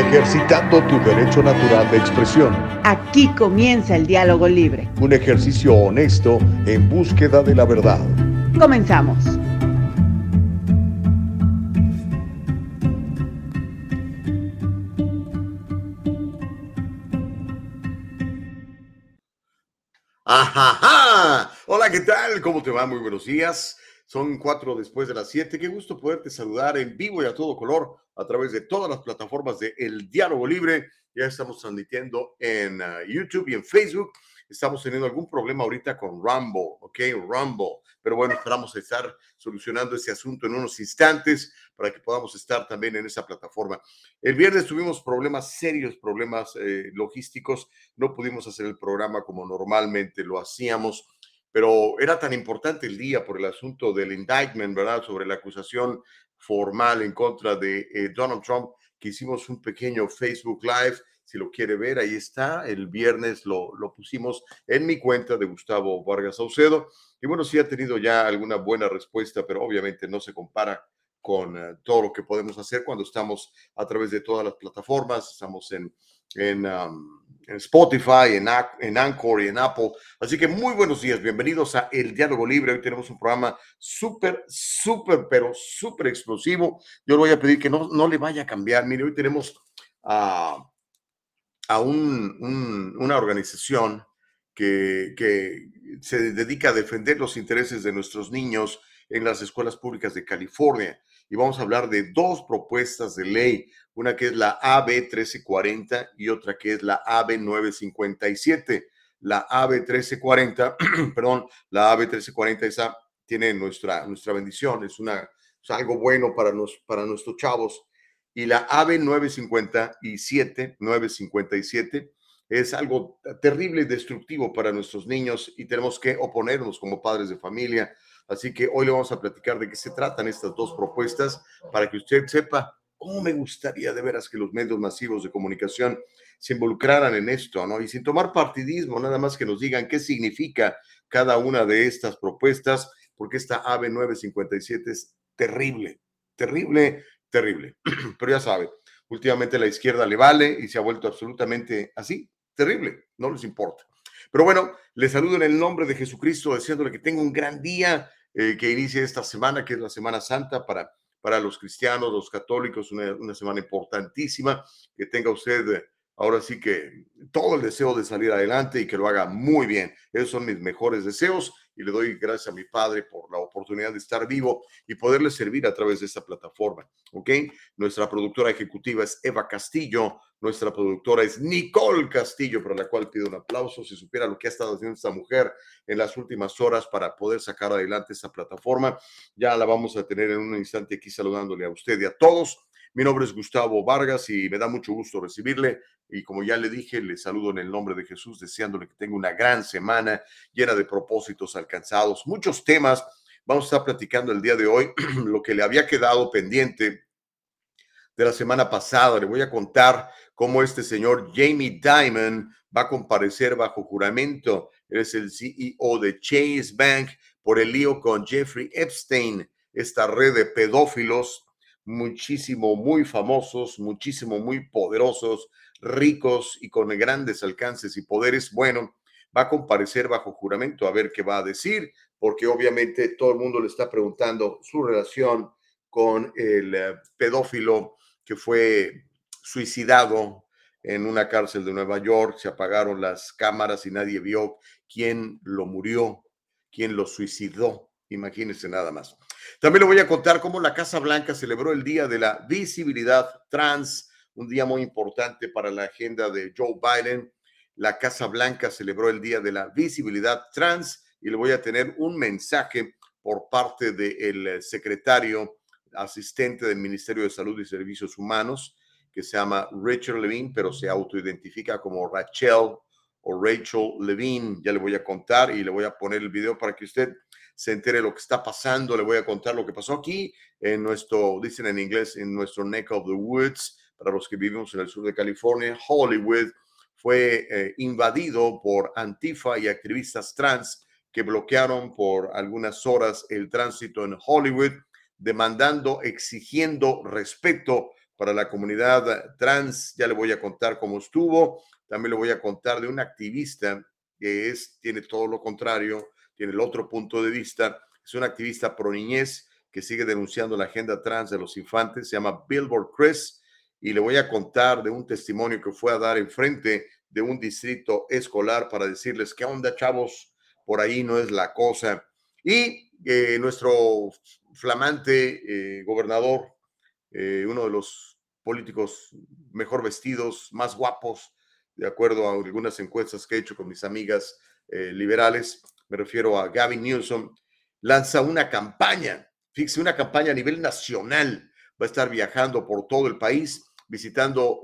ejercitando tu derecho natural de expresión. Aquí comienza el diálogo libre. Un ejercicio honesto en búsqueda de la verdad. Comenzamos. Ajá. Hola, ¿qué tal? ¿Cómo te va? Muy buenos días. Son cuatro después de las siete. Qué gusto poderte saludar en vivo y a todo color a través de todas las plataformas de El Diálogo Libre. Ya estamos transmitiendo en uh, YouTube y en Facebook. Estamos teniendo algún problema ahorita con Rumble, ¿ok? Rumble. Pero bueno, esperamos estar solucionando ese asunto en unos instantes para que podamos estar también en esa plataforma. El viernes tuvimos problemas serios, problemas eh, logísticos. No pudimos hacer el programa como normalmente lo hacíamos pero era tan importante el día por el asunto del indictment, ¿verdad? Sobre la acusación formal en contra de eh, Donald Trump, que hicimos un pequeño Facebook Live. Si lo quiere ver, ahí está. El viernes lo, lo pusimos en mi cuenta de Gustavo Vargas Saucedo. Y bueno, sí ha tenido ya alguna buena respuesta, pero obviamente no se compara con uh, todo lo que podemos hacer cuando estamos a través de todas las plataformas. Estamos en, en um, Spotify, en, en Anchor y en Apple. Así que muy buenos días, bienvenidos a El Diálogo Libre. Hoy tenemos un programa súper, súper, pero súper explosivo. Yo le voy a pedir que no, no le vaya a cambiar. Mire, hoy tenemos a, a un, una organización que, que se dedica a defender los intereses de nuestros niños en las escuelas públicas de California. Y vamos a hablar de dos propuestas de ley una que es la AB 1340 y otra que es la AB 957. La AB 1340, perdón, la AB 1340 esa tiene nuestra, nuestra bendición, es, una, algo bueno para, nos, para nuestros chavos. Y la AB 957, 957 es algo terrible y destructivo para nuestros niños y tenemos que oponernos como padres de familia. Así que hoy le vamos a platicar de qué se tratan estas dos propuestas para que usted sepa ¿Cómo me gustaría de veras que los medios masivos de comunicación se involucraran en esto, ¿no? Y sin tomar partidismo, nada más que nos digan qué significa cada una de estas propuestas, porque esta AVE 957 es terrible, terrible, terrible. Pero ya sabe, últimamente la izquierda le vale y se ha vuelto absolutamente así, terrible, no les importa. Pero bueno, les saludo en el nombre de Jesucristo, deseándole que tenga un gran día, eh, que inicie esta semana, que es la Semana Santa, para para los cristianos, los católicos, una, semana importantísima, que tenga usted eh, ahora sí que todo el deseo de salir adelante y que lo haga muy bien. Esos son mis mejores deseos y le doy gracias a mi padre por la oportunidad de estar vivo y poderle servir a través de esta plataforma. ¿Ok? Nuestra productora ejecutiva es Eva Castillo, nuestra productora es Nicole Castillo, para la cual pido un aplauso. Si supiera lo que ha estado haciendo esta mujer en las últimas horas para poder sacar adelante esta plataforma, ya la vamos a tener en un instante aquí saludándole a usted y a todos. Mi nombre es Gustavo Vargas y me da mucho gusto recibirle. Y como ya le dije, le saludo en el nombre de Jesús, deseándole que tenga una gran semana llena de propósitos alcanzados, muchos temas. Vamos a estar platicando el día de hoy lo que le había quedado pendiente de la semana pasada. Le voy a contar cómo este señor Jamie Dimon va a comparecer bajo juramento. es el CEO de Chase Bank por el lío con Jeffrey Epstein, esta red de pedófilos muchísimo, muy famosos, muchísimo, muy poderosos, ricos y con grandes alcances y poderes, bueno, va a comparecer bajo juramento a ver qué va a decir, porque obviamente todo el mundo le está preguntando su relación con el eh, pedófilo que fue suicidado en una cárcel de Nueva York, se apagaron las cámaras y nadie vio quién lo murió, quién lo suicidó, imagínense nada más. También le voy a contar cómo la Casa Blanca celebró el Día de la Visibilidad Trans, un día muy importante para la agenda de Joe Biden. La Casa Blanca celebró el Día de la Visibilidad Trans y le voy a tener un mensaje por parte del secretario asistente del Ministerio de Salud y Servicios Humanos, que se llama Richard Levine, pero se autoidentifica como Rachel o Rachel Levine. Ya le voy a contar y le voy a poner el video para que usted se entere lo que está pasando. Le voy a contar lo que pasó aquí en nuestro, dicen en inglés, en nuestro neck of the woods, para los que vivimos en el sur de California, Hollywood fue eh, invadido por Antifa y activistas trans que bloquearon por algunas horas el tránsito en Hollywood, demandando, exigiendo respeto para la comunidad trans. Ya le voy a contar cómo estuvo. También le voy a contar de un activista que es, tiene todo lo contrario, tiene el otro punto de vista. Es un activista pro niñez que sigue denunciando la agenda trans de los infantes. Se llama Billboard Chris y le voy a contar de un testimonio que fue a dar enfrente de un distrito escolar para decirles qué onda, chavos, por ahí no es la cosa. Y eh, nuestro flamante eh, gobernador, eh, uno de los políticos mejor vestidos, más guapos, de acuerdo a algunas encuestas que he hecho con mis amigas liberales, me refiero a Gavin Newsom, lanza una campaña, fíjese, una campaña a nivel nacional. Va a estar viajando por todo el país, visitando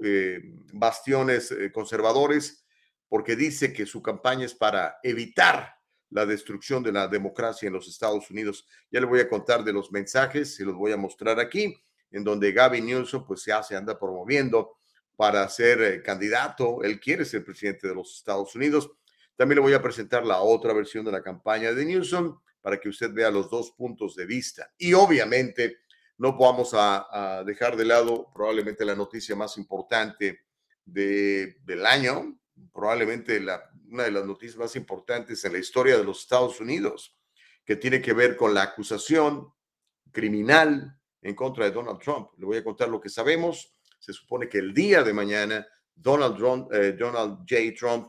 bastiones conservadores, porque dice que su campaña es para evitar la destrucción de la democracia en los Estados Unidos. Ya le voy a contar de los mensajes, se los voy a mostrar aquí, en donde Gavin Newsom pues ya se anda promoviendo para ser eh, candidato. Él quiere ser presidente de los Estados Unidos. También le voy a presentar la otra versión de la campaña de Newsom para que usted vea los dos puntos de vista. Y obviamente no vamos a, dejar de lado probablemente la noticia más importante de, del año, probablemente la, una de las noticias más importantes en la historia de los Estados Unidos, que tiene que ver con la acusación criminal en contra de Donald Trump. Le voy a contar lo que sabemos. Se supone que el día de mañana Donald, Trump, eh, Donald J. Trump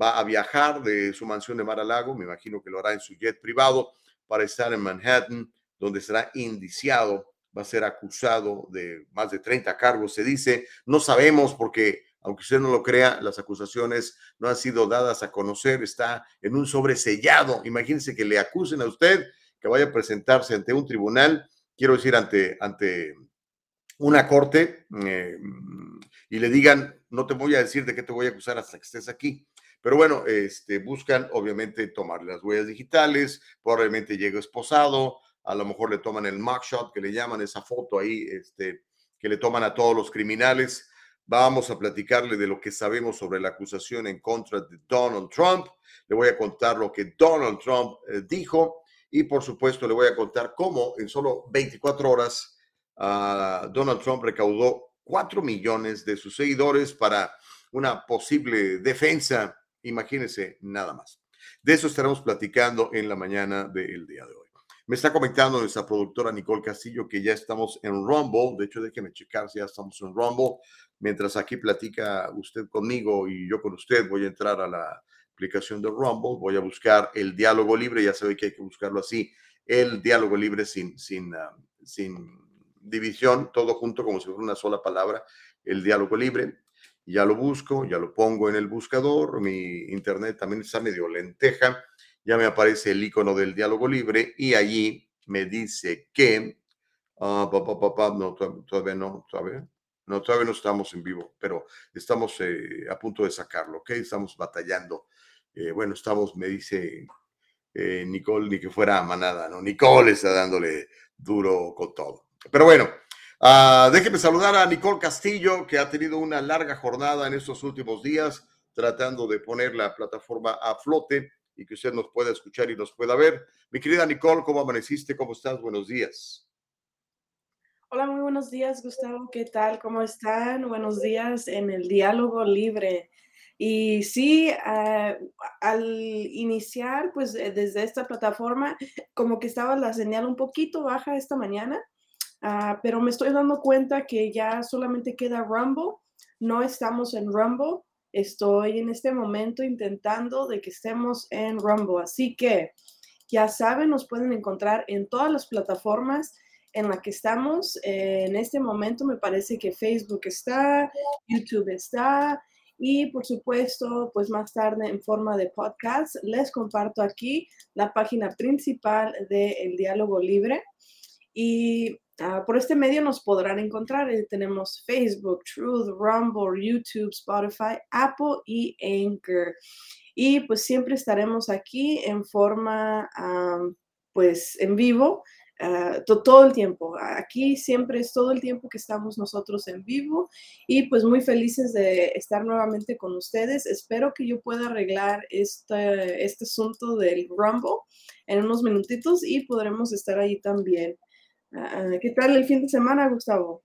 va a viajar de su mansión de Mar a Lago, me imagino que lo hará en su jet privado, para estar en Manhattan, donde será indiciado, va a ser acusado de más de 30 cargos, se dice. No sabemos porque aunque usted no lo crea, las acusaciones no han sido dadas a conocer, está en un sobresellado. Imagínense que le acusen a usted que vaya a presentarse ante un tribunal, quiero decir, ante, ante una corte, eh, y le digan, no te voy a decir de qué te voy a acusar hasta que estés aquí. Pero bueno, este, buscan obviamente tomar las huellas digitales, probablemente llegue esposado, a lo mejor le toman el mugshot que le llaman, esa foto ahí, este, que le toman a todos los criminales Vamos a platicarle de lo que sabemos sobre la acusación en contra de Donald Trump. Le voy a contar lo que Donald Trump eh, dijo y por supuesto le voy a contar cómo en solo 24 horas uh, Donald Trump recaudó 4 millones de sus seguidores para una posible defensa. Imagínense nada más. De eso estaremos platicando en la mañana del día de hoy. Me está comentando nuestra productora Nicole Castillo que ya estamos en Rumble. De hecho, déjeme checar si ya estamos en Rumble. Mientras aquí platica usted conmigo y yo con usted, voy a entrar a la aplicación de Rumble, voy a buscar el diálogo libre, ya sabe que hay que buscarlo así, el diálogo libre sin, sin, ah, sin división, todo junto como si fuera una sola palabra, el diálogo libre. Ya lo busco, ya lo pongo en el buscador, mi internet también está medio lenteja, ya me aparece el icono del diálogo libre y allí me dice que, uh, no, todavía no, todavía, no, todavía no estamos en vivo, pero estamos eh, a punto de sacarlo, ¿ok? Estamos batallando. Eh, bueno, estamos, me dice eh, Nicole, ni que fuera manada, ¿no? Nicole está dándole duro con todo. Pero bueno, uh, déjeme saludar a Nicole Castillo, que ha tenido una larga jornada en estos últimos días, tratando de poner la plataforma a flote y que usted nos pueda escuchar y nos pueda ver. Mi querida Nicole, ¿cómo amaneciste? ¿Cómo estás? Buenos días. Hola, muy buenos días, Gustavo. ¿Qué tal? ¿Cómo están? Buenos días en el diálogo libre. Y sí, ah, al iniciar, pues eh, desde esta plataforma, como que estaba la señal un poquito baja esta mañana, ah, pero me estoy dando cuenta que ya solamente queda Rumble. No estamos en Rumble. Estoy en este momento intentando de que estemos en Rumble. Así que ya saben, nos pueden encontrar en todas las plataformas en la que estamos. Eh, en este momento me parece que Facebook está, YouTube está y por supuesto, pues más tarde en forma de podcast les comparto aquí la página principal de El Diálogo Libre. Y ah, por este medio nos podrán encontrar. Eh, tenemos Facebook, Truth, Rumble, YouTube, Spotify, Apple y Anchor. Y pues siempre estaremos aquí en forma, pues en vivo Ah, todo el tiempo. Aquí siempre es todo el tiempo que estamos nosotros en vivo y pues muy felices de estar nuevamente con ustedes. Espero que yo pueda arreglar este, este asunto del Rumble en unos minutitos y podremos estar ahí también. Ah, ¿Qué tal el fin de semana, Gustavo?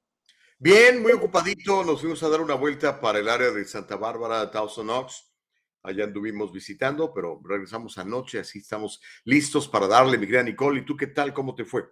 Bien, muy ocupadito. Nos fuimos a dar una vuelta para el área de Santa Bárbara, Dawson Oaks. Allá anduvimos visitando, pero regresamos anoche, así estamos listos para darle, mi querida Nicole. ¿Y tú qué tal? ¿Cómo te fue?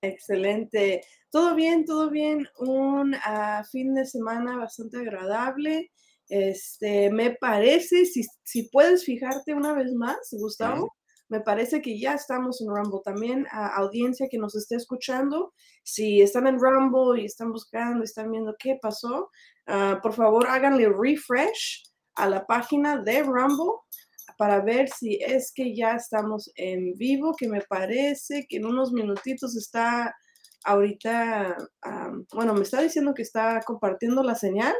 Excelente. Todo bien, todo bien. Un ah, fin de semana bastante agradable. Este, me parece, si, si puedes fijarte una vez más, Gustavo, me parece que ya estamos en Rumble. También a audiencia que nos esté escuchando, si están en Rumble y están buscando, están viendo qué pasó, ah, por favor háganle refresh a la página de Rumble para ver si es que ya estamos en vivo, que me parece que en unos minutitos está ahorita, bueno, me está diciendo que está compartiendo la señal.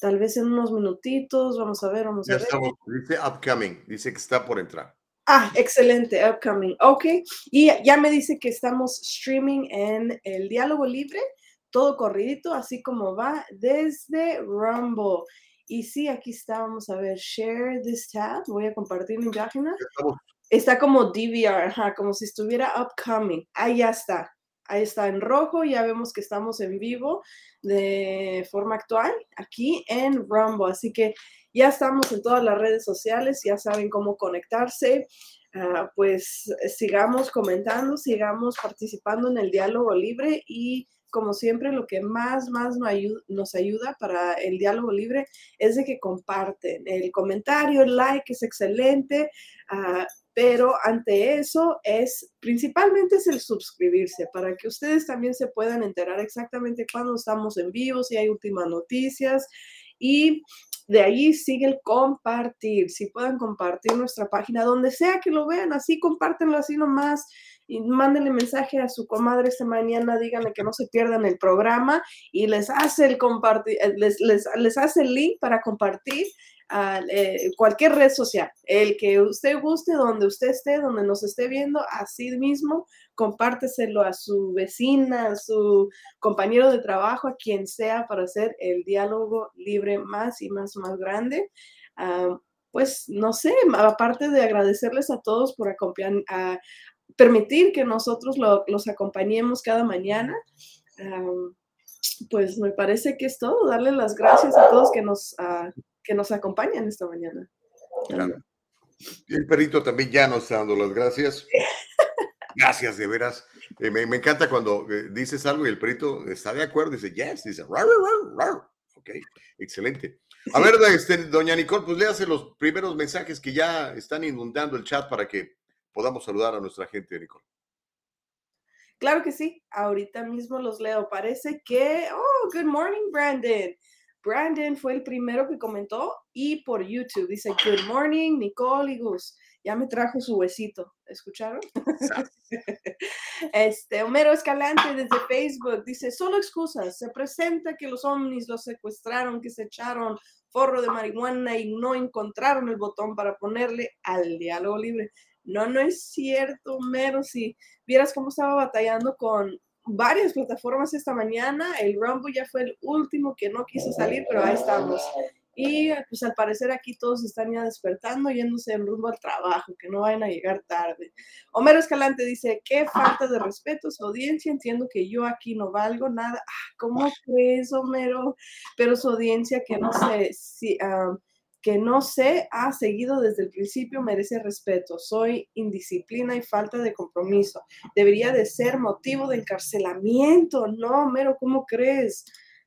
Tal vez en unos minutitos, vamos a ver, vamos a ver. Estamos, dice upcoming, dice que está por entrar. Ah, excelente, upcoming. Ok, y ya me dice que estamos streaming en el diálogo libre, todo corridito, así como va desde Rumble. Y sí, aquí está, vamos a ver, share this tab, voy a compartir mi página. Está como DVR, como si estuviera upcoming. Ahí ya está, ahí está en rojo, ya vemos que estamos en vivo de forma actual aquí en Rumble. Así que ya estamos en todas las redes sociales, ya saben cómo conectarse. Ah, pues sigamos comentando, sigamos participando en el diálogo libre y como siempre, lo que más, más nos ayuda, para el diálogo libre es de que comparten. El comentario, el like es excelente, ah, pero ante eso es principalmente es el suscribirse para que ustedes también se puedan enterar exactamente cuando estamos en vivo, si hay últimas noticias y de ahí sigue el compartir. Si pueden compartir nuestra página, donde sea que lo vean, así compártenlo así nomás y mándenle mensaje a su comadre esta mañana, díganle que no se pierdan el programa y les hace el compartir, eh, les, les, hace el link para compartir eh, cualquier red social, el que usted guste, donde usted esté, donde nos esté viendo, así mismo, compárteselo a su vecina, a su compañero de trabajo, a quien sea, para hacer el diálogo libre más y más, más grande. Ah, pues no sé, aparte de agradecerles a todos por permitir que nosotros los acompañemos cada mañana. pues me parece que es todo. Darle las gracias a todos que nos, ah, que nos acompañan esta mañana. Y el perrito también ya nos está dando las gracias. Gracias, de veras. Eh, me, encanta cuando eh, dices algo y el perito está de acuerdo, dice yes, dice rar, Ok, excelente. A ver, este, doña Nicole, pues le hace los primeros mensajes que ya están inundando el chat para que podamos saludar a nuestra gente, Nicole. Claro que sí, ahorita mismo los leo. Parece que, oh, good morning, Brandon. Brandon fue el primero que comentó y por YouTube dice, good morning, Nicole y Gus. Ya me trajo su huesito, ¿escucharon? este, Homero Escalante desde Facebook dice, solo excusas, se presenta que los ovnis los secuestraron, que se echaron forro de marihuana y no encontraron el botón para ponerle al diálogo libre. No, no es cierto, Mero. Si vieras cómo estaba batallando con varias plataformas esta mañana, el Rumble ya fue el último que no quiso salir, pero ahí estamos. Y pues al parecer aquí todos están ya despertando, yéndose en rumbo al trabajo, que no vayan a llegar tarde. Homero Escalante dice, qué falta de respeto su audiencia, entiendo que yo aquí no valgo nada. Ah, ¿Cómo crees, Homero? Pero su audiencia que no sé si... Ah, que no se ha seguido desde el principio merece respeto. Soy indisciplina y falta de compromiso. Debería de ser motivo de encarcelamiento. No, Mero, ¿cómo crees?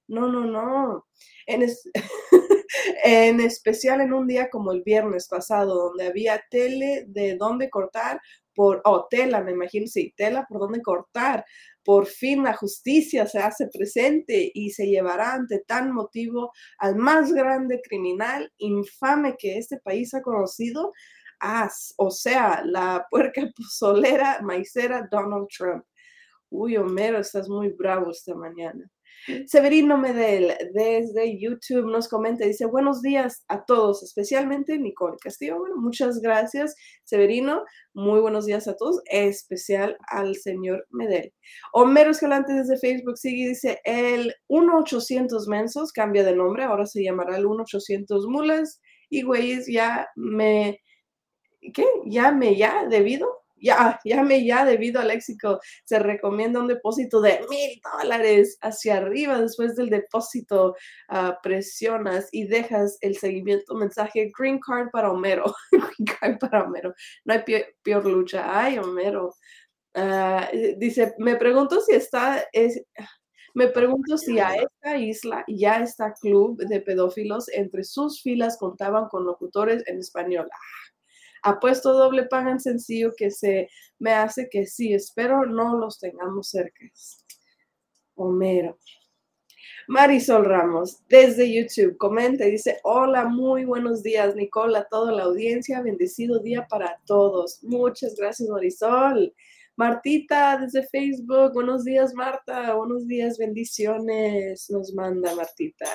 No, no, no. En, en especial en un día como el viernes pasado, donde había tele de dónde cortar por, oh, tela, me imagino, sí, tela por dónde cortar por fin la justicia se hace presente y se llevará ante tal motivo al más grande criminal infame que este país ha conocido, o sea, la puerca pozolera maicera Donald Trump. Uy, Homero, estás muy bravo esta mañana. Severino Medel desde YouTube nos comenta, dice, buenos días a todos, especialmente Nicole Castillo. Muchas gracias, Severino. Muy buenos días a todos, especial al señor Medel. Homero Escalante desde Facebook sigue, dice, el 1800 Mensos cambia de nombre, ahora se llamará el 1800 Mulas y güeyes ya me, ¿qué? Ya me, ya, debido ya, llame ya debido al léxico. Se recomienda un depósito de mil dólares hacia arriba después del depósito. ah, presionas y dejas el seguimiento mensaje Green Card para Homero. Green Card para Homero. No hay peor lucha. Ay, Homero. Ah, dice, me pregunto si está, es, me pregunto si a esta isla ya está club de pedófilos. Entre sus filas contaban con locutores en español. Apuesto doble pagan sencillo que se me hace que sí. Espero no los tengamos cerca. Homero. Marisol Ramos, desde YouTube, comenta y dice, hola, muy buenos días, Nicole, a toda la audiencia, bendecido día para todos. Muchas gracias, Marisol. Martita, desde Facebook, buenos días, Marta, buenos días, bendiciones, nos manda Martita.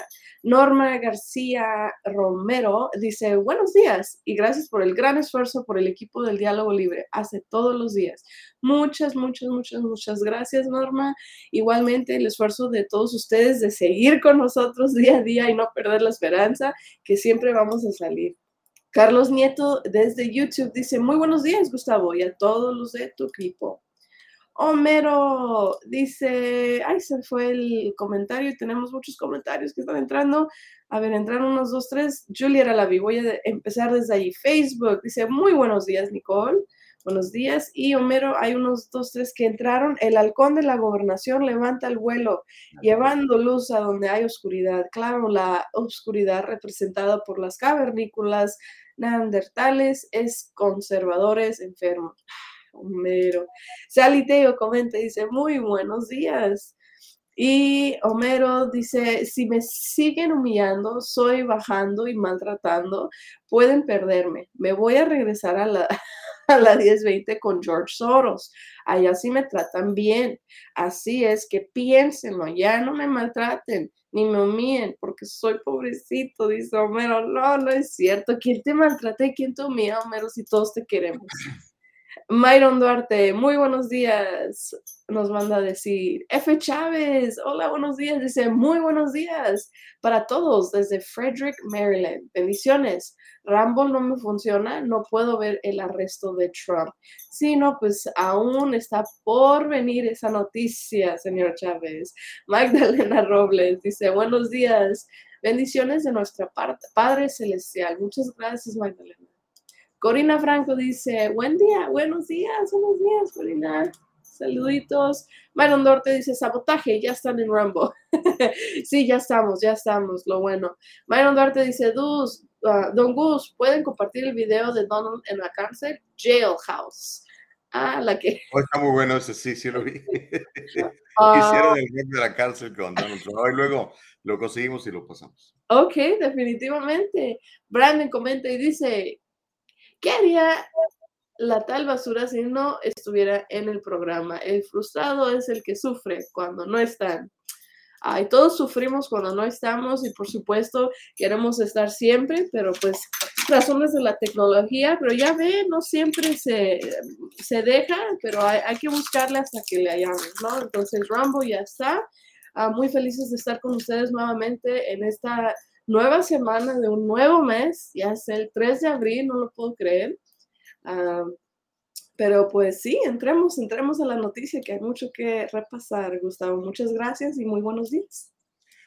Norma García Romero dice, buenos días y gracias por el gran esfuerzo por el equipo del Diálogo Libre, hace todos los días. Muchas, muchas, muchas, muchas gracias, Norma. Igualmente el esfuerzo de todos ustedes de seguir con nosotros día a día y no perder la esperanza que siempre vamos a salir. Carlos Nieto desde YouTube dice, muy buenos días, Gustavo, y a todos los de tu equipo. Homero dice, ay, se fue el comentario y tenemos muchos comentarios que están entrando. A ver, entraron unos dos, tres. Julia Aralavi, voy a empezar desde ahí. Facebook dice, muy buenos días, Nicole. Buenos días. Y Homero, hay unos dos, tres que entraron. El halcón de la gobernación levanta el vuelo, llevando luz a donde hay oscuridad. Claro, la oscuridad representada por las cavernícolas neandertales es conservadores enfermos. Homero. Sally Teo comenta y dice, muy buenos días. Y Homero dice, si me siguen humillando, soy bajando y maltratando, pueden perderme. Me voy a regresar a la, a la 1020 con George Soros. Allá sí me tratan bien. Así es que piénsenlo, ya no me maltraten ni me humillen porque soy pobrecito, dice Homero. No, no es cierto. ¿Quién te maltrata y quién te humilla, Homero, si todos te queremos? Myron Duarte, muy buenos días, nos manda a decir. F. Chávez, hola, buenos días, dice, muy buenos días para todos desde Frederick, Maryland. Bendiciones. Rambo no me funciona, no puedo ver el arresto de Trump. Sí, no, pues aún está por venir esa noticia, señor Chávez. Magdalena Robles dice, buenos días, bendiciones de nuestra parte, Padre Celestial. Muchas gracias, Magdalena. Corina Franco dice, buen día, buenos días, buenos días, Corina. Saluditos. Myron Dorte dice, sabotaje, ya están en Rambo. sí, ya estamos, ya estamos, lo bueno. Myron Duarte dice, Dus, ah, Don Gus, ¿pueden compartir el video de Donald en la cárcel? Jailhouse. Ah, la que... Oh, está muy bueno ese, sí, sí lo vi. Ah, Hicieron el web de la cárcel con Donald Trump. Y luego lo conseguimos y lo pasamos. ok, definitivamente. Brandon comenta y dice, ¿qué haría la tal basura si no estuviera en el programa? El frustrado es el que sufre cuando no están. Ay, todos sufrimos cuando no estamos y por supuesto queremos estar siempre, pero pues razones de la tecnología, pero ya ve, no siempre se, se deja, pero hay, hay que buscarle hasta que le hallamos, ¿no? Entonces Rambo ya está. Ah, muy felices de estar con ustedes nuevamente en esta nueva semana de un nuevo mes, ya es el 3 de abril, no lo puedo creer. Ah, pero pues sí, entremos, entremos a la noticia que hay mucho que repasar, Gustavo. Muchas gracias y muy buenos días.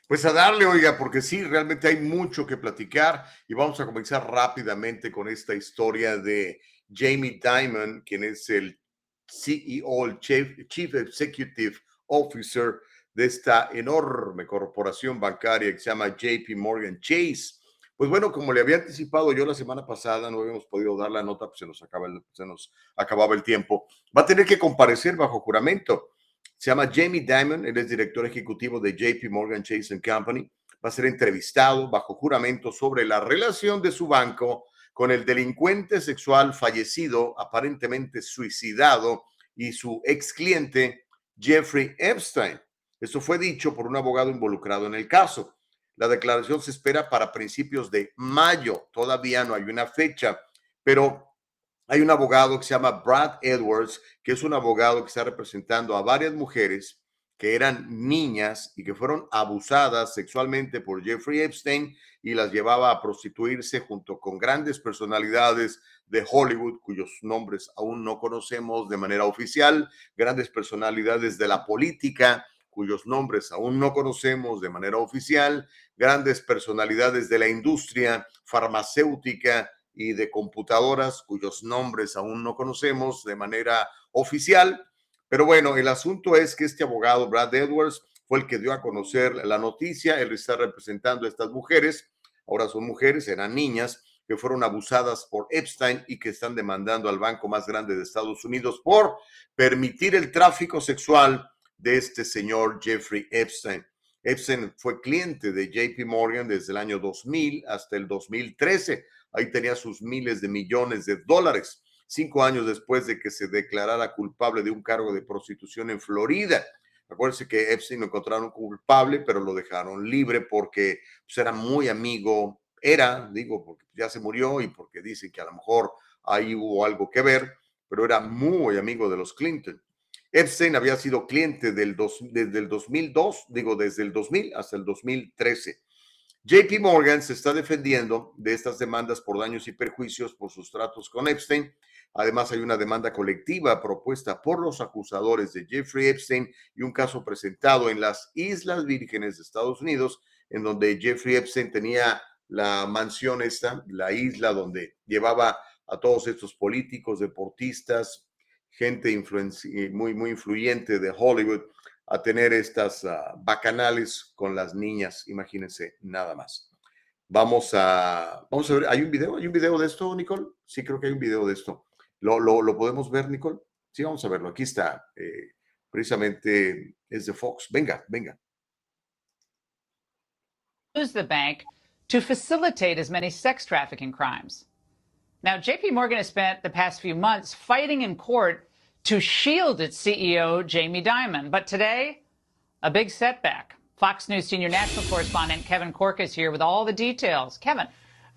Pues a darle, oiga, porque sí, realmente hay mucho que platicar y vamos a comenzar rápidamente con esta historia de Jamie Dimon, quien es el CEO, el Chief, Chief Executive Officer de esta enorme corporación bancaria que se llama JP Morgan Chase. Pues bueno, como le había anticipado yo la semana pasada, no habíamos podido dar la nota, pues se nos, acaba el, se nos acababa el tiempo. Va a tener que comparecer bajo juramento. Se llama Jamie Dimon, él es director ejecutivo de JP Morgan Chase Company. Va a ser entrevistado bajo juramento sobre la relación de su banco con el delincuente sexual fallecido, aparentemente suicidado, y su ex cliente, Jeffrey Epstein. Esto fue dicho por un abogado involucrado en el caso. La declaración se espera para principios de mayo. Todavía no hay una fecha, pero hay un abogado que se llama Brad Edwards, que es un abogado que está representando a varias mujeres que eran niñas y que fueron abusadas sexualmente por Jeffrey Epstein y las llevaba a prostituirse junto con grandes personalidades de Hollywood, cuyos nombres aún no conocemos de manera oficial, grandes personalidades de la política, cuyos nombres aún no conocemos de manera oficial, grandes personalidades de la industria farmacéutica y de computadoras, cuyos nombres aún no conocemos de manera oficial. Pero bueno, el asunto es que este abogado, Brad Edwards, fue el que dio a conocer la noticia. Él está representando a estas mujeres. Ahora son mujeres, eran niñas que fueron abusadas por Epstein y que están demandando al banco más grande de Estados Unidos por permitir el tráfico sexual de este señor Jeffrey Epstein. Epstein fue cliente de JP Morgan desde el año 2000 hasta el 2013. Ahí tenía sus miles de millones de dólares, cinco años después de que se declarara culpable de un cargo de prostitución en Florida. Acuérdense que Epstein lo encontraron culpable, pero lo dejaron libre porque pues, era muy amigo, era, digo, porque ya se murió y porque dice que a lo mejor ahí hubo algo que ver, pero era muy amigo de los Clinton. Epstein había sido cliente del desde el 2002, digo, desde el 2000 hasta el 2013. JP Morgan se está defendiendo de estas demandas por daños y perjuicios por sus tratos con Epstein. Además, hay una demanda colectiva propuesta por los acusadores de Jeffrey Epstein y un caso presentado en las Islas Vírgenes de Estados Unidos, en donde Jeffrey Epstein tenía la mansión esta, la isla donde llevaba a todos estos políticos, deportistas, gente muy, muy influyente de Hollywood a tener estas ah, bacanales con las niñas, imagínense, nada más. Vamos a, vamos a ver, ¿hay un video? ¿Hay un video de esto, Nicole? Sí, creo que hay un video de esto. ¿Lo, lo, podemos ver, Nicole? Sí, vamos a verlo. Aquí está. Eh, precisamente es de Fox. Venga, venga. Use the bank to facilitate as many sex trafficking crimes. Now, JP Morgan has spent the past few months fighting in court to shield its CEO, Jamie Dimon. But today, a big setback. Fox News senior national correspondent Kevin Cork is here with all the details. Kevin.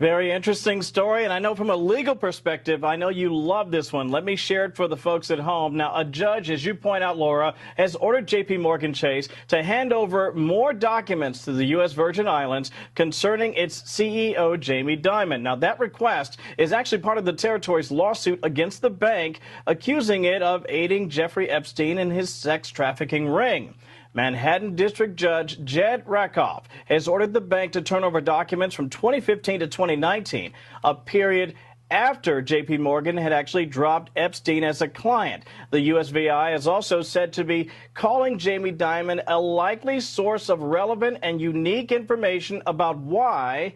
Very interesting story. And I know from a legal perspective, I know you love this one. Let me share it for the folks at home. Now, a judge, as you point out, Laura, has ordered JP Morgan Chase to hand over more documents to the U.S. Virgin Islands concerning its CEO, Jamie Dimon. Now, that request is actually part of the territory's lawsuit against the bank, accusing it of aiding Jeffrey Epstein in his sex trafficking ring. Manhattan District Judge Jed Rakoff has ordered the bank to turn over documents from 2015 to 2019, a period after JP Morgan had actually dropped Epstein as a client. The USVI is also said to be calling Jamie Dimon a likely source of relevant and unique information about why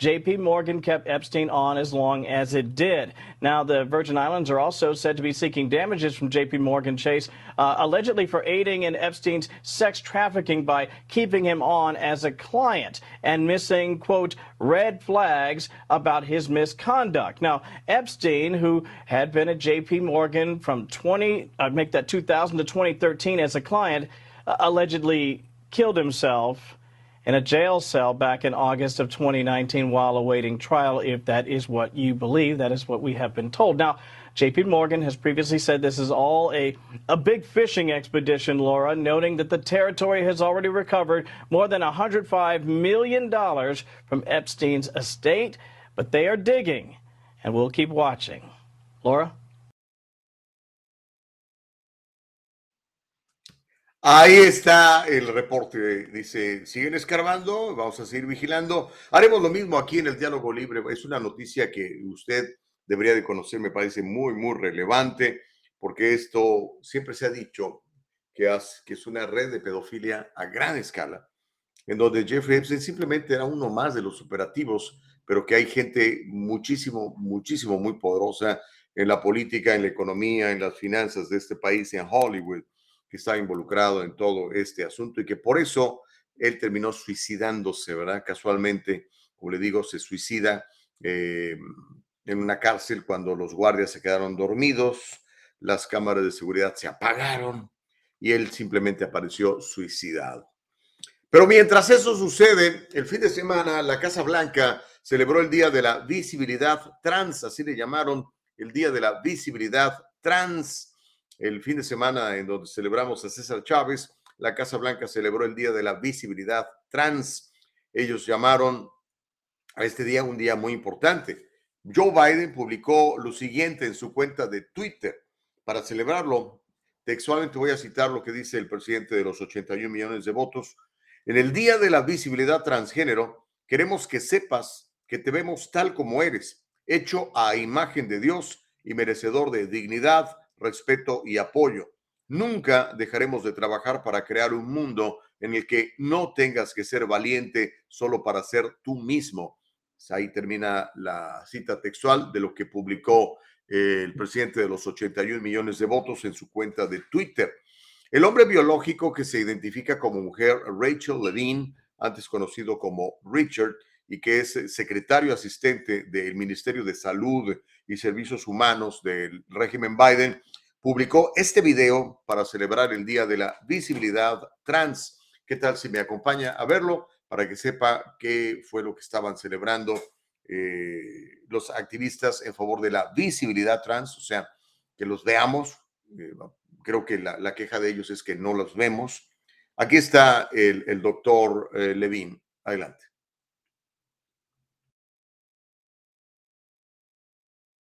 JP Morgan kept Epstein on as long as it did. Now, the Virgin Islands are also said to be seeking damages from JP Morgan Chase, uh, allegedly for aiding in Epstein's sex trafficking by keeping him on as a client and missing, quote, red flags about his misconduct. Now, Epstein, who had been at JP Morgan from 20, I'd uh, make that 2000 to 2013 as a client, uh, allegedly killed himself in a jail cell back in August of 2019 while awaiting trial, if that is what you believe. That is what we have been told. Now, JP Morgan has previously said this is all a, a big fishing expedition, Laura, noting that the territory has already recovered more than $105 million from Epstein's estate, but they are digging, and we'll keep watching. Laura? Ahí está el reporte. Dice, siguen escarbando, vamos a seguir vigilando. Haremos lo mismo aquí en el diálogo libre. Es una noticia que usted debería de conocer, me parece muy, muy relevante, porque esto siempre se ha dicho que, es una red de pedofilia a gran escala, en donde Jeffrey Epstein simplemente era uno más de los operativos, pero que hay gente muchísimo, muchísimo, muy poderosa en la política, en la economía, en las finanzas de este país, en Hollywood que está involucrado en todo este asunto y que por eso él terminó suicidándose, ¿verdad? Casualmente, como le digo, se suicida eh, en una cárcel cuando los guardias se quedaron dormidos, las cámaras de seguridad se apagaron y él simplemente apareció suicidado. Pero mientras eso sucede, el fin de semana la Casa Blanca celebró el Día de la Visibilidad Trans, así le llamaron el Día de la Visibilidad Trans el fin de semana en donde celebramos a César Chávez, la Casa Blanca celebró el Día de la Visibilidad Trans. Ellos llamaron a este día un día muy importante. Joe Biden publicó lo siguiente en su cuenta de Twitter para celebrarlo. Textualmente voy a citar lo que dice el presidente de los 81 millones de votos. En el Día de la Visibilidad Transgénero, queremos que sepas que te vemos tal como eres, hecho a imagen de Dios y merecedor de dignidad, respeto y apoyo. Nunca dejaremos de trabajar para crear un mundo en el que no tengas que ser valiente solo para ser tú mismo. Ahí termina la cita textual de lo que publicó eh, el presidente de los 81 millones de votos en su cuenta de Twitter. El hombre biológico que se identifica como mujer, Rachel Levine, antes conocido como Richard, y que es secretario asistente del Ministerio de Salud y Servicios Humanos del régimen Biden, publicó este video para celebrar el Día de la Visibilidad Trans. ¿Qué tal si me acompaña a verlo para que sepa qué fue lo que estaban celebrando eh, los activistas en favor de la visibilidad trans? O sea, que los veamos. Eh, creo que la, queja de ellos es que no los vemos. Aquí está el, doctor eh, Levin. Adelante.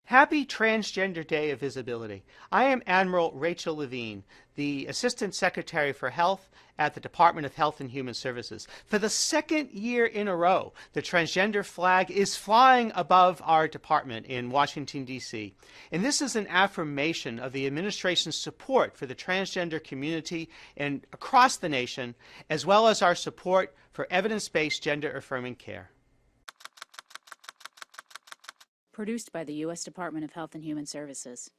Happy Transgender Day of Visibility. I am Admiral Rachel Levine, the Assistant Secretary for Health at the Department of Health and Human Services. For the second year in a row, the transgender flag is flying above our department in Washington, D.C. And this is an affirmation of the administration's support for the transgender community and across the nation, as well as our support for evidence based gender affirming care. Produced by the U.S. Department of Health and Human Services.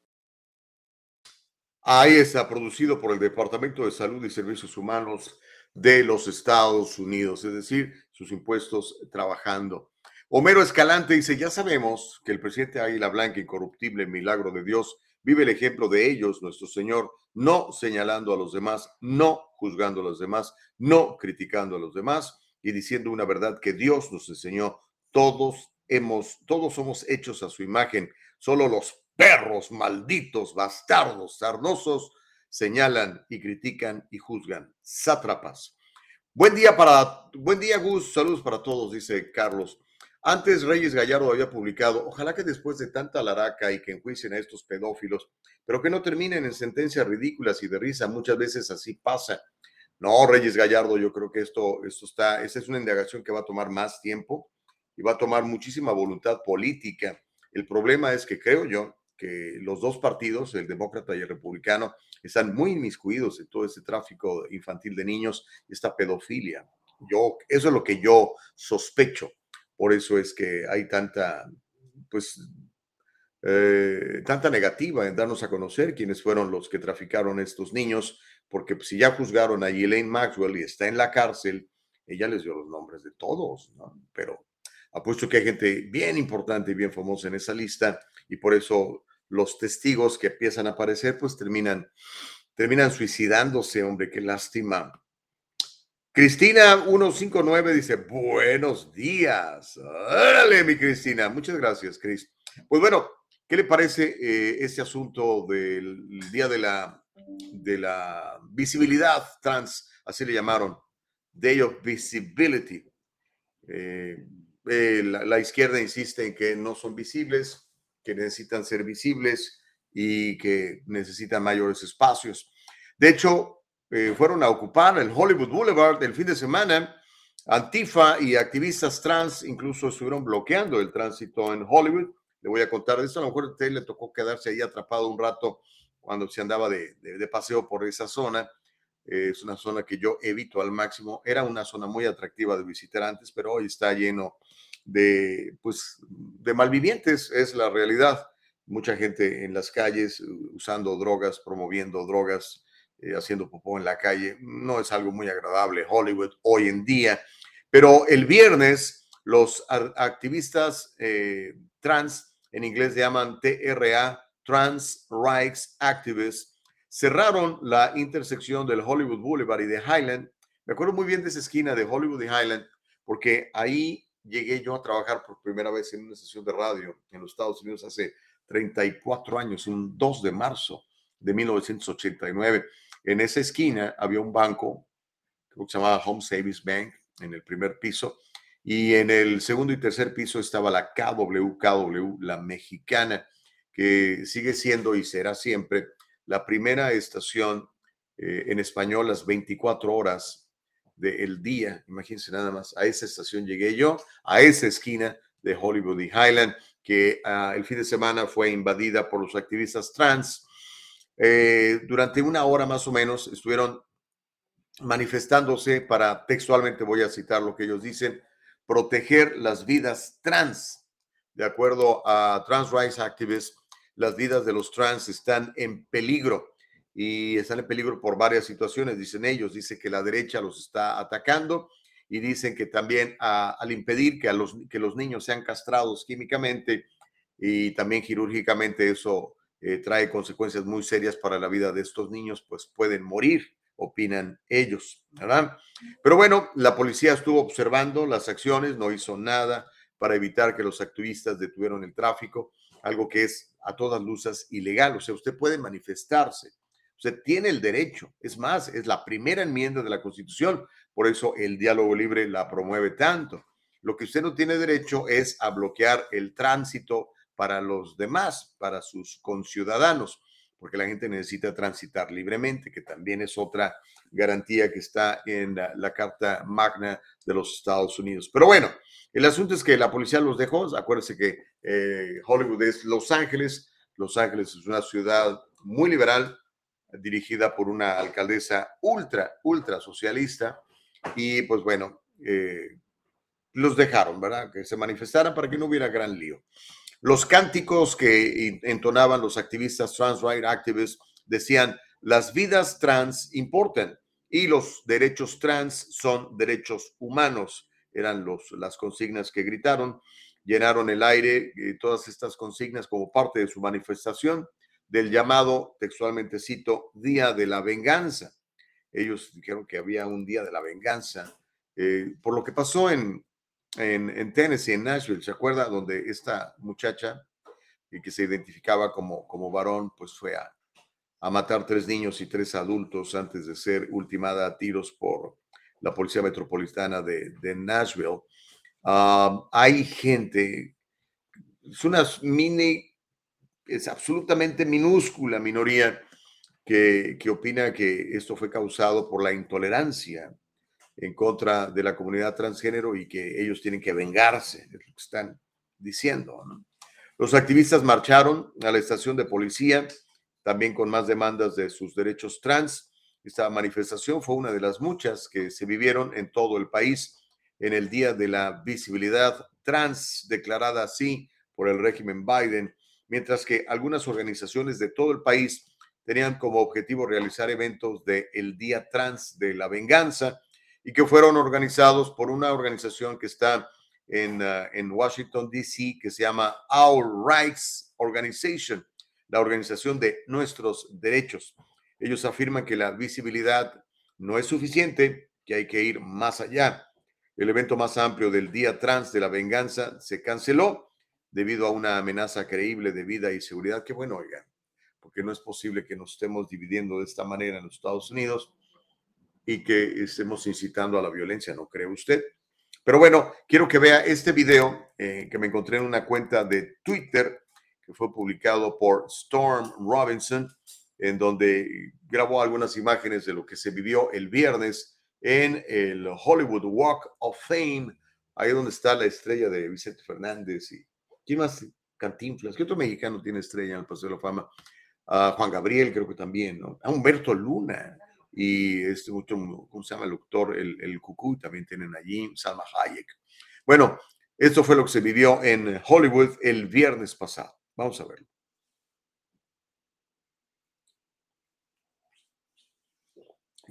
Ahí está, producido por el Departamento de Salud y Servicios Humanos de los Estados Unidos, es decir, sus impuestos trabajando. Homero Escalante dice, ya sabemos que el presidente Águila Blanca, incorruptible, milagro de Dios, vive el ejemplo de ellos, nuestro Señor, no señalando a los demás, no juzgando a los demás, no criticando a los demás y diciendo una verdad que Dios nos enseñó. Todos hemos, todos somos hechos a su imagen. Solo los perros malditos, bastardos, sarnosos, señalan y critican y juzgan. Sátrapas. Buen día para, buen día Gus, saludos para todos, dice Carlos. Antes Reyes Gallardo había publicado, ojalá que después de tanta laraca y que enjuicien a estos pedófilos, pero que no terminen en sentencias ridículas y de risa, muchas veces así pasa. No, Reyes Gallardo, yo creo que esto, esto está, esta es una indagación que va a tomar más tiempo y va a tomar muchísima voluntad política. El problema es que creo yo que los dos partidos, el demócrata y el republicano, están muy inmiscuidos en todo este tráfico infantil de niños esta pedofilia. Yo, eso es lo que yo sospecho. Por eso es que hay tanta, pues, eh, tanta negativa en darnos a conocer quiénes fueron los que traficaron estos niños, porque si ya juzgaron a Elaine Maxwell y está en la cárcel, ella les dio los nombres de todos, ¿no? Pero Apuesto que hay gente bien importante y bien famosa en esa lista y por eso los testigos que empiezan a aparecer pues terminan, terminan suicidándose, hombre, qué lástima. Cristina 159 dice, buenos días. Órale, mi Cristina. Muchas gracias, Cris. Pues bueno, ¿qué le parece eh, este asunto del Día de la, de la Visibilidad Trans? Así le llamaron. Day of Visibility. Eh, eh, la, izquierda insiste en que no son visibles, que necesitan ser visibles y que necesitan mayores espacios. De hecho, eh, fueron a ocupar el Hollywood Boulevard el fin de semana. Antifa y activistas trans incluso estuvieron bloqueando el tránsito en Hollywood. Le voy a contar de eso. A lo mejor a usted le tocó quedarse ahí atrapado un rato cuando se andaba de, de paseo por esa zona. Eh, es una zona que yo evito al máximo. Era una zona muy atractiva de visitantes, pero hoy está lleno de, pues, de malvivientes, es la realidad. Mucha gente en las calles usando drogas, promoviendo drogas, eh, haciendo popó en la calle. No es algo muy agradable Hollywood hoy en día. Pero el viernes, los activistas eh, trans, en inglés se llaman TRA, Trans Rights Activists, cerraron la intersección del Hollywood Boulevard y de Highland. Me acuerdo muy bien de esa esquina de Hollywood y Highland, porque ahí llegué yo a trabajar por primera vez en una sesión de radio en los Estados Unidos hace 34 años, un 2 de marzo de 1989. En esa esquina había un banco, creo que se llamaba Home Savings Bank, en el primer piso, y en el segundo y tercer piso estaba la KW, KW, la mexicana, que sigue siendo y será siempre la primera estación eh, en español las 24 horas del día. Imagínense nada más, a esa estación llegué yo, a esa esquina de Hollywood y Highland, que ah, el fin de semana fue invadida por los activistas trans. Eh, durante una hora más o menos estuvieron manifestándose para, textualmente voy a citar lo que ellos dicen, proteger las vidas trans. De acuerdo a Trans Rights Activists, las vidas de los trans están en peligro y están en peligro por varias situaciones, dicen ellos. Dice que la derecha los está atacando y dicen que también al impedir que, los, que los niños sean castrados químicamente y también quirúrgicamente, eso eh, trae consecuencias muy serias para la vida de estos niños, pues pueden morir opinan ellos, ¿verdad? Pero bueno, la policía estuvo observando las acciones, no hizo nada para evitar que los activistas detuvieron el tráfico, algo que es a todas luces ilegal. O sea, usted puede manifestarse, usted tiene el derecho. Es más, es la primera enmienda de la Constitución, por eso el diálogo libre la promueve tanto. Lo que usted no tiene derecho es a bloquear el tránsito para los demás, para sus conciudadanos porque la gente necesita transitar libremente, que también es otra garantía que está en la, Carta Magna de los Estados Unidos. Pero bueno, el asunto es que la policía los dejó. Acuérdense que eh, Hollywood es Los Ángeles. Los Ángeles es una ciudad muy liberal, dirigida por una alcaldesa ultra, ultra socialista. Y pues bueno, eh, los dejaron, ¿verdad? Que se manifestaran para que no hubiera gran lío. Los cánticos que entonaban los activistas trans right activists decían, las vidas trans importan y los derechos trans son derechos humanos. Eran los, las consignas que gritaron, llenaron el aire, y eh, todas estas consignas como parte de su manifestación del llamado, textualmente cito, Día de la Venganza. Ellos dijeron que había un Día de la Venganza eh, por lo que pasó en, en, Tennessee, en Nashville, ¿se acuerda? Donde esta muchacha, y que se identificaba como, como varón, pues fue a, matar tres niños y tres adultos antes de ser ultimada a tiros por la Policía Metropolitana de, Nashville. hay gente, es una mini, es absolutamente minúscula minoría que, que opina que esto fue causado por la intolerancia en contra de la comunidad transgénero y que ellos tienen que vengarse, es lo que están diciendo. Los activistas marcharon a la estación de policía, también con más demandas de sus derechos trans. Esta manifestación fue una de las muchas que se vivieron en todo el país en el Día de la Visibilidad Trans, declarada así por el régimen Biden, mientras que algunas organizaciones de todo el país tenían como objetivo realizar eventos de el Día Trans de la Venganza, y que fueron organizados por una organización que está en, ah, en Washington, D.C., que se llama Our Rights Organization, la organización de nuestros derechos. Ellos afirman que la visibilidad no es suficiente, que hay que ir más allá. El evento más amplio del Día Trans de la Venganza se canceló debido a una amenaza creíble de vida y seguridad. Que bueno, oigan, porque no es posible que nos estemos dividiendo de esta manera en los Estados Unidos y que estemos incitando a la violencia, ¿no cree usted? Pero bueno, quiero que vea este video eh, que me encontré en una cuenta de Twitter que fue publicado por Storm Robinson, en donde grabó algunas imágenes de lo que se vivió el viernes en el Hollywood Walk of Fame, ahí donde está la estrella de Vicente Fernández y ¿quién más? Cantinflas, ¿qué otro mexicano tiene estrella en el Paseo de la Fama? Uh, Juan Gabriel creo que también, ¿no? A Humberto Luna, y este otro, ¿cómo se llama? El doctor, el, el Cucuy, también tienen allí, Salma Hayek. Bueno, esto fue lo que se vivió en Hollywood el viernes pasado. Vamos a verlo.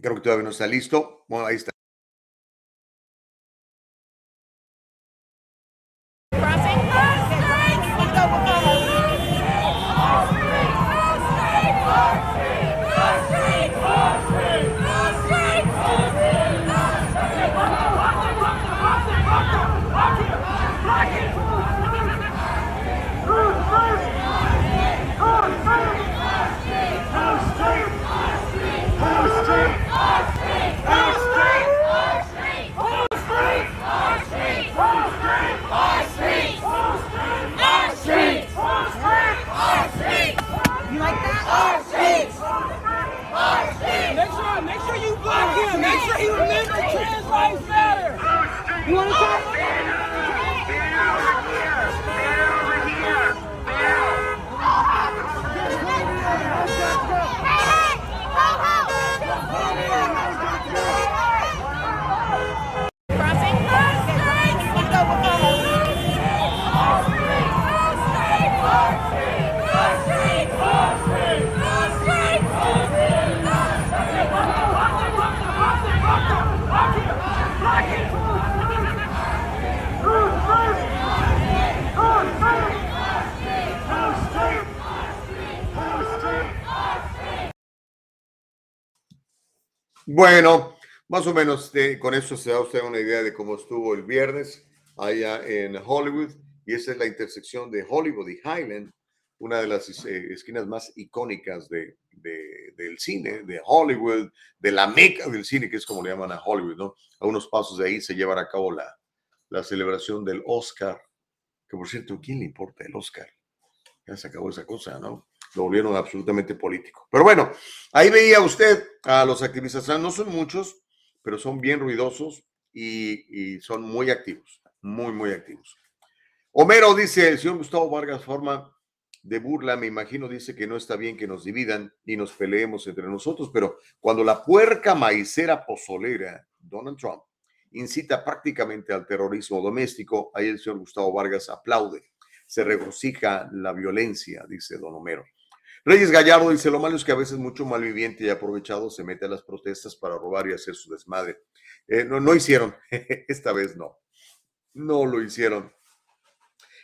Creo que todavía no está listo. Bueno, ahí está. Bueno, más o menos eh, con eso se da usted una idea de cómo estuvo el viernes allá en Hollywood. Y esa es la intersección de Hollywood y Highland, una de las eh, esquinas más icónicas de, de- del cine, de Hollywood, de la meca del cine, que es como le llaman a Hollywood, ¿no? A unos pasos de ahí se llevará a cabo la, la celebración del Oscar, que por cierto, ¿a quién le importa el Oscar? Ya se acabó esa cosa, ¿no? Lo volvieron absolutamente político. Pero bueno, ahí veía usted a los activistas, no son muchos, pero son bien ruidosos y, son muy activos, muy, muy activos. Homero dice, el señor Gustavo Vargas forma de burla, me imagino, dice que no está bien que nos dividan y nos peleemos entre nosotros, pero cuando la puerca maicera pozolera, Donald Trump, incita prácticamente al terrorismo doméstico, ahí el señor Gustavo Vargas aplaude, se regocija la violencia, dice don Homero. Reyes Gallardo dice, lo malo es que a veces mucho malviviente y aprovechado se mete a las protestas para robar y hacer su desmadre. Eh, no, no hicieron, esta vez no, no lo hicieron.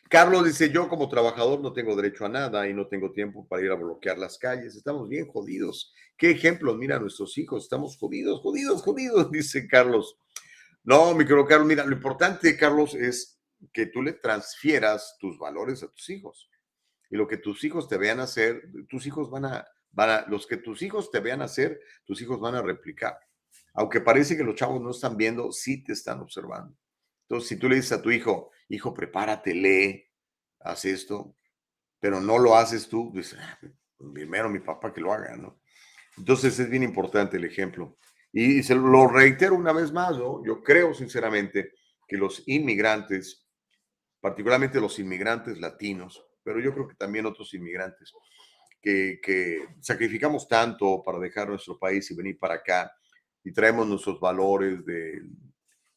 Carlos dice, yo como trabajador no tengo derecho a nada y no tengo tiempo para ir a bloquear las calles. Estamos bien jodidos. ¿Qué ejemplos? Mira, nuestros hijos, estamos jodidos, jodidos, jodidos, dice Carlos. No, mi querido Carlos, mira, lo importante, Carlos, es que tú le transfieras tus valores a tus hijos. Y lo que tus hijos te vean hacer, tus hijos van a, van a, los que tus hijos te vean hacer, tus hijos van a replicar. Aunque parece que los chavos no están viendo, sí te están observando. Entonces, si tú le dices a tu hijo, hijo, prepárate, lee, haz esto, pero no lo haces tú, dices, "Ah, primero mi papá que lo haga, ¿no? Entonces es bien importante el ejemplo. Y se lo reitero una vez más, ¿no? Yo creo sinceramente que los inmigrantes, particularmente los inmigrantes latinos, pero yo creo que también otros inmigrantes, que, sacrificamos tanto para dejar nuestro país y venir para acá y traemos nuestros valores de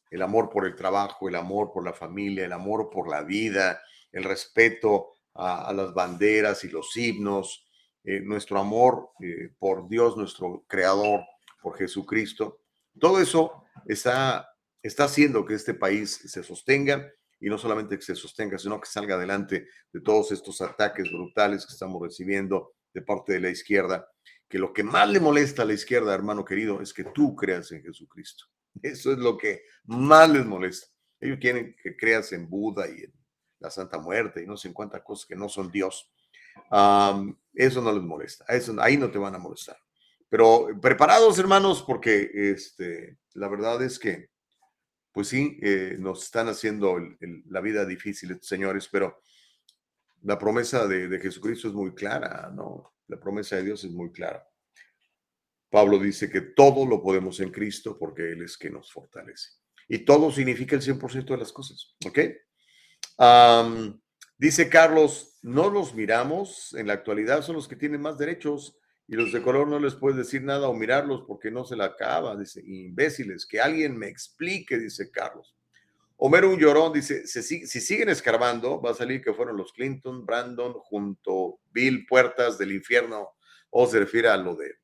el amor por el trabajo, el amor por la familia, el amor por la vida, el respeto a, a las banderas y los himnos, eh, nuestro amor eh, por Dios, nuestro creador, por Jesucristo. Todo eso está, está haciendo que este país se sostenga y no solamente que se sostenga, sino que salga adelante de todos estos ataques brutales que estamos recibiendo de parte de la izquierda, que lo que más le molesta a la izquierda, hermano querido, es que tú creas en Jesucristo. Eso es lo que más les molesta. Ellos quieren que creas en Buda y en la Santa Muerte y no sé en cuántas cosas que no son Dios. Am, eso no les molesta. Eso, ahí no te van a molestar. Pero preparados, hermanos, porque este, la verdad es que, pues sí, eh, nos están haciendo la vida difícil señores, pero la promesa de, Jesucristo es muy clara, ¿no? La promesa de Dios es muy clara. Pablo dice que todo lo podemos en Cristo porque Él es que nos fortalece. Y todo significa el 100% de las cosas, ¿ok? Dice Carlos, no los miramos, en la actualidad son los que tienen más derechos y los de color no les puedes decir nada o mirarlos porque no se la acaba, dice, imbéciles, que alguien me explique, dice Carlos. Homero un llorón dice, "Se si, si siguen escarbando, va a salir que fueron los Clinton, Brandon, junto Bill Puertas del infierno, o se refiere a lo de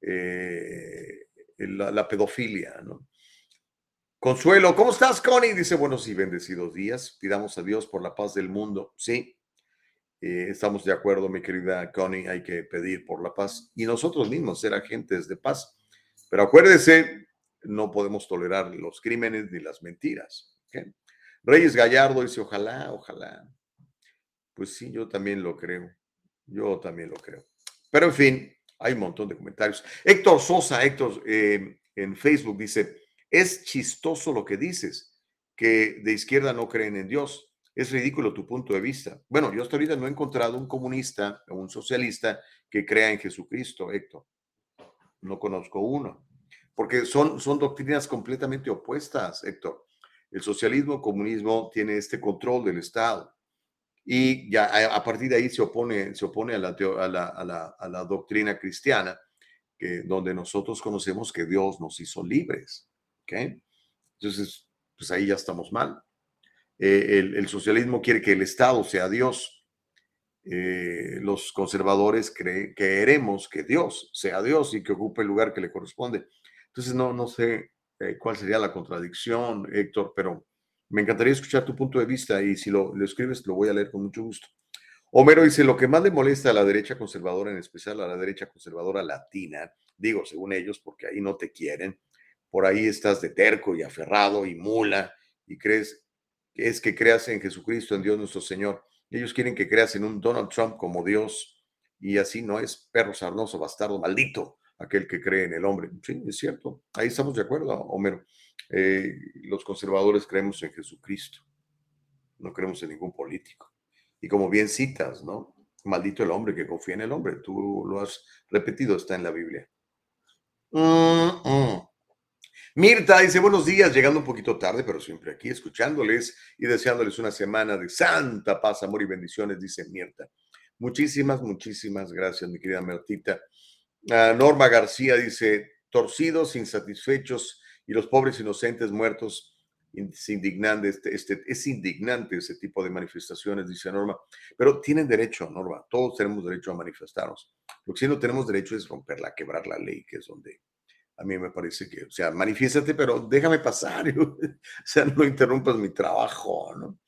eh, la, la pedofilia, ¿no? Consuelo, ¿cómo estás, Connie? Dice, buenos y bendecidos días. Pidamos a Dios por la paz del mundo. Sí, eh, estamos de acuerdo, mi querida Connie, hay que pedir por la paz y nosotros mismos ser agentes de paz. Pero acuérdese, no podemos tolerar los crímenes ni las mentiras. Reyes Gallardo dice, ojalá, ojalá. Pues sí, yo también lo creo. Yo también lo creo. Pero en fin, hay un montón de comentarios. Héctor Sosa, Héctor, eh, en Facebook dice, es chistoso lo que dices, que de izquierda no creen en Dios. Es ridículo tu punto de vista. Bueno, yo hasta ahorita no he encontrado un comunista o un socialista que crea en Jesucristo, Héctor. No conozco uno. Porque son, son doctrinas completamente opuestas, Héctor. El socialismo, el comunismo tiene este control del Estado. Y ya a, a partir de ahí se opone, se opone a, la, a, la, a, la, a la doctrina cristiana, que, donde nosotros conocemos que Dios nos hizo libres. ¿ok? Entonces, pues ahí ya estamos mal. Eh, el, socialismo quiere que el Estado sea Dios. Eh, los conservadores cree- queremos que Dios sea Dios y que ocupe el lugar que le corresponde. Entonces, no, no sé eh, cuál sería la contradicción, Héctor, pero me encantaría escuchar tu punto de vista y si lo, lo escribes, lo voy a leer con mucho gusto. Homero dice, lo que más le molesta a la derecha conservadora, en especial a la derecha conservadora latina, digo, según ellos, porque ahí no te quieren, por ahí estás de terco y aferrado y mula y crees es que creas en Jesucristo, en Dios nuestro Señor. Ellos quieren que creas en un Donald Trump como Dios y así no es perro sarnoso, bastardo, maldito aquel que cree en el hombre. Sí, es cierto. Ahí estamos de acuerdo, Homero. Eh, los conservadores creemos en Jesucristo, no creemos en ningún político. Y como bien citas, ¿no? Maldito el hombre que confía en el hombre. Tú lo has repetido, está en la Biblia. Mirta dice buenos días, llegando un poquito tarde, pero siempre aquí escuchándoles y deseándoles una semana de santa paz, amor y bendiciones, dice Mirta. Muchísimas, muchísimas gracias, mi querida Mirtita. Ah, Norma García dice, torcidos, insatisfechos y los pobres inocentes muertos, es indignante, este, este, es indignante ese tipo de manifestaciones, dice Norma, pero tienen derecho, Norma, todos tenemos derecho a manifestarnos. Lo que sí no tenemos derecho es romperla, quebrar la ley, que es donde a mí me parece que, o sea, manifiéstate, pero déjame pasar, o sea, no interrumpas mi trabajo, ¿no?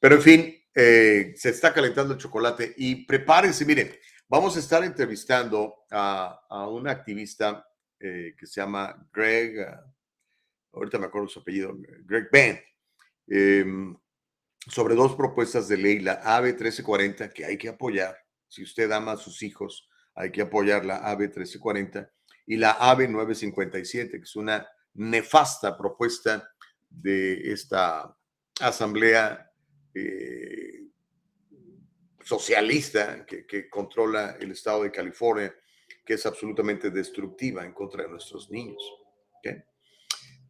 Pero en fin, eh, se está calentando el chocolate y prepárense, mire, vamos a estar entrevistando a, a un activista eh, que se llama Greg, ah, ahorita me acuerdo su apellido, Greg Ben, em, sobre dos propuestas de ley, la AB 1340, que hay que apoyar. Si usted ama a sus hijos, hay que apoyar la AB 1340 y la AB 957, que es una nefasta propuesta de esta asamblea eh, socialista que, controla el estado de California, que es absolutamente destructiva en contra de nuestros niños.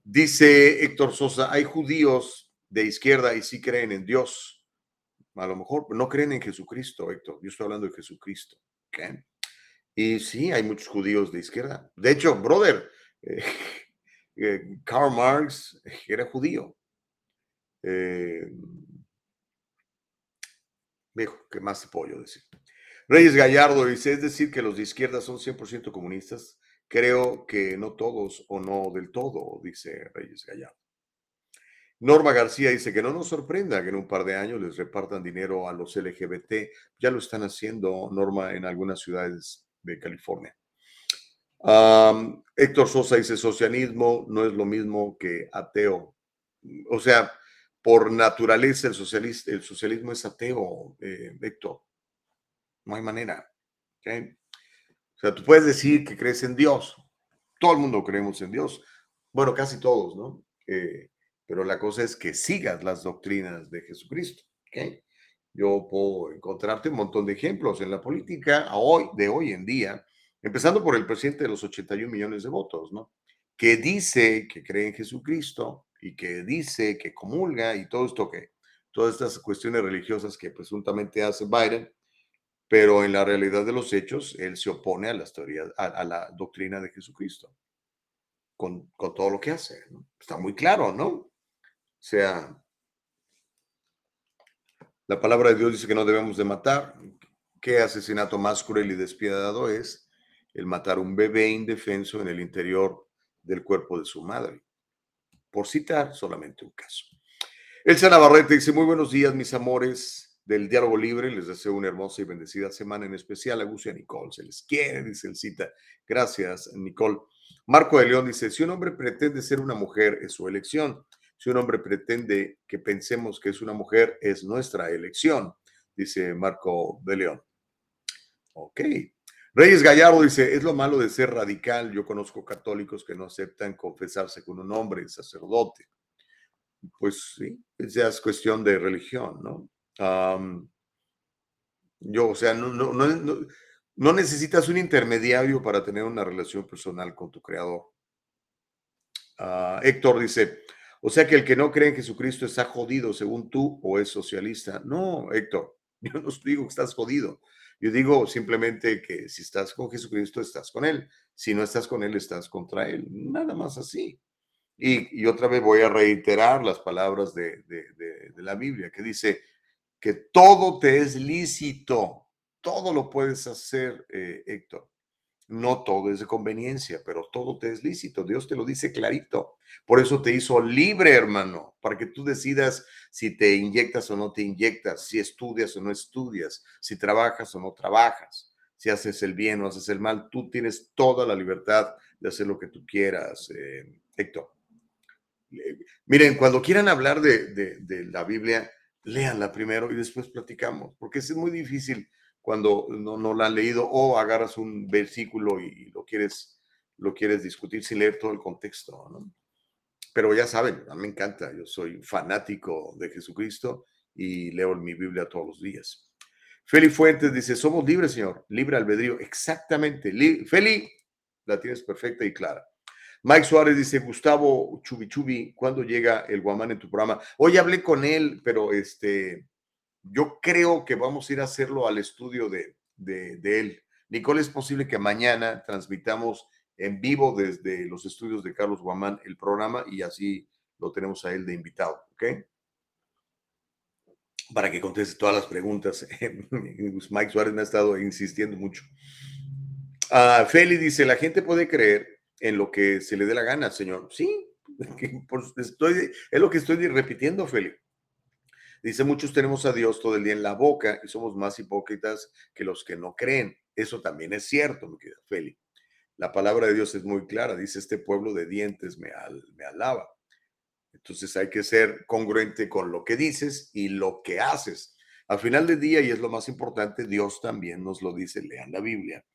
Dice Héctor Sosa, hay judíos de izquierda y sí creen en Dios. A lo mejor no creen en Jesucristo, Héctor. Yo estoy hablando de Jesucristo. ¿okay? Y sí, hay muchos judíos de izquierda. De hecho, brother, eh, eh, Karl Marx era judío. Eh, ¿qué más te puedo yo decir? Reyes Gallardo dice, es decir, que los de izquierda son 100% comunistas. Creo que no todos o no del todo, dice Reyes Gallardo. Norma García dice que no nos sorprenda que en un par de años les repartan dinero a los LGBT. Ya lo están haciendo, Norma, en algunas ciudades de California. Héctor Sosa dice, socialismo no es lo mismo que ateo. O sea, por naturaleza el, socialismo es ateo, eh, Héctor. No hay manera. O sea, tú puedes decir que crees en Dios. Todo el mundo creemos en Dios. Bueno, casi todos, ¿no? Eh, pero la cosa es que sigas las doctrinas de Jesucristo. Yo puedo encontrarte un montón de ejemplos en la política hoy, de hoy en día, empezando por el presidente de los 81 millones de votos, ¿no? Que dice que cree en Jesucristo y que dice que comulga y todo esto que, todas estas cuestiones religiosas que presuntamente hace Biden, pero en la realidad de los hechos, él se opone a las teorías, a, la doctrina de Jesucristo, con, con todo lo que hace. ¿no? Está muy claro, ¿no? O sea, la palabra de Dios dice que no debemos de matar. ¿Qué asesinato más cruel y despiadado es el matar un bebé indefenso en el interior del cuerpo de su madre? Por citar solamente un caso. Elsa Navarrete dice, muy buenos días, mis amores del Diálogo Libre. Les deseo una hermosa y bendecida semana, en especial a Gus a Nicole. Se les quiere, dice el cita. Gracias, Nicole. Marco de León dice, si un hombre pretende ser una mujer, es su elección. Si un hombre pretende que pensemos que es una mujer, es nuestra elección, dice Marco de León. Ok. Reyes Gallardo dice, es lo malo de ser radical. Yo conozco católicos que no aceptan confesarse con un hombre, sacerdote. Pues sí, ya es cuestión de religión, ¿no? yo, o sea, no, necesitas un intermediario para tener una relación personal con tu creador. Ah, Héctor dice, o sea que el que no cree en Jesucristo está jodido según tú o es socialista. No, Héctor, yo no digo que estás jodido. Yo digo simplemente que si estás con Jesucristo, estás con Él. Si no estás con Él, estás contra Él. Nada más así. Y, otra vez voy a reiterar las palabras de la Biblia, que dice, que todo te es lícito, todo lo puedes hacer, eh, Héctor. No todo es de conveniencia, pero todo te es lícito. Dios te lo dice clarito. Por eso te hizo libre, hermano, para que tú decidas si te inyectas o no te inyectas, si estudias o no estudias, si trabajas o no trabajas. si haces el bien o haces el mal, tú tienes toda la libertad de hacer lo que tú quieras, eh, Héctor. Eh, miren, cuando quieran hablar de, la Biblia, léanla primero y después platicamos, porque es muy difícil cuando no, no la han leído o agarras un versículo y lo quieres, lo quieres discutir sin leer todo el contexto, ¿no? Pero ya saben, a mí me encanta, yo soy fanático de Jesucristo y leo mi Biblia todos los días. Feli Fuentes dice, somos libres, señor, libre albedrío. Exactamente. Feli, la tienes perfecta y clara. Mike Suárez dice, Gustavo Chubi Chubi, ¿cuándo llega el Guamán en tu programa? Hoy hablé con él, pero este, yo creo que vamos a ir a hacerlo al estudio de, de, de él. Nicole, es posible que mañana transmitamos en vivo desde los estudios de Carlos Guamán el programa y así lo tenemos a él de invitado, ¿ok? Para que conteste todas las preguntas. Mike Suárez me ha estado insistiendo mucho. Uh, Feli dice, la gente puede creer en lo que se le dé la gana, señor. Sí, estoy, es lo que estoy repitiendo, Feli. Dice, muchos tenemos a Dios todo el día en la boca y somos más hipócritas que los que no creen. Eso también es cierto, mi querida Feli. La palabra de Dios es muy clara, dice, este pueblo de dientes me, me alaba. Entonces hay que ser congruente con lo que dices y lo que haces. Al final del día, y es lo más importante, Dios también nos lo dice, lean la Biblia.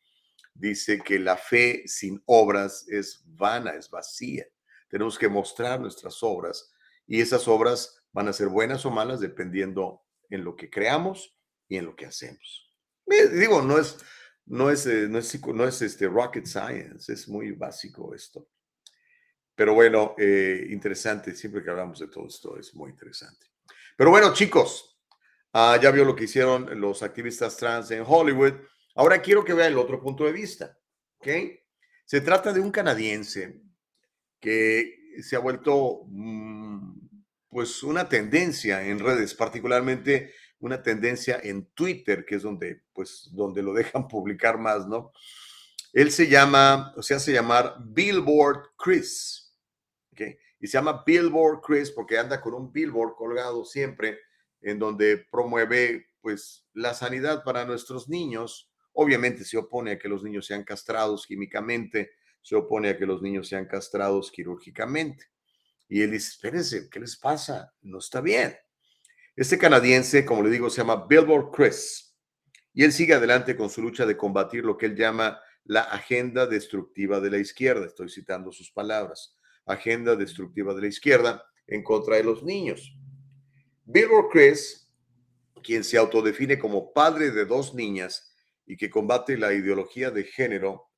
Dice que la fe sin obras es vana, es vacía. Tenemos que mostrar nuestras obras y esas obras van a ser buenas o malas dependiendo en lo que creamos y en lo que hacemos. Digo, no es, no es, eh, no es, no es este rocket science, es muy básico esto. Pero bueno, eh, interesante, siempre que hablamos de todo esto es muy interesante. Pero bueno, chicos, ah, ya vio lo que hicieron los activistas trans en Hollywood. Ahora quiero que vea el otro punto de vista. ¿ok? Se trata de un canadiense que se ha vuelto mm, pues una tendencia en redes, particularmente una tendencia en Twitter, que es donde, pues, donde lo dejan publicar más, ¿no? Él se llama, o se hace llamar Billboard Chris, ¿ok? Y se llama Billboard Chris porque anda con un billboard colgado siempre en donde promueve, pues, la sanidad para nuestros niños. Obviamente se opone a que los niños sean castrados químicamente, se opone a que los niños sean castrados quirúrgicamente. Y él dice, espérense, ¿qué les pasa? No está bien. Este canadiense, como le digo, se llama Billboard Chris y él sigue adelante con su lucha de combatir lo que él llama la agenda destructiva de la izquierda. Estoy citando sus palabras. Agenda destructiva de la izquierda en contra de los niños. Billboard Chris, quien se autodefine como padre de dos niñas y que combate la ideología de género,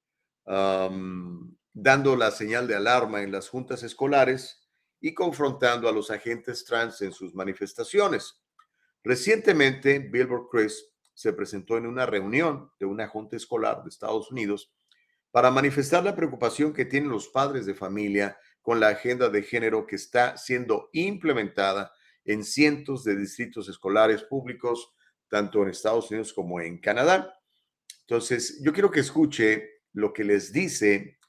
dando la señal de alarma en las juntas escolares, y confrontando a los agentes trans en sus manifestaciones. Recientemente, Billboard Chris se presentó en una reunión de una junta escolar de Estados Unidos para manifestar la preocupación que tienen los padres de familia con la agenda de género que está siendo implementada en cientos de distritos escolares públicos, tanto en Estados Unidos como en Canadá. Entonces, yo quiero que escuche lo que les dice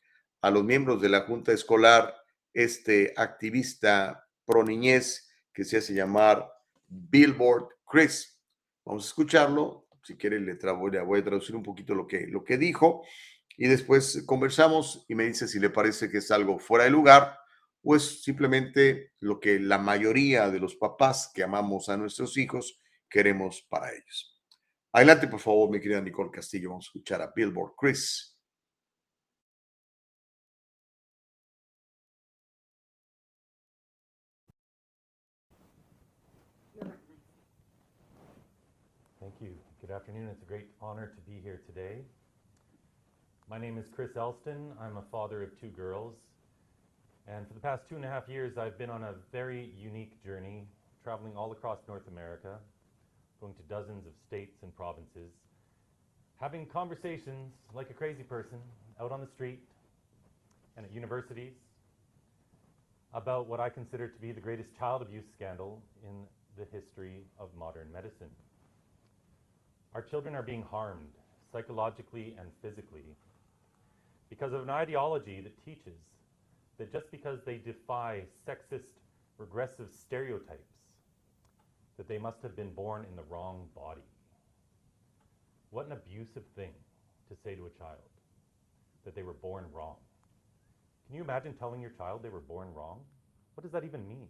a los miembros de la Junta Escolar este activista pro niñez que se hace llamar Billboard Chris. Vamos a escucharlo. Si quiere, le voy a traducir un poquito lo que, lo que dijo y después conversamos y me dice si le parece que es algo fuera de lugar o es simplemente lo que la mayoría de los papás que amamos a nuestros hijos queremos para ellos. Adelante, por favor, mi querida Nicole Castillo. Vamos a escuchar a Billboard Chris. Good afternoon. It's a great honor to be here today. My name is Chris Elston. I'm a father of two girls. And for the past two and a half years, I've been on a very unique journey, traveling all across North America, going to dozens of states and provinces, having conversations like a crazy person out on the street and at universities about what I consider to be the greatest child abuse scandal in the history of modern medicine. Our children are being harmed psychologically and physically because of an ideology that teaches that just because they defy sexist, regressive stereotypes, that they must have been born in the wrong body. What an abusive thing to say to a child that they were born wrong. Can you imagine telling your child they were born wrong? What does that even mean?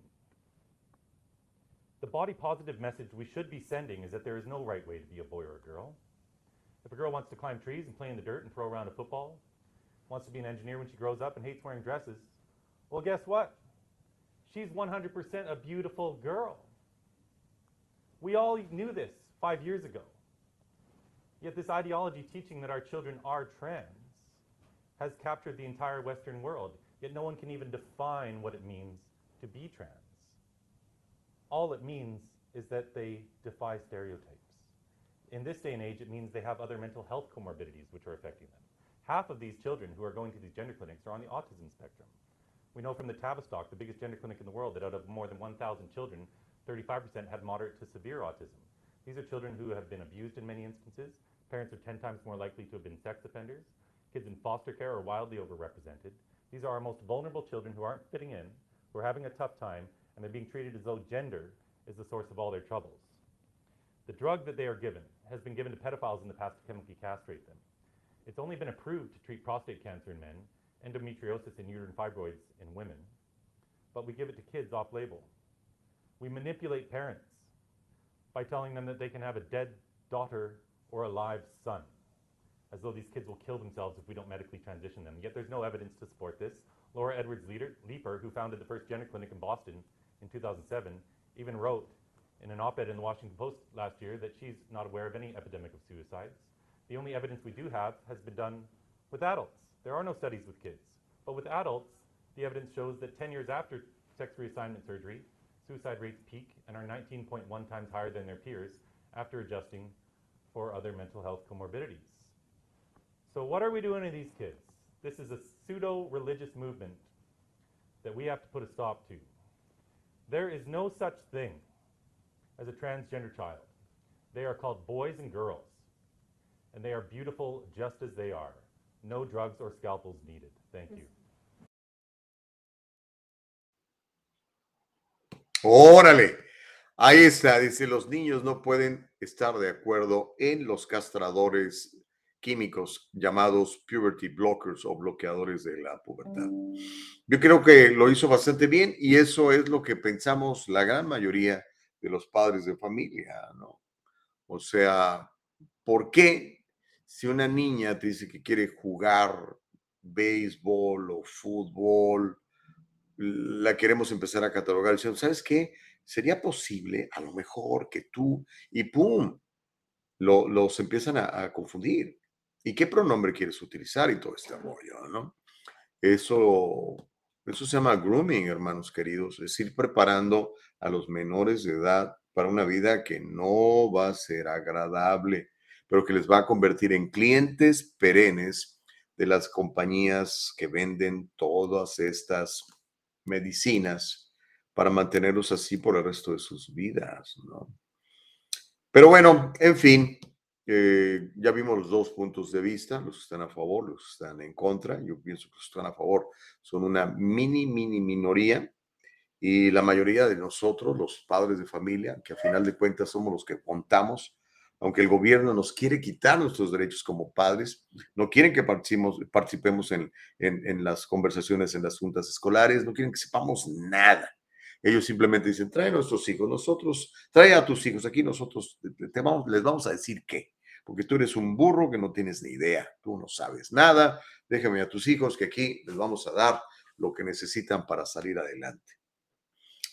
The body positive message we should be sending is that there is no right way to be a boy or a girl. If a girl wants to climb trees and play in the dirt and throw around a football, wants to be an engineer when she grows up and hates wearing dresses, well, guess what? She's 100% a beautiful girl. We all knew this five years ago. Yet this ideology teaching that our children are trans has captured the entire Western world, yet no one can even define what it means to be trans. All it means is that they defy stereotypes. In this day and age, it means they have other mental health comorbidities which are affecting them. Half of these children who are going to these gender clinics are on the autism spectrum. We know from the Tavistock, the biggest gender clinic in the world, that out of more than 1,000 children, 35% had moderate to severe autism. These are children who have been abused in many instances. Parents are 10 times more likely to have been sex offenders. Kids in foster care are wildly overrepresented. These are our most vulnerable children who aren't fitting in, who are having a tough time, and they're being treated as though gender is the source of all their troubles. The drug that they are given has been given to pedophiles in the past to chemically castrate them. It's only been approved to treat prostate cancer in men, endometriosis and uterine fibroids in women, but we give it to kids off label. We manipulate parents by telling them that they can have a dead daughter or a live son, as though these kids will kill themselves if we don't medically transition them. Yet there's no evidence to support this. Laura Edwards Leeper, who founded the first gender clinic in Boston in 2007, even wrote in an op ed in the Washington Post last year that she's not aware of any epidemic of suicides. The only evidence we do have has been done with adults. There are no studies with kids. But with adults, the evidence shows that 10 years after sex reassignment surgery, suicide rates peak and are 19.1 times higher than their peers after adjusting for other mental health comorbidities. So, what are we doing to these kids? This is a pseudo religious movement that we have to put a stop to. There is no such thing as a transgender child. They are called boys and girls, and they are beautiful just as they are. No drugs or scalpels needed. Thank you. Órale, ahí está, dice, los niños no pueden estar de acuerdo en los castradores químicos llamados puberty blockers o bloqueadores de la pubertad. Yo creo que lo hizo bastante bien y eso es lo que pensamos la gran mayoría de los padres de familia, ¿no? O sea, ¿por qué si una niña te dice que quiere jugar béisbol o fútbol, la queremos empezar a catalogar diciendo, ¿sabes qué? Sería posible a lo mejor que tú y pum, lo, los empiezan a, a, confundir. ¿Y qué pronombre quieres utilizar y todo este rollo, no? Eso, eso se llama grooming, hermanos queridos, es ir preparando a los menores de edad para una vida que no va a ser agradable, pero que les va a convertir en clientes perennes de las compañías que venden todas estas medicinas para mantenerlos así por el resto de sus vidas, ¿no? Pero bueno, en fin, eh, ya vimos los dos puntos de vista, los que están a favor, los que están en contra. Yo pienso que los que están a favor son una mini, mini minoría y la mayoría de nosotros, los padres de familia, que a final de cuentas somos los que contamos, aunque el gobierno nos quiere quitar nuestros derechos como padres, no quieren que participemos, en, en, en, las conversaciones en las juntas escolares, no quieren que sepamos nada. Ellos simplemente dicen, trae a nuestros hijos, nosotros, trae a tus hijos, aquí nosotros te, te vamos, les vamos a decir qué, porque tú eres un burro que no tienes ni idea, tú no sabes nada, déjame a tus hijos que aquí les vamos a dar lo que necesitan para salir adelante.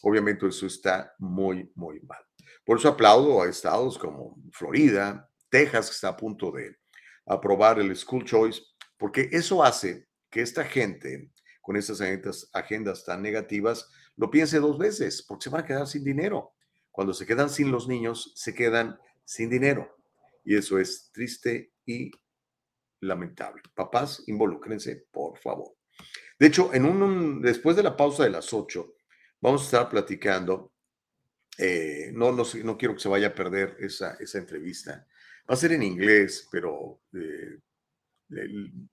Obviamente eso está muy, muy mal. Por eso aplaudo a estados como Florida, Texas, que está a punto de aprobar el School Choice, porque eso hace que esta gente, con estas agendas, agendas tan negativas, lo piense dos veces, porque se van a quedar sin dinero. Cuando se quedan sin los niños, se quedan sin dinero. Y eso es triste y lamentable. Papás, involúcrense, por favor. De hecho, en un, después de la pausa de las 8, vamos a estar platicando eh, no, no, no, quiero que se vaya a perder esa, esa entrevista. Va a ser en inglés, pero eh,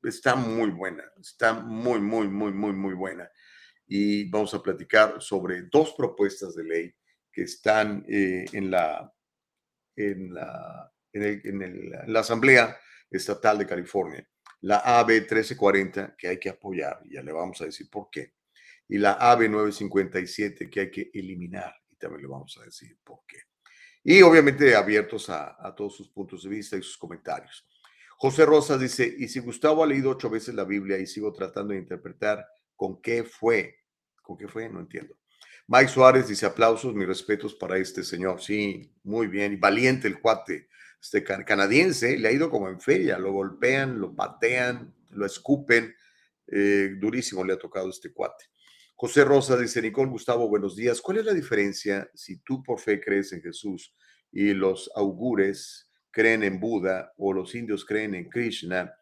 está muy buena, está muy, muy, muy, muy, muy buena. Y vamos a platicar sobre dos propuestas de ley que están eh, en, la, en, la, en, el, en, el, en, la Asamblea Estatal de California, la AB 1340 que hay que apoyar, ya le vamos a decir por qué, y la AB 957 que hay que eliminar, y también le vamos a decir por qué. Y obviamente abiertos a, a todos sus puntos de vista y sus comentarios. José Rosas dice, y si Gustavo ha leído ocho veces la Biblia y sigo tratando de interpretar con qué fue, con qué fue, no entiendo. Mike Suárez dice, aplausos, mis respetos para este señor. Sí, muy bien, y valiente el cuate. Este canadiense le ha ido como en feria, lo golpean, lo patean, lo escupen. Eh, durísimo le ha tocado este cuate. José Rosa dice, Nicole Gustavo, buenos días. ¿Cuál es la diferencia si tú por fe crees en Jesús y los augures creen en Buda o los indios creen en Krishna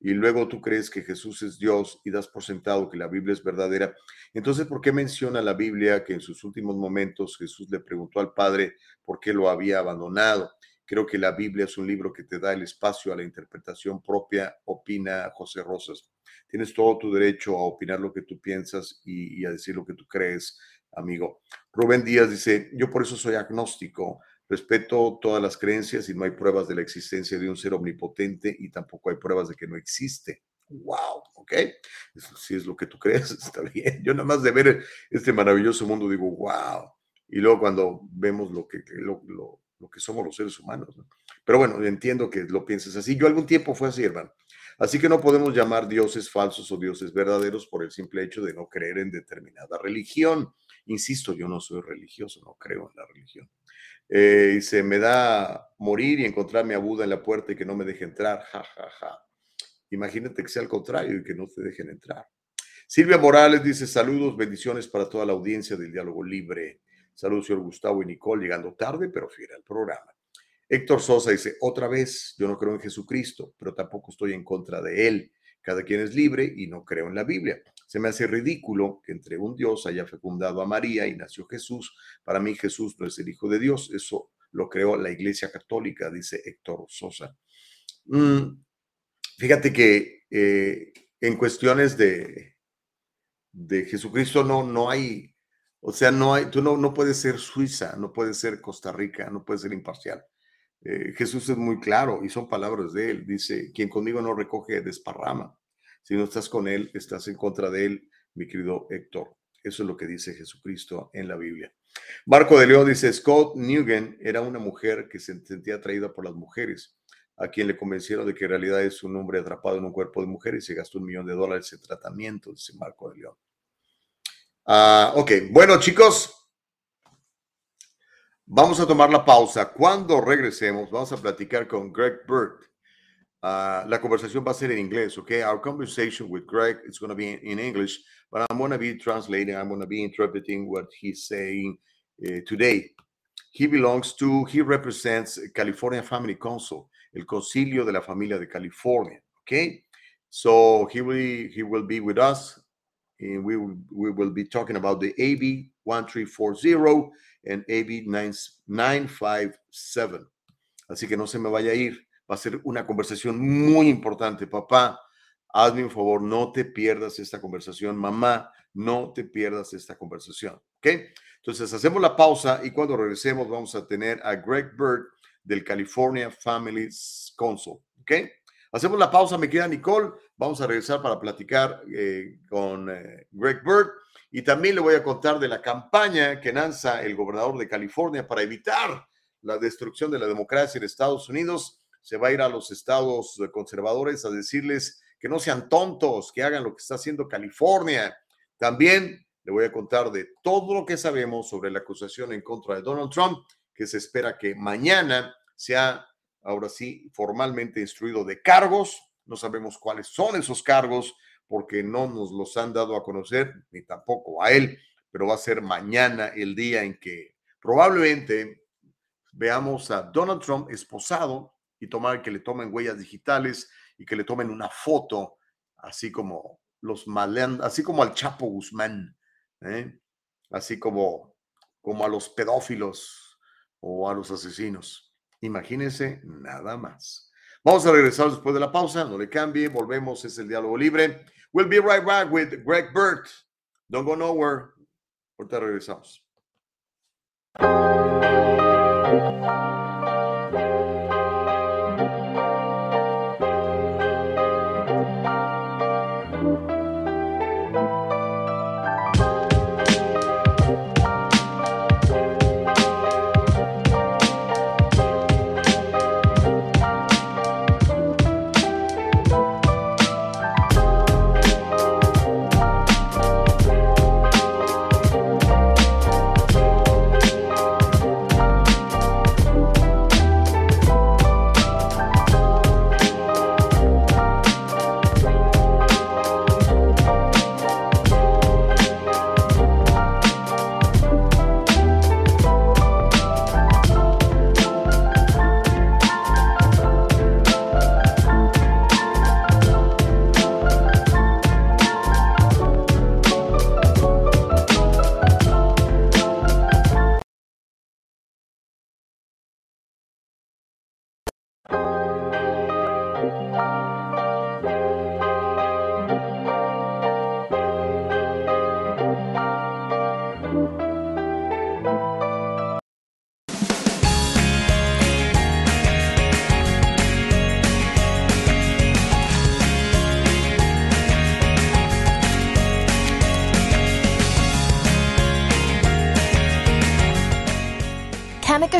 y luego tú crees que Jesús es Dios y das por sentado que la Biblia es verdadera? Entonces, ¿por qué menciona la Biblia que en sus últimos momentos Jesús le preguntó al Padre por qué lo había abandonado? Creo que la Biblia es un libro que te da el espacio a la interpretación propia, opina José Rosas. Tienes todo tu derecho a opinar lo que tú piensas y, a decir lo que tú crees, amigo. Rubén Díaz dice, yo por eso soy agnóstico, respeto todas las creencias y no hay pruebas de la existencia de un ser omnipotente y tampoco hay pruebas de que no existe. Wow, ok. Eso sí es lo que tú crees, está bien. Yo nada más de ver este maravilloso mundo digo, wow. Y luego cuando vemos lo que, lo, lo que somos los seres humanos. Pero bueno, entiendo que lo pienses así. Yo algún tiempo fue así, hermano. Así que no podemos llamar dioses falsos o dioses verdaderos por el simple hecho de no creer en determinada religión. Insisto, yo no soy religioso, no creo en la religión. Eh, y se me da morir y encontrarme a Buda en la puerta y que no me deje entrar. Ja, ja, ja. Imagínate que sea al contrario y que no te dejen entrar. Silvia Morales dice saludos, bendiciones para toda la audiencia del diálogo libre. Saludos, señor Gustavo y Nicole, llegando tarde, pero fiel al programa. Héctor Sosa dice, otra vez, yo no creo en Jesucristo, pero tampoco estoy en contra de él. Cada quien es libre y no creo en la Biblia. Se me hace ridículo que entre un Dios haya fecundado a María y nació Jesús. Para mí Jesús no es el Hijo de Dios. Eso lo creó la Iglesia Católica, dice Héctor Sosa. Mm, fíjate que eh, en cuestiones de, de Jesucristo no, no hay o sea, no hay, tú no, no puedes ser Suiza, no puedes ser Costa Rica, no puedes ser imparcial. Eh, Jesús es muy claro y son palabras de él. Dice, quien conmigo no recoge, desparrama. Si no estás con él, estás en contra de él, mi querido Héctor. Eso es lo que dice Jesucristo en la Biblia. Marco de León dice, Scott Newgen era una mujer que se sentía atraída por las mujeres, a quien le convencieron de que en realidad es un hombre atrapado en un cuerpo de mujer y se gastó un millón de dólares en tratamiento, dice Marco de León. Ah, ok, bueno chicos, vamos a tomar la pausa. Cuando regresemos, vamos a platicar con Greg Burt. Uh, la conversación va a ser en inglés, ok? Our conversation with Greg is going to be in, in, English, but I'm going to be translating, I'm going to be interpreting what he's saying uh, today. He belongs to, he represents California Family Council, el Concilio de la Familia de California, okay? So he will, he will be with us and we will, we will be talking about the AB 1340 and AB 957. Así que no se me vaya a ir. Va a ser una conversación muy importante. Papá, hazme un favor, no te pierdas esta conversación. Mamá, no te pierdas esta conversación. ¿Ok? Entonces hacemos la pausa y cuando regresemos vamos a tener a Greg Bird del California Families Council. ¿Ok? Hacemos la pausa, me queda Nicole. Vamos a regresar para platicar eh, con eh, Greg Bird. Y también le voy a contar de la campaña que lanza el gobernador de California para evitar la destrucción de la democracia en Estados Unidos. Se va a ir a los estados conservadores a decirles que no sean tontos, que hagan lo que está haciendo California. También le voy a contar de todo lo que sabemos sobre la acusación en contra de Donald Trump, que se espera que mañana sea ahora sí, formalmente instruido de cargos. No sabemos cuáles son esos cargos porque no nos los han dado a conocer, ni tampoco a él, pero va a ser mañana el día en que probablemente veamos a Donald Trump esposado y tomar que le tomen huellas digitales y que le tomen una foto, así como los así como al Chapo Guzmán, ¿eh? así como, como a los pedófilos o a los asesinos. Imagínense nada más. Vamos a regresar después de la pausa, no le cambie, volvemos, es el diálogo libre. We'll be right back with Greg Burt. Don't go nowhere. Ahorita regresamos.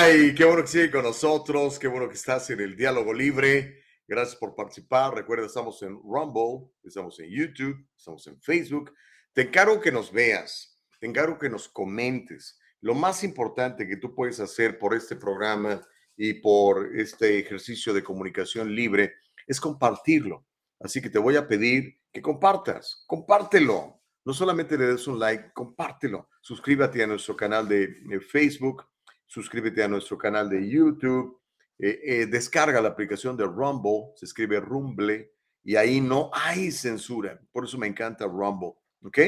Ay, qué bueno que sigue con nosotros, qué bueno que estás en el diálogo libre. Gracias por participar. Recuerda, estamos en Rumble, estamos en YouTube, estamos en Facebook. Te encargo que nos veas, te encargo que nos comentes. Lo más importante que tú puedes hacer por este programa y por este ejercicio de comunicación libre es compartirlo. Así que te voy a pedir que compartas, compártelo. No solamente le des un like, compártelo. Suscríbete a nuestro canal de Facebook, suscríbete a nuestro canal de YouTube, eh, eh, descarga la aplicación de Rumble, se escribe Rumble, y ahí no hay censura. Por eso me encanta Rumble, ¿ok?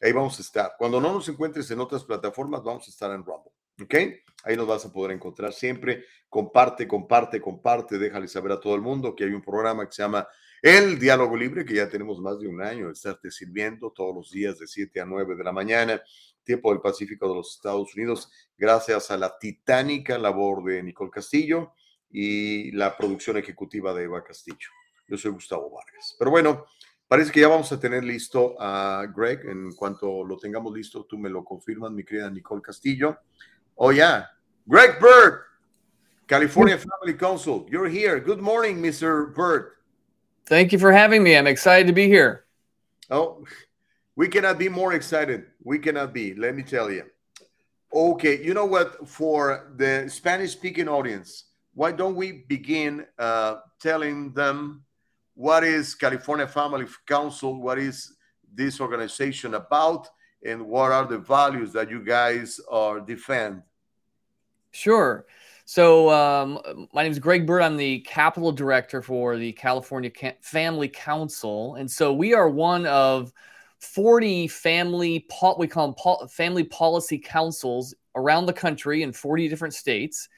Ahí vamos a estar. Cuando no nos encuentres en otras plataformas, vamos a estar en Rumble, ¿ok? Ahí nos vas a poder encontrar siempre. Comparte, comparte, comparte. Déjale saber a todo el mundo que hay un programa que se llama El Diálogo Libre, que ya tenemos más de un año de estarte sirviendo todos los días de 7 a 9 de la mañana, tiempo del Pacífico de los Estados Unidos, gracias a la titánica labor de Nicole Castillo y la producción ejecutiva de Eva Castillo. Yo soy Gustavo Vargas. Pero bueno, parece que ya vamos a tener listo a Greg. En cuanto lo tengamos listo, tú me lo confirmas, mi querida Nicole Castillo. Oh, yeah. Greg Bird, California Family Council. You're here. Good morning, Mr. Bird. Thank you for having me. I'm excited to be here. Oh, we cannot be more excited. We cannot be, let me tell you. Okay, you know what? For the Spanish speaking audience, why don't we begin uh, telling them what is California Family Council? What is this organization about? And what are the values that you guys are defend? Sure. So, um, my name is Greg Bird. I'm the capital director for the California Ca- Family Council. And so, we are one of 40 family, po- we call them po- family policy councils around the country in 40 different states.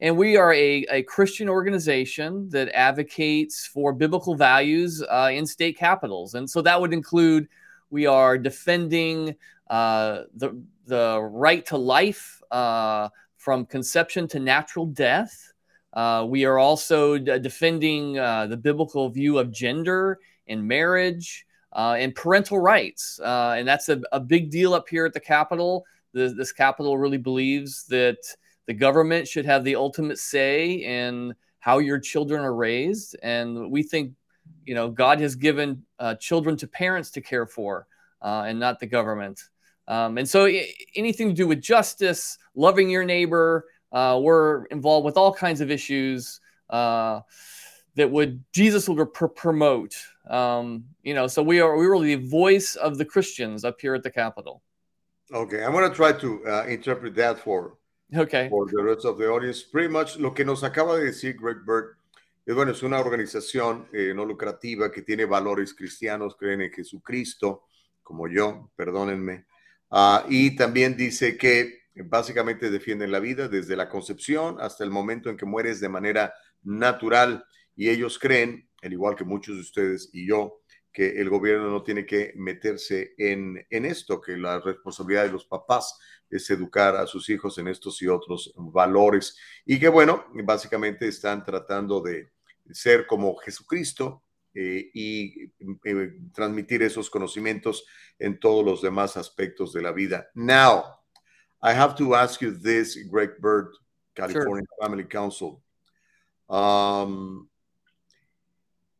And we are a, a Christian organization that advocates for biblical values uh, in state capitals. And so, that would include we are defending uh, the, the right to life. Uh, from conception to natural death. Uh, we are also d- defending uh, the biblical view of gender and marriage uh, and parental rights. Uh, and that's a, a, big deal up here at the Capitol. The, this Capitol really believes that the government should have the ultimate say in how your children are raised. And we think, you know, God has given uh, children to parents to care for uh, and not the government. Um, and so anything to do with justice, loving your neighbor, uh, we're involved with all kinds of issues uh, that would Jesus would pr- promote. Um, you know, so we are we really the voice of the Christians up here at the Capitol. Okay, I'm going to try to uh, interpret that for okay for the rest of the audience. Pretty much lo que nos acaba de decir Greg Bird es bueno, es una organización eh, no lucrativa que tiene valores cristianos, creen en Jesucristo, como yo, perdónenme. Uh, y también dice que básicamente defienden la vida desde la concepción hasta el momento en que mueres de manera natural. Y ellos creen, al igual que muchos de ustedes y yo, que el gobierno no tiene que meterse en, en esto, que la responsabilidad de los papás es educar a sus hijos en estos y otros valores. Y que bueno, básicamente están tratando de ser como Jesucristo, eh, y eh, transmitir esos conocimientos en todos los demás aspectos de la vida. Now, I have to ask you this, Greg Bird, California sure. Family Council. Um,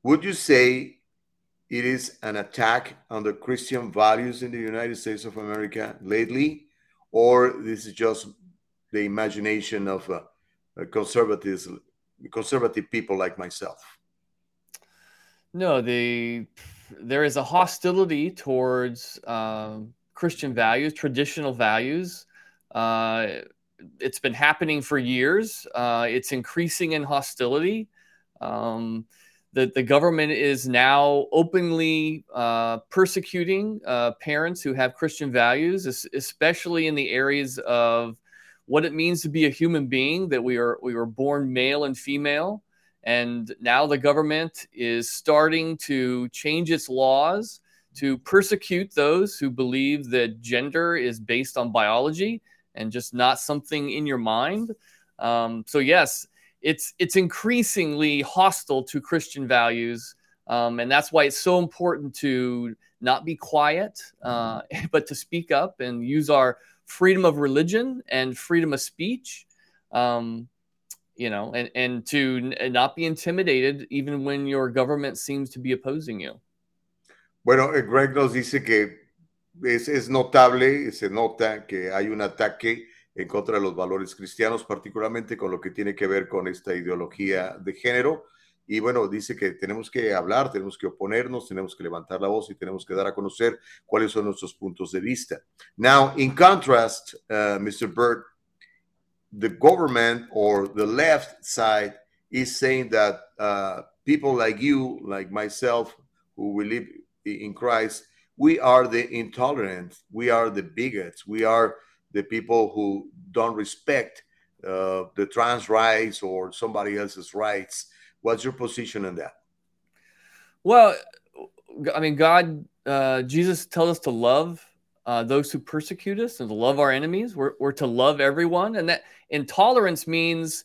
would you say it is an attack on the Christian values in the United States of America lately, or this is just the imagination of uh, conservatives, conservative people like myself? No, the there is a hostility towards um, Christian values, traditional values. Uh, it's been happening for years. Uh, it's increasing in hostility. Um, the, the government is now openly uh, persecuting uh, parents who have Christian values, especially in the areas of what it means to be a human being, that we are we were born male and female. And now the government is starting to change its laws to persecute those who believe that gender is based on biology and just not something in your mind. Um, so yes, it's it's increasingly hostile to Christian values, um, and that's why it's so important to not be quiet, uh, but to speak up and use our freedom of religion and freedom of speech. Um, you know, and, and to not be intimidated even when your government seems to be opposing you. Bueno, eh, Greg nos dice que es, es, notable, se nota que hay un ataque en contra de los valores cristianos, particularmente con lo que tiene que ver con esta ideología de género. Y bueno, dice que tenemos que hablar, tenemos que oponernos, tenemos que levantar la voz y tenemos que dar a conocer cuáles son nuestros puntos de vista. Now, in contrast, uh, Mr. Bird, the government or the left side is saying that uh, people like you, like myself, who we live in Christ, we are the intolerant, we are the bigots, we are the people who don't respect uh, the trans rights or somebody else's rights. What's your position on that? Well, I mean, God, uh, Jesus tells us to love uh, those who persecute us and to love our enemies. We're, we're to love everyone, and that intolerance means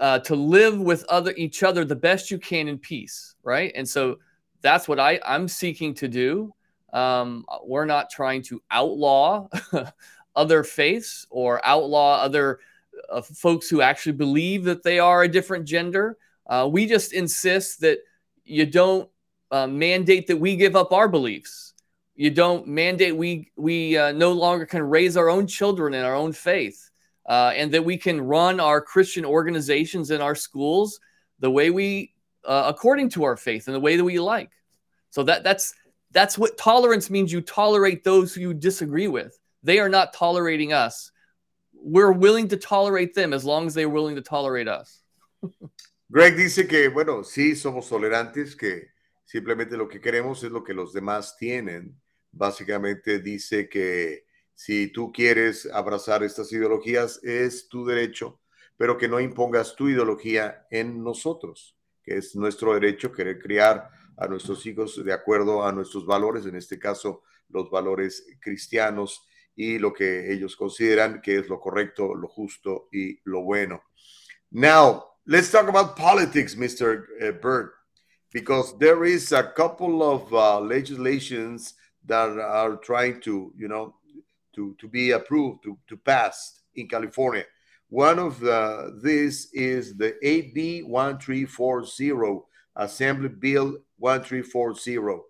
uh, to live with other each other the best you can in peace, right? And so that's what I I'm seeking to do. Um, we're not trying to outlaw other faiths or outlaw other uh, folks who actually believe that they are a different gender. Uh, we just insist that you don't uh, mandate that we give up our beliefs. You don't mandate we we uh, no longer can raise our own children in our own faith, uh, and that we can run our Christian organizations in our schools the way we uh, according to our faith and the way that we like. So that that's that's what tolerance means. You tolerate those who you disagree with. They are not tolerating us. We're willing to tolerate them as long as they're willing to tolerate us. Greg dice que, bueno, sí somos tolerantes, que simplemente lo que queremos es lo que los demás tienen. Básicamente dice que si tú quieres abrazar estas ideologías es tu derecho, pero que no impongas tu ideología en nosotros, que es nuestro derecho querer criar a nuestros hijos de acuerdo a nuestros valores, en este caso los valores cristianos y lo que ellos consideran que es lo correcto, lo justo y lo bueno. Now, let's talk about politics, Mr. Uh, Bird, because there is a couple of uh, legislations that are trying to, you know, to, to be approved, to, to pass in California. One of the, this is the AB 1340, Assembly Bill 1340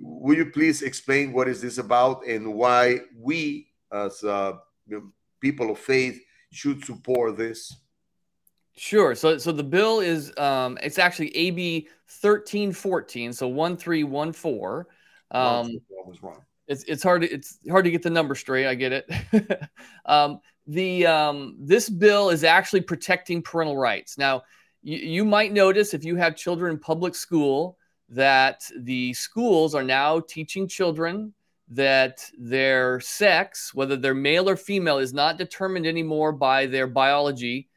will you please explain what is this about and why we as uh, people of faith should support this? Sure. So so the bill is um it's actually ab 1314 so 1314 um was wrong. it's it's hard to, it's hard to get the number straight i get it. Um the um this bill is actually protecting parental rights. Now you, you might notice if you have children in public school that the schools are now teaching children that their sex, whether they're male or female, is not determined anymore by their biology,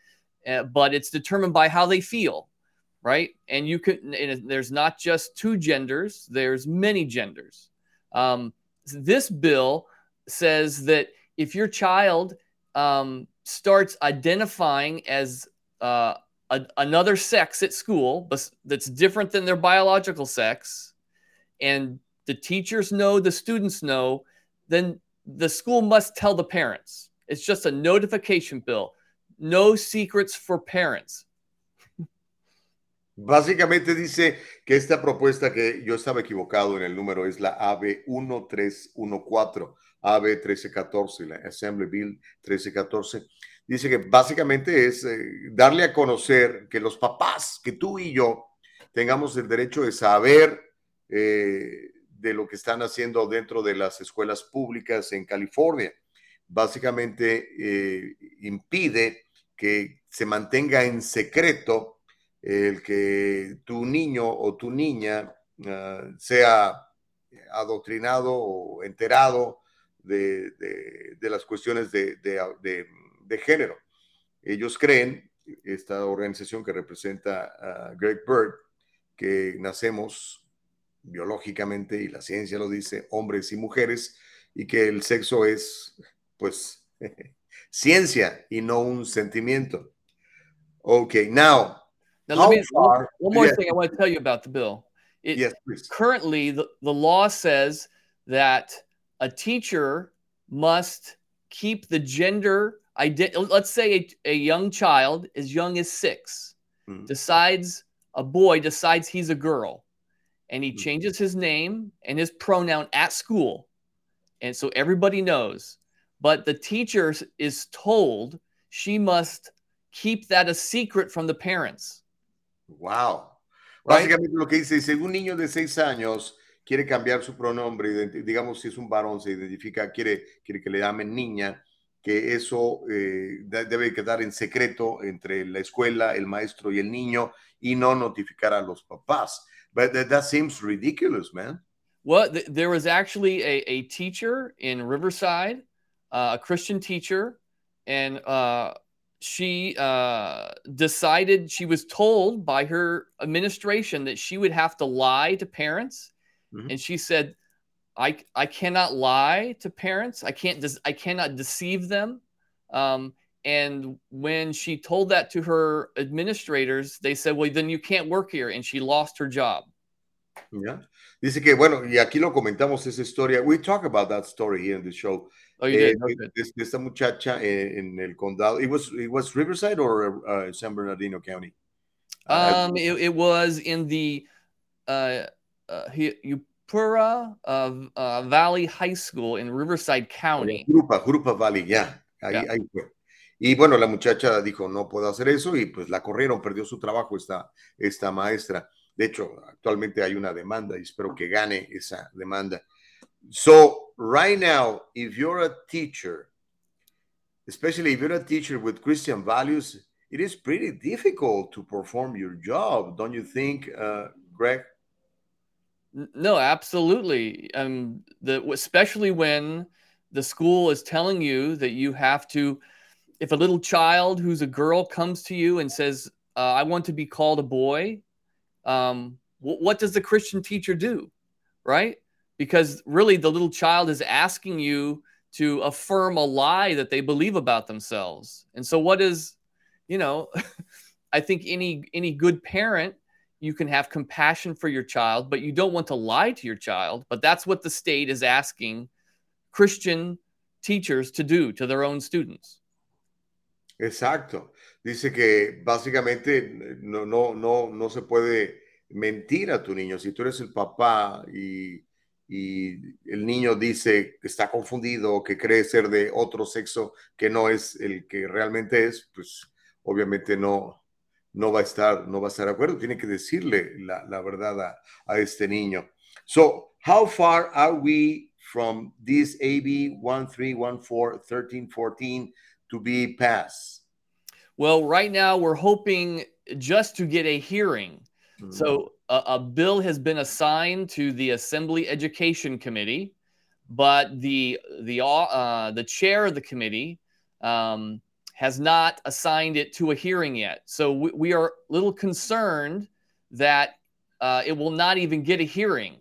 uh, but it's determined by how they feel, right? And you can, and there's not just two genders, there's many genders. Um, this bill says that if your child um, starts identifying as uh, a, another sex at school but that's different than their biological sex, and the teachers know, the students know, then the school must tell the parents. It's just a notification bill. No secrets for parents. Básicamente dice que esta propuesta que yo estaba equivocado en el número es la AB 1314, AB 1314, la Assembly Bill 1314 dice que básicamente es eh, darle a conocer que los papás, que tú y yo, tengamos el derecho de saber eh, de lo que están haciendo dentro de las escuelas públicas en California. Básicamente eh, impide que se mantenga en secreto el que tu niño o tu niña ah, sea adoctrinado o enterado de, las cuestiones de, género. Ellos creen, esta organización que representa a Greg Bird, que nacemos biológicamente, y la ciencia lo dice, hombres y mujeres, y que el sexo es, pues, ciencia y no un sentimiento. Okay, now, now let me, one, one more thing I want to tell you about the bill. It, yes, please. Currently, the, the law says that a teacher must keep the gender ident- let's say a, a, young child as young as 6 mm-hmm. decides a boy decides he's a girl and he mm-hmm. changes his name and his pronoun at school and so everybody knows but the teacher is told she must keep that a secret from the parents wow right? básicamente lo que dice si un niño de seis años quiere cambiar su pronombre, digamos si es un varón, se identifica, quiere, quiere que le llamen niña, que eso eh, debe quedar en secreto entre la escuela, el maestro y el niño y no notificar a los papás. But that, that seems ridiculous, man. Well, th there was actually a, a teacher in Riverside, uh, a Christian teacher, and uh, she uh, decided she was told by her administration that she would have to lie to parents Mm-hmm. And she said, I, I cannot lie to parents. I can't I cannot deceive them. Um, and when she told that to her administrators, they said, well, then you can't work here. And she lost her job. Yeah. Dice que, bueno, y aquí lo comentamos esa historia. We talk about that story here in the show. Oh, eh, de, de, esta muchacha en, en, el condado. It was, it was Riverside or uh, San Bernardino County? Uh, um, it, it was in the uh, uh, Yupura uh, Valley High School in Riverside County. Jurupa, Jurupa Valley, ya. Ahí, yeah. ahí fue. Y bueno, la muchacha dijo, no puedo hacer eso y pues la corrieron, perdió su trabajo esta, esta maestra. De hecho, actualmente hay una demanda y espero que gane esa demanda. So, right now, if you're a teacher, especially if you're a teacher with Christian values, it is pretty difficult to perform your job, don't you think, uh, Greg? No, absolutely. Um, the especially when the school is telling you that you have to, if a little child who's a girl comes to you and says, uh, "I want to be called a boy," um, what does the Christian teacher do, right? Because really, the little child is asking you to affirm a lie that they believe about themselves. And so, what is, you know, I think any any good parent you can have compassion for your child, but you don't want to lie to your child. But that's what the state is asking Christian teachers to do to their own students. Exacto. Dice que básicamente no, no, no, no se puede mentir a tu niño. Si tú eres el papá y, y el niño dice que está confundido, que cree ser de otro sexo que no es el que realmente es, pues obviamente no, no va a estar, no va a estar de acuerdo, tiene que decirle la, verdad a, a, este niño. So, how far are we from this AB 1314-1314 to be passed? Well, right now we're hoping just to get a hearing. Mm-hmm. So, a, bill has been assigned to the Assembly Education Committee, but the the uh, the chair of the committee um, has not assigned it to a hearing yet. So we, we are a little concerned that uh, it will not even get a hearing.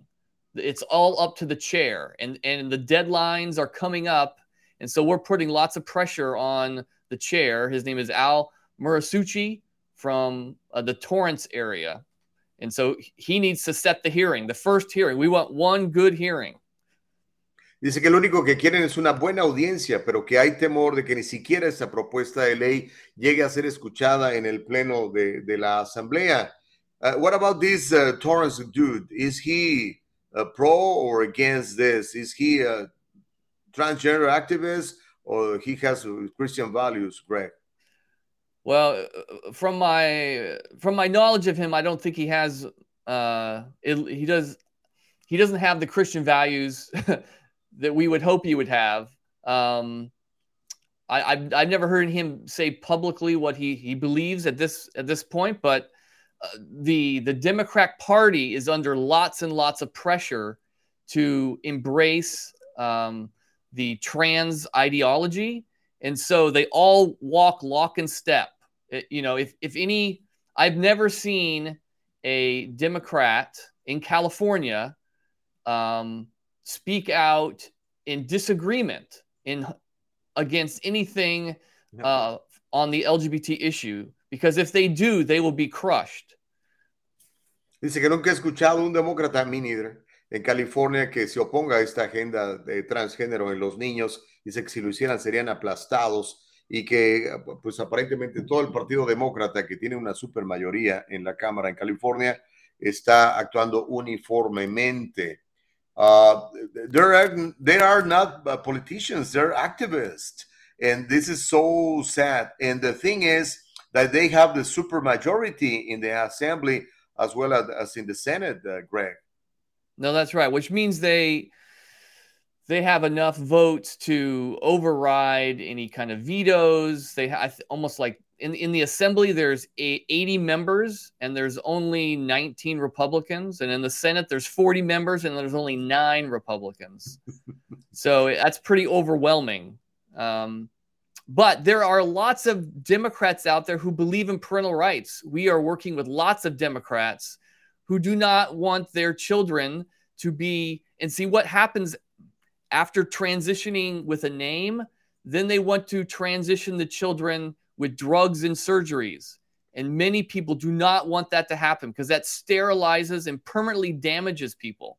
It's all up to the chair, and, and the deadlines are coming up. And so we're putting lots of pressure on the chair. His name is Al Murasuchi from uh, the Torrance area. And so he needs to set the hearing, the first hearing. We want one good hearing. Dice que lo único que quieren es una buena audiencia, pero que hay temor de que ni siquiera esa propuesta de ley llegue a ser escuchada en el pleno de, de la asamblea. Uh, what about this uh, Torrance dude? Is he uh, pro or against this? Is he a transgender activist or he has Christian values, Greg? Well, from my from my knowledge of him, I don't think he has. Uh, it, he does. He doesn't have the Christian values that we would hope he would have. Um, I, I've, I've never heard him say publicly what he, he believes at this at this point, but uh, the the Democrat Party is under lots and lots of pressure to embrace um, the trans ideology, and so they all walk lock and step. It, you know, if if any, I've never seen a Democrat in California um, speak out in disagreement in against anything uh, on the LGBT issue because if they do, they will be crushed. Dice que nunca he escuchado un demócrata, me neither, en California que se oponga a esta agenda de transgénero en los niños. Dice que si lo hicieran serían aplastados y que pues aparentemente todo el Partido Demócrata que tiene una super mayoría en la Cámara en California está actuando uniformemente. Uh, there are they are not uh, politicians; they're activists, and this is so sad. And the thing is that they have the supermajority in the assembly as well as, as in the Senate, uh, Greg. No, that's right. Which means they they have enough votes to override any kind of vetoes. They have almost like in in the assembly there's 80 members and there's only 19 republicans. And in the senate there's 40 members and there's only nine republicans. So that's pretty overwhelming. Um, but there are lots of democrats out there who believe in parental rights. We are working with lots of democrats who do not want their children to be and see what happens after transitioning with a name then they want to transition the children with drugs and surgeries. And many people do not want that to happen because that sterilizes and permanently damages people.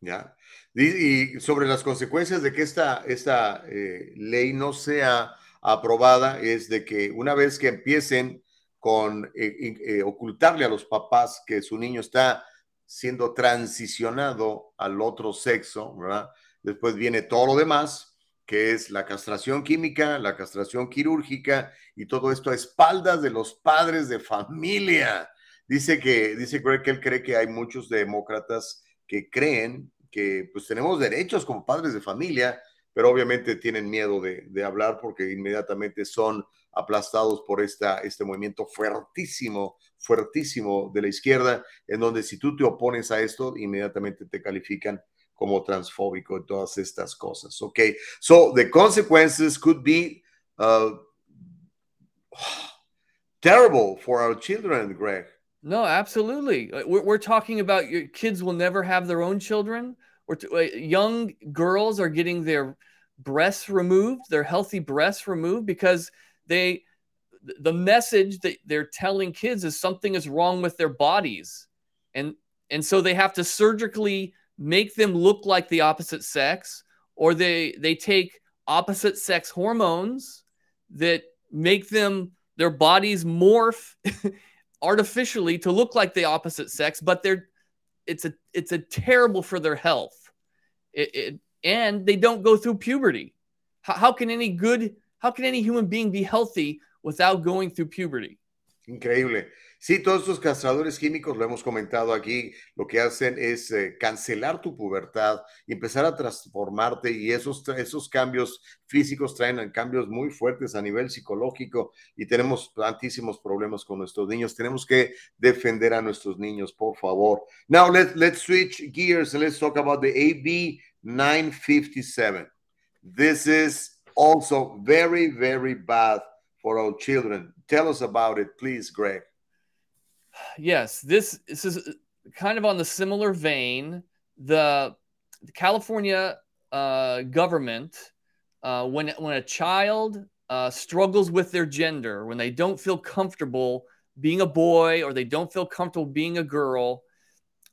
Ya. Y, sobre las consecuencias de que esta, esta eh, ley no sea aprobada es de que una vez que empiecen con eh, eh, ocultarle a los papás que su niño está siendo transicionado al otro sexo, ¿verdad? Después viene todo lo demás, que es la castración química, la castración quirúrgica y todo esto a espaldas de los padres de familia. Dice que, dice que él cree que hay muchos demócratas que creen que pues tenemos derechos como padres de familia, pero obviamente tienen miedo de, de hablar porque inmediatamente son aplastados por esta, este movimiento fuertísimo, fuertísimo de la izquierda, en donde si tú te opones a esto, inmediatamente te califican como transfóbico y todas estas cosas. Ok, so the consequences could be uh, terrible for our children, Greg. No, absolutely. We're, we're talking about your kids will never have their own children. Or young girls are getting their breasts removed, their healthy breasts removed because they the message that they're telling kids is something is wrong with their bodies. And and so they have to surgically make them look like the opposite sex or they they take opposite sex hormones that make them their bodies morph artificially to look like the opposite sex but they're it's a it's a terrible for their health. It, it, and they don't go through puberty. How, how can any good how can any human being be healthy without going through puberty increíble Sí, todos estos castradores químicos, lo hemos comentado aquí, lo que hacen es eh, cancelar tu pubertad y empezar a transformarte y esos, esos cambios físicos traen cambios muy fuertes a nivel psicológico y tenemos tantísimos problemas con nuestros niños. Tenemos que defender a nuestros niños, por favor. Now, let, let's switch gears and let's talk about the AB 957. This is also very, very bad for our children. Tell us about it, please, Greg. yes, this, this is kind of on the similar vein. The, California uh, government, uh, when when a child uh, struggles with their gender, when they don't feel comfortable being a boy or they don't feel comfortable being a girl,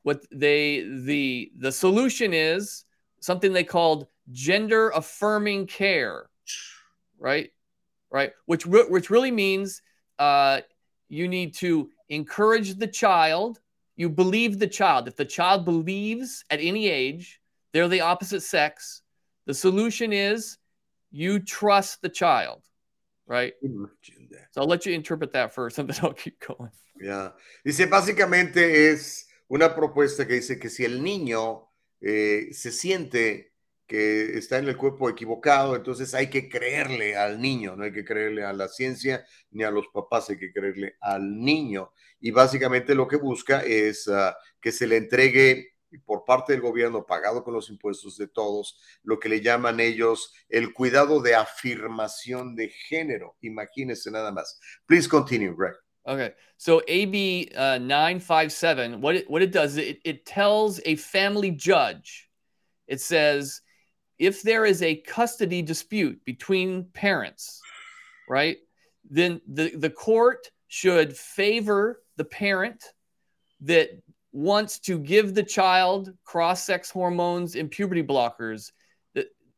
what they the the solution is something they called gender affirming care, right? Right, which which really means uh, you need to encourage the child. You believe the child. If the child believes at any age they're the opposite sex, the solution is you trust the child, right? So I'll let you interpret that first, and then I'll keep going. Ya. Dice, básicamente es una propuesta que dice que si el niño eh, se siente que está en el cuerpo equivocado, entonces hay que creerle al niño, no hay que creerle a la ciencia ni a los papás, hay que creerle al niño. Y básicamente lo que busca es uh, que se le entregue por parte del gobierno, pagado con los impuestos de todos, lo que le llaman ellos el cuidado de afirmación de género. Imagínense nada más. Please continue, Greg. Okay, so AB uh, 957, what it, what it does, it tells a family judge, it says, if there is a custody dispute between parents, right, then the, the court should favor the parent that wants to give the child cross sex hormones and puberty blockers.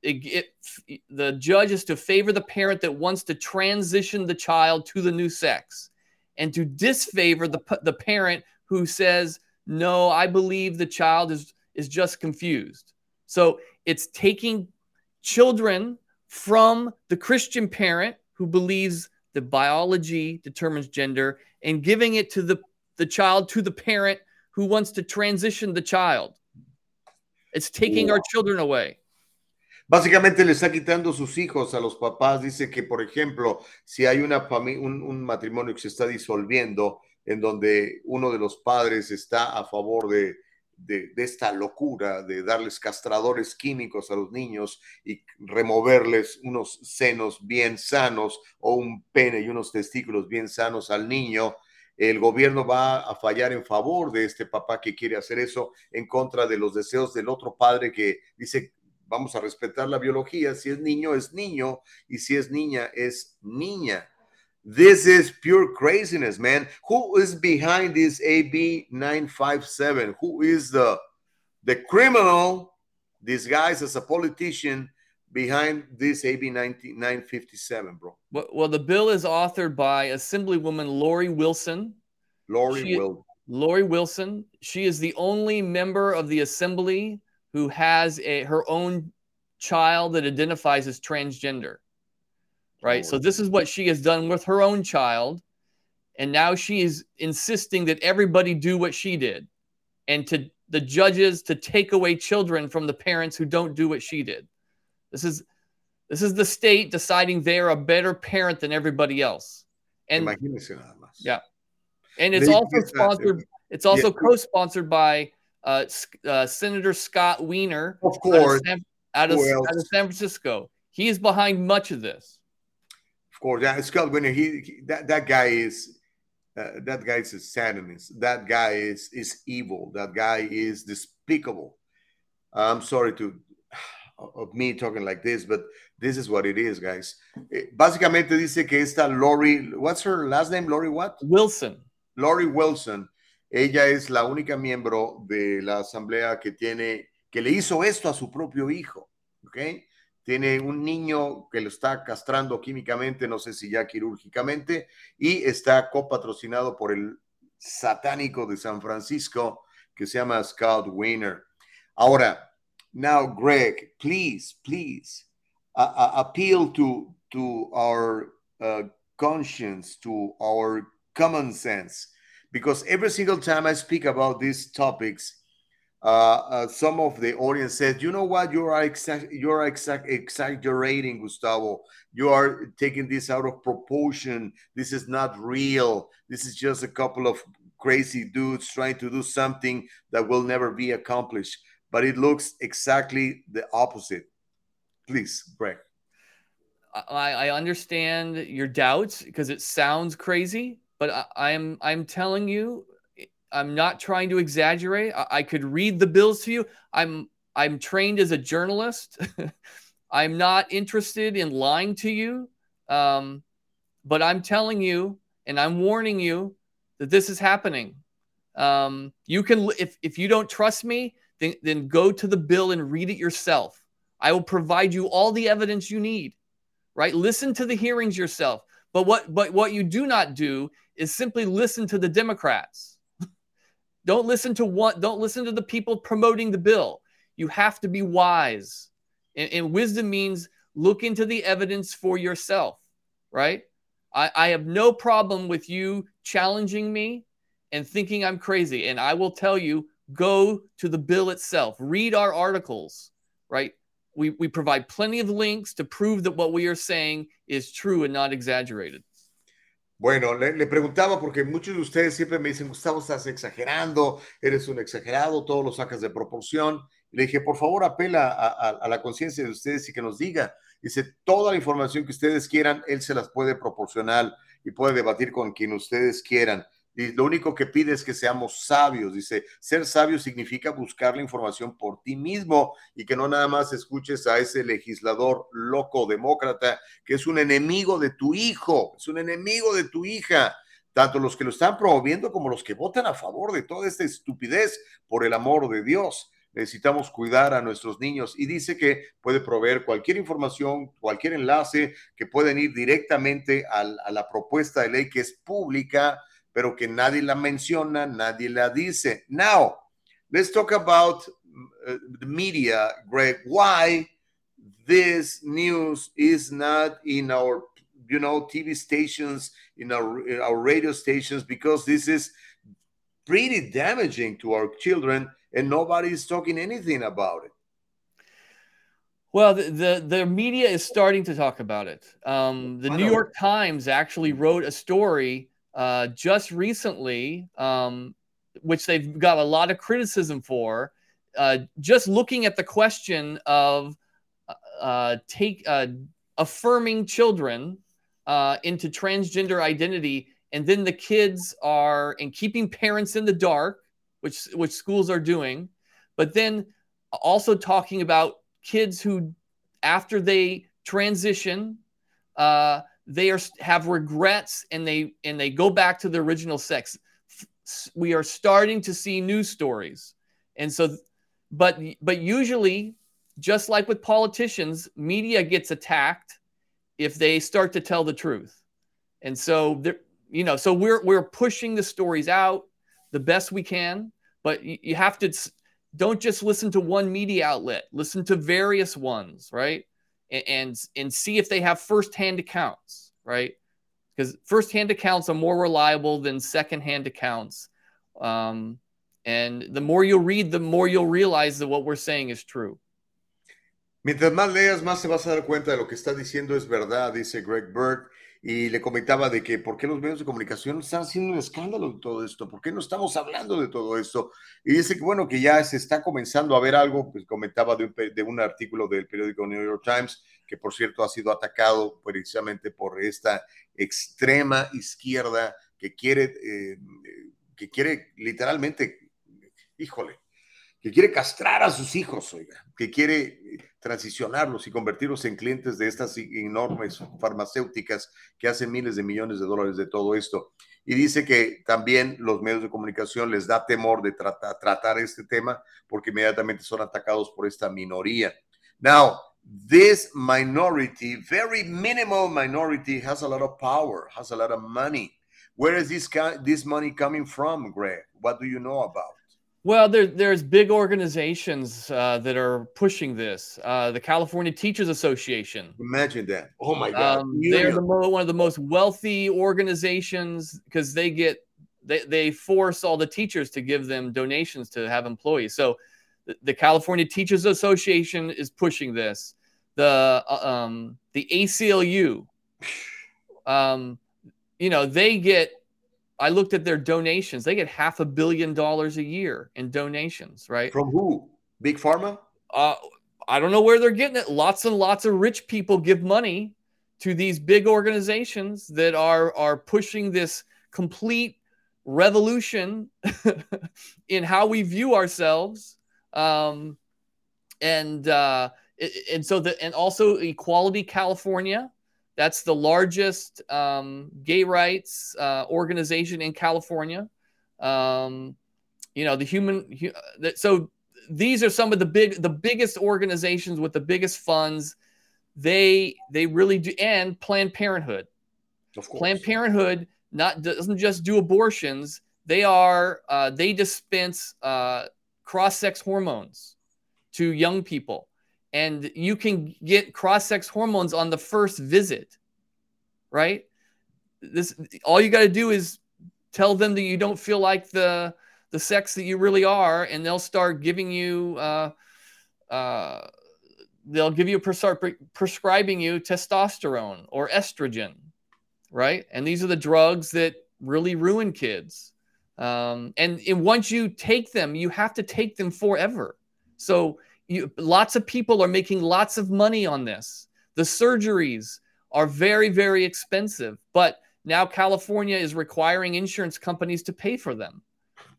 It, it, the judge is to favor the parent that wants to transition the child to the new sex and to disfavor the, the parent who says, no, I believe the child is, is just confused. So it's taking children from the Christian parent who believes that biology determines gender and giving it to the, the child to the parent who wants to transition the child. It's taking wow. our children away. Básicamente le está quitando sus hijos a los papás. Dice que, por ejemplo, si hay una un, un matrimonio que se está disolviendo, en donde uno de los padres está a favor de, de, esta locura de darles castradores químicos a los niños y removerles unos senos bien sanos o un pene y unos testículos bien sanos al niño, el gobierno va a fallar en favor de este papá que quiere hacer eso en contra de los deseos del otro padre que dice vamos a respetar la biología. Si es niño, es niño. Y si es niña, es niña. This is pure craziness, man. Who is behind this AB 957? Who is the, the criminal disguised as a politician behind this AB 957, bro? Well, well, the bill is authored by Assemblywoman Lori Wilson. Lori Wilson. Lori Wilson. She is the only member of the assembly who has a, her own child that identifies as transgender. Right. Oh, so this is what she has done with her own child. And now she is insisting that everybody do what she did and to the judges to take away children from the parents who don't do what she did. This is this is the state deciding they're a better parent than everybody else. And yeah. And it's also sponsored it's also yeah. co-sponsored by uh, uh, Senator Scott Weiner of course, out of, San, out, of, out of, San Francisco. He is behind much of this. Of course, yeah, Scott Wiener. He, he that that guy is uh, that guy is a satanist. That guy is is evil. That guy is despicable. I'm sorry to of me talking like this, but this is what it is, guys. Eh, básicamente dice que esta Lori, what's her last name? Lori what? Wilson. Lori Wilson Ella es la única miembro de la asamblea que tiene, que le hizo esto a su propio hijo, ¿ok? Tiene un niño que lo está castrando químicamente, no sé si ya quirúrgicamente, y está copatrocinado por el satánico de San Francisco que se llama Scott Weiner. Ahora, now Greg, please, please, appeal to, to our uh, conscience, to our common sense. because every single time I speak about these topics, uh, uh, some of the audience said, "You know what? You are exa- you are exa- exaggerating, Gustavo. You are taking this out of proportion. This is not real. This is just a couple of crazy dudes trying to do something that will never be accomplished." But it looks exactly the opposite. Please, Greg. I, I understand your doubts because it sounds crazy, but I, I'm, I'm telling you, I'm not trying to exaggerate. I, I could read the bills to you. I'm I'm trained as a journalist. I'm not interested in lying to you. Um, but I'm telling you, and I'm warning you that this is happening. Um, you can, if, if you don't trust me, then, then go to the bill and read it yourself. I will provide you all the evidence you need, right? Listen to the hearings yourself. But what, but what you do not do is simply listen to the Democrats. Don't listen to what don't listen to the people promoting the bill. You have to be wise. And, and wisdom means look into the evidence for yourself, right? I, I have no problem with you challenging me and thinking I'm crazy. And I will tell you, go to the bill itself, read our articles, right? We, we provide plenty of links to prove that what we are saying is true and not exaggerated. Bueno, le, preguntaba porque muchos de ustedes siempre me dicen, Gustavo, estás exagerando, eres un exagerado, todo lo sacas de proporción. Le dije, por favor, apela a, a la conciencia de ustedes y que nos diga. Dice, toda la información que ustedes quieran, él se las puede proporcionar y puede debatir con quien ustedes quieran. Lo único que pide es que seamos sabios. Dice, ser sabio significa buscar la información por ti mismo y que no nada más escuches a ese legislador loco demócrata que es un enemigo de tu hijo, es un enemigo de tu hija. Tanto los que lo están promoviendo como los que votan a favor de toda esta estupidez por el amor de Dios. Necesitamos cuidar a nuestros niños y dice que puede proveer cualquier información, cualquier enlace que pueden ir directamente a la propuesta de ley que es pública pero que nadie la menciona, nadie la dice. Now, let's talk about uh, the media, Greg. Why this news is not in our, you know, TV stations, in our, in our radio stations, because this is pretty damaging to our children, and nobody is talking anything about it. Well, the, the, the media is starting to talk about it. Um, the New York Times actually wrote a story uh, just recently, um, which they've got a lot of criticism for, uh, just looking at the question of uh, take uh, affirming children uh, into transgender identity, and then the kids are and keeping parents in the dark, which which schools are doing, but then also talking about kids who, after they transition, uh, they are have regrets and they and they go back to the original sex. We are starting to see news stories. And so but but usually just like with politicians media gets attacked if they start to tell the truth. And so there you know so we're we're pushing the stories out the best we can but you, you have to don't just listen to one media outlet. Listen to various ones right and and see if they have firsthand accounts, right? Because firsthand accounts are more reliable than secondhand accounts. Um, and the more you read, the more you'll realize that what we're saying is true. Mientras más leas, más se vas a dar cuenta de lo que está diciendo es verdad, dice Greg Bird. Y le comentaba de que por qué los medios de comunicación están haciendo un escándalo de todo esto, por qué no estamos hablando de todo esto. Y dice que bueno, que ya se está comenzando a ver algo, pues comentaba de un, de un artículo del periódico New York Times, que por cierto ha sido atacado precisamente por esta extrema izquierda que quiere, eh, que quiere literalmente, híjole, que quiere castrar a sus hijos, oiga, que quiere transicionarlos y convertirlos en clientes de estas enormes farmacéuticas que hacen miles de millones de dólares de todo esto. Y dice que también los medios de comunicación les da temor de tratar, este tema porque inmediatamente son atacados por esta minoría. Now, this minority, very minimal minority, has a lot of power, has a lot of money. Where is this, this money coming from, Greg? What do you know about? Well, there, there's big organizations uh, that are pushing this. Uh, the California Teachers Association. Imagine that. Oh my God. Um, they're the mo- one of the most wealthy organizations because they get they, they force all the teachers to give them donations to have employees. So the, the California Teachers Association is pushing this. The uh, um, the ACLU, um, you know, they get I looked at their donations. They get half a billion dollars a year in donations, right? From who? Big Pharma? Uh, I don't know where they're getting it. Lots and lots of rich people give money to these big organizations that are are pushing this complete revolution in how we view ourselves. Um, and uh, and so the and also Equality California that's the largest um, gay rights uh, organization in California. Um, you know, the human. So these are some of the big, the biggest organizations with the biggest funds. They they really do, and Planned Parenthood. Of course. Planned Parenthood not doesn't just do abortions. They are uh, they dispense uh, cross-sex hormones to young people and you can get cross sex hormones on the first visit, right? this all you got to do is tell them that you don't feel like the the sex that you really are, and they'll start giving you. Uh, uh, they'll give you prescri- prescribing you testosterone or estrogen, right? And these are the drugs that really ruin kids. Um, and, and once you take them, you have to take them forever. So you, lots of people are making lots of money on this. The surgeries are very, very expensive, but now California is requiring insurance companies to pay for them,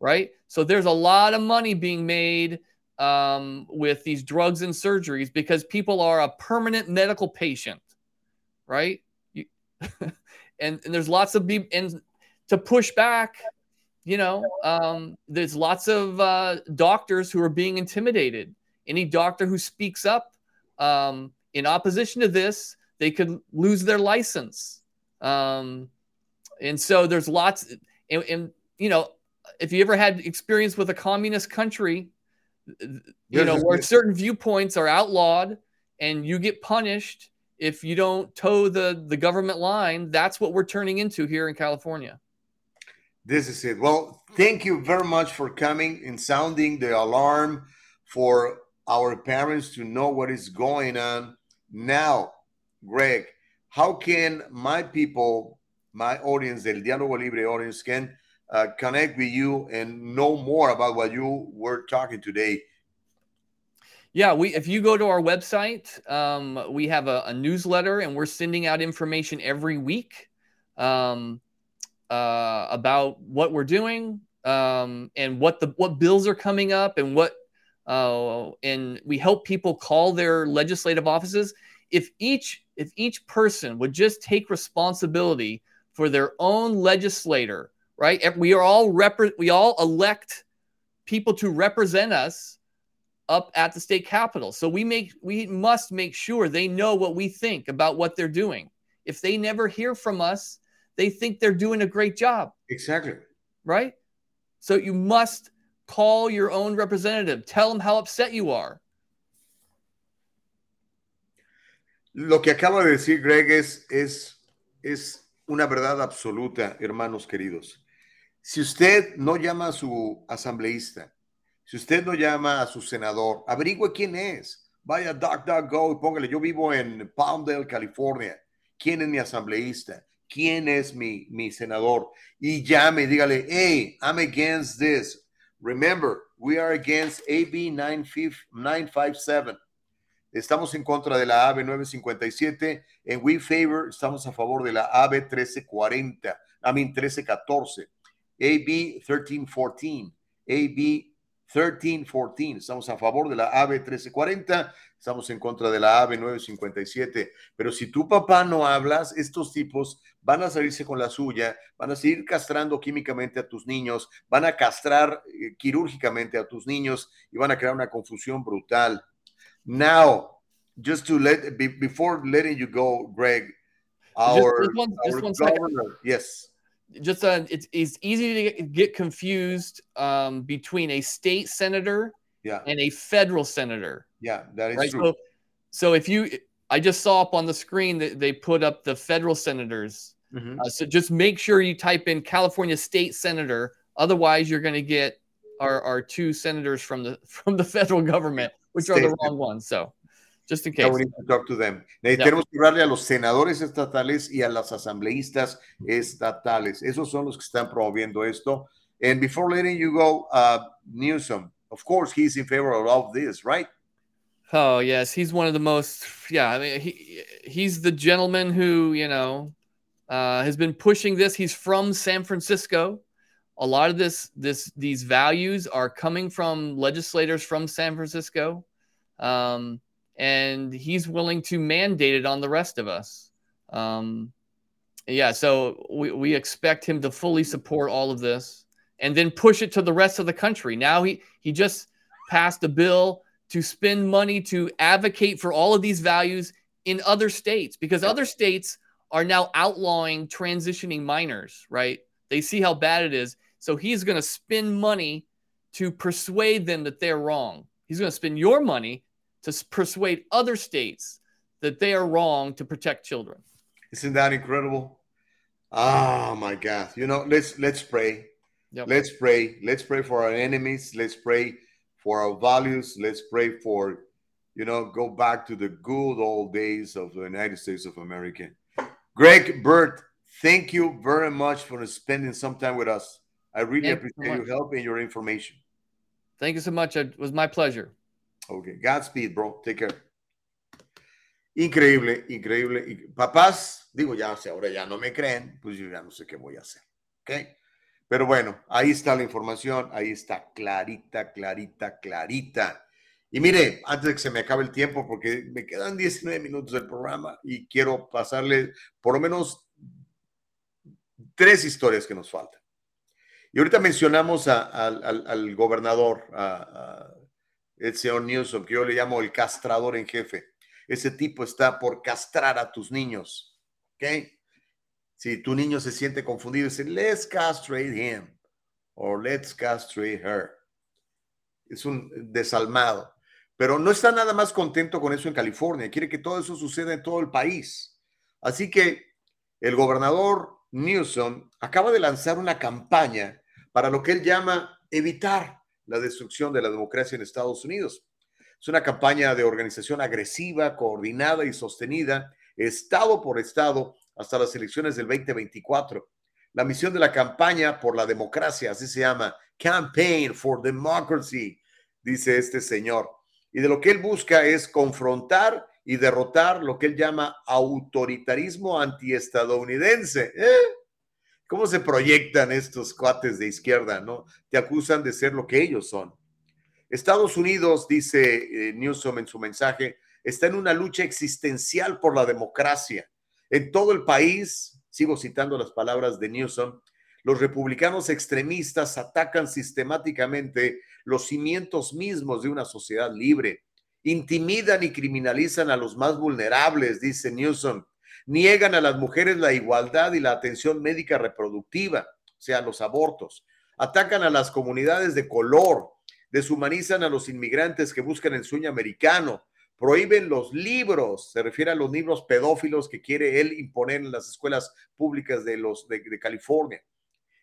right? So there's a lot of money being made um, with these drugs and surgeries because people are a permanent medical patient, right? You, and, and there's lots of people, and to push back, you know, um, there's lots of uh, doctors who are being intimidated. Any doctor who speaks up um, in opposition to this, they could lose their license. Um, and so there's lots, and, and, you know, if you ever had experience with a communist country, you know, where certain viewpoints are outlawed and you get punished if you don't toe the, the government line, that's what we're turning into here in California. This is it. Well, thank you very much for coming and sounding the alarm for our parents to know what is going on. Now, Greg, how can my people, my audience, the Diálogo Libre audience, can uh, connect with you and know more about what you were talking today? Yeah, we if you go to our website, um, we have a, a, newsletter and we're sending out information every week um, uh, about what we're doing um, and what the what bills are coming up and what uh, and we help people call their legislative offices. If each if each person would just take responsibility for their own legislator right? We are all rep- we all elect people to represent us up at the state capitol. So we make we must make sure they know what we think about what they're doing. If they never hear from us, they think they're doing a great job. Exactly. Right? So you must call your own representative. Tell them how upset you are. Lo que acaba de decir Greg es, es, es una verdad absoluta, hermanos queridos. Si usted no llama a su asambleísta, si usted no llama a su senador, averigüe quién es. Vaya a DuckDuckGo y póngale, yo vivo en Palmdale, California. ¿Quién es mi asambleísta? ¿Quién es mi, mi senador? Y llame, dígale, hey, I'm against this. Remember, we are against AB 957. Estamos en contra de la AB 957. En We Favor, estamos a favor de la AB 1340. I mean 1314. AB 1314, AB 1314. Estamos a favor de la AB 1340, estamos en contra de la AB 957. Pero si tu papá no hablas, estos tipos van a salirse con la suya, van a seguir castrando químicamente a tus niños, van a castrar eh, quirúrgicamente a tus niños y van a crear una confusión brutal. Now, just to let, before letting you go, Greg, our, just, one, our governor, yes just uh, it's, it's easy to get, get confused um, between a state senator yeah. and a federal senator. Yeah, that is right? true. So, so if you, I just saw up on the screen that they put up the federal senators. Mm-hmm. Uh, so just make sure you type in California state senator. Otherwise, you're going to get our, our two senators from the from the federal government, which state. are the wrong ones. So Just in case. talk to them. Necesitamos yeah. hablarle a los senadores estatales y a las asambleístas estatales. Esos son los que están promoviendo esto. And before letting you go, uh, Newsom, of course, he's in favor of all of this, right? Oh yes, he's one of the most. Yeah, I mean, he he's the gentleman who you know uh, has been pushing this. He's from San Francisco. A lot of this this these values are coming from legislators from San Francisco. Um, and he's willing to mandate it on the rest of us. Um, yeah, so we, we expect him to fully support all of this and then push it to the rest of the country. Now he, he just passed a bill to spend money to advocate for all of these values in other states because other states are now outlawing transitioning minors, right? They see how bad it is. So he's going to spend money to persuade them that they're wrong. He's going to spend your money to persuade other states that they are wrong to protect children. Isn't that incredible? Oh my God! You know, let's let's pray. Yep. Let's pray. Let's pray for our enemies. Let's pray for our values. Let's pray for, you know, go back to the good old days of the United States of America. Greg Burt, thank you very much for spending some time with us. I really Thank appreciate your help and your information. Thank you so much. It was my pleasure. Okay, Godspeed, bro. Take care. Increíble, increíble. Papás, digo ya, si ahora ya no me creen, pues yo ya no sé qué voy a hacer. ¿Ok? Pero bueno, ahí está la información, ahí está clarita, clarita, clarita. Y mire, antes de que se me acabe el tiempo, porque me quedan 19 minutos del programa y quiero pasarle por lo menos tres historias que nos faltan. Y ahorita mencionamos al, al- gobernador, a el señor Newsom, que yo le llamo el castrador en jefe. Ese tipo está por castrar a tus niños. ¿Ok? Si tu niño se siente confundido, dice, let's castrate him or let's castrate her. Es un desalmado. Pero no está nada más contento con eso en California. Quiere que todo eso suceda en todo el país. Así que el gobernador Newsom acaba de lanzar una campaña para lo que él llama evitar la destrucción de la democracia en Estados Unidos. Es una campaña de organización agresiva, coordinada y sostenida, estado por estado, hasta las elecciones del 2024. La misión de la campaña por la democracia, así se llama, Campaign for Democracy, dice este señor. Y de lo que él busca es confrontar y derrotar lo que él llama autoritarismo antiestadounidense. ¿Eh? ¿Cómo se proyectan estos cuates de izquierda, no? Te acusan de ser lo que ellos son. Estados Unidos, dice eh, Newsom en su mensaje, está en una lucha existencial por la democracia. En todo el país, sigo citando las palabras de Newsom, los republicanos extremistas atacan sistemáticamente los cimientos mismos de una sociedad libre. Intimidan y criminalizan a los más vulnerables, dice Newsom. Niegan a las mujeres la igualdad y la atención médica reproductiva, o sea, los abortos. Atacan a las comunidades de color, deshumanizan a los inmigrantes que buscan el sueño americano, prohíben los libros, se refiere a los libros pedófilos que quiere él imponer en las escuelas públicas de, los, de, de California,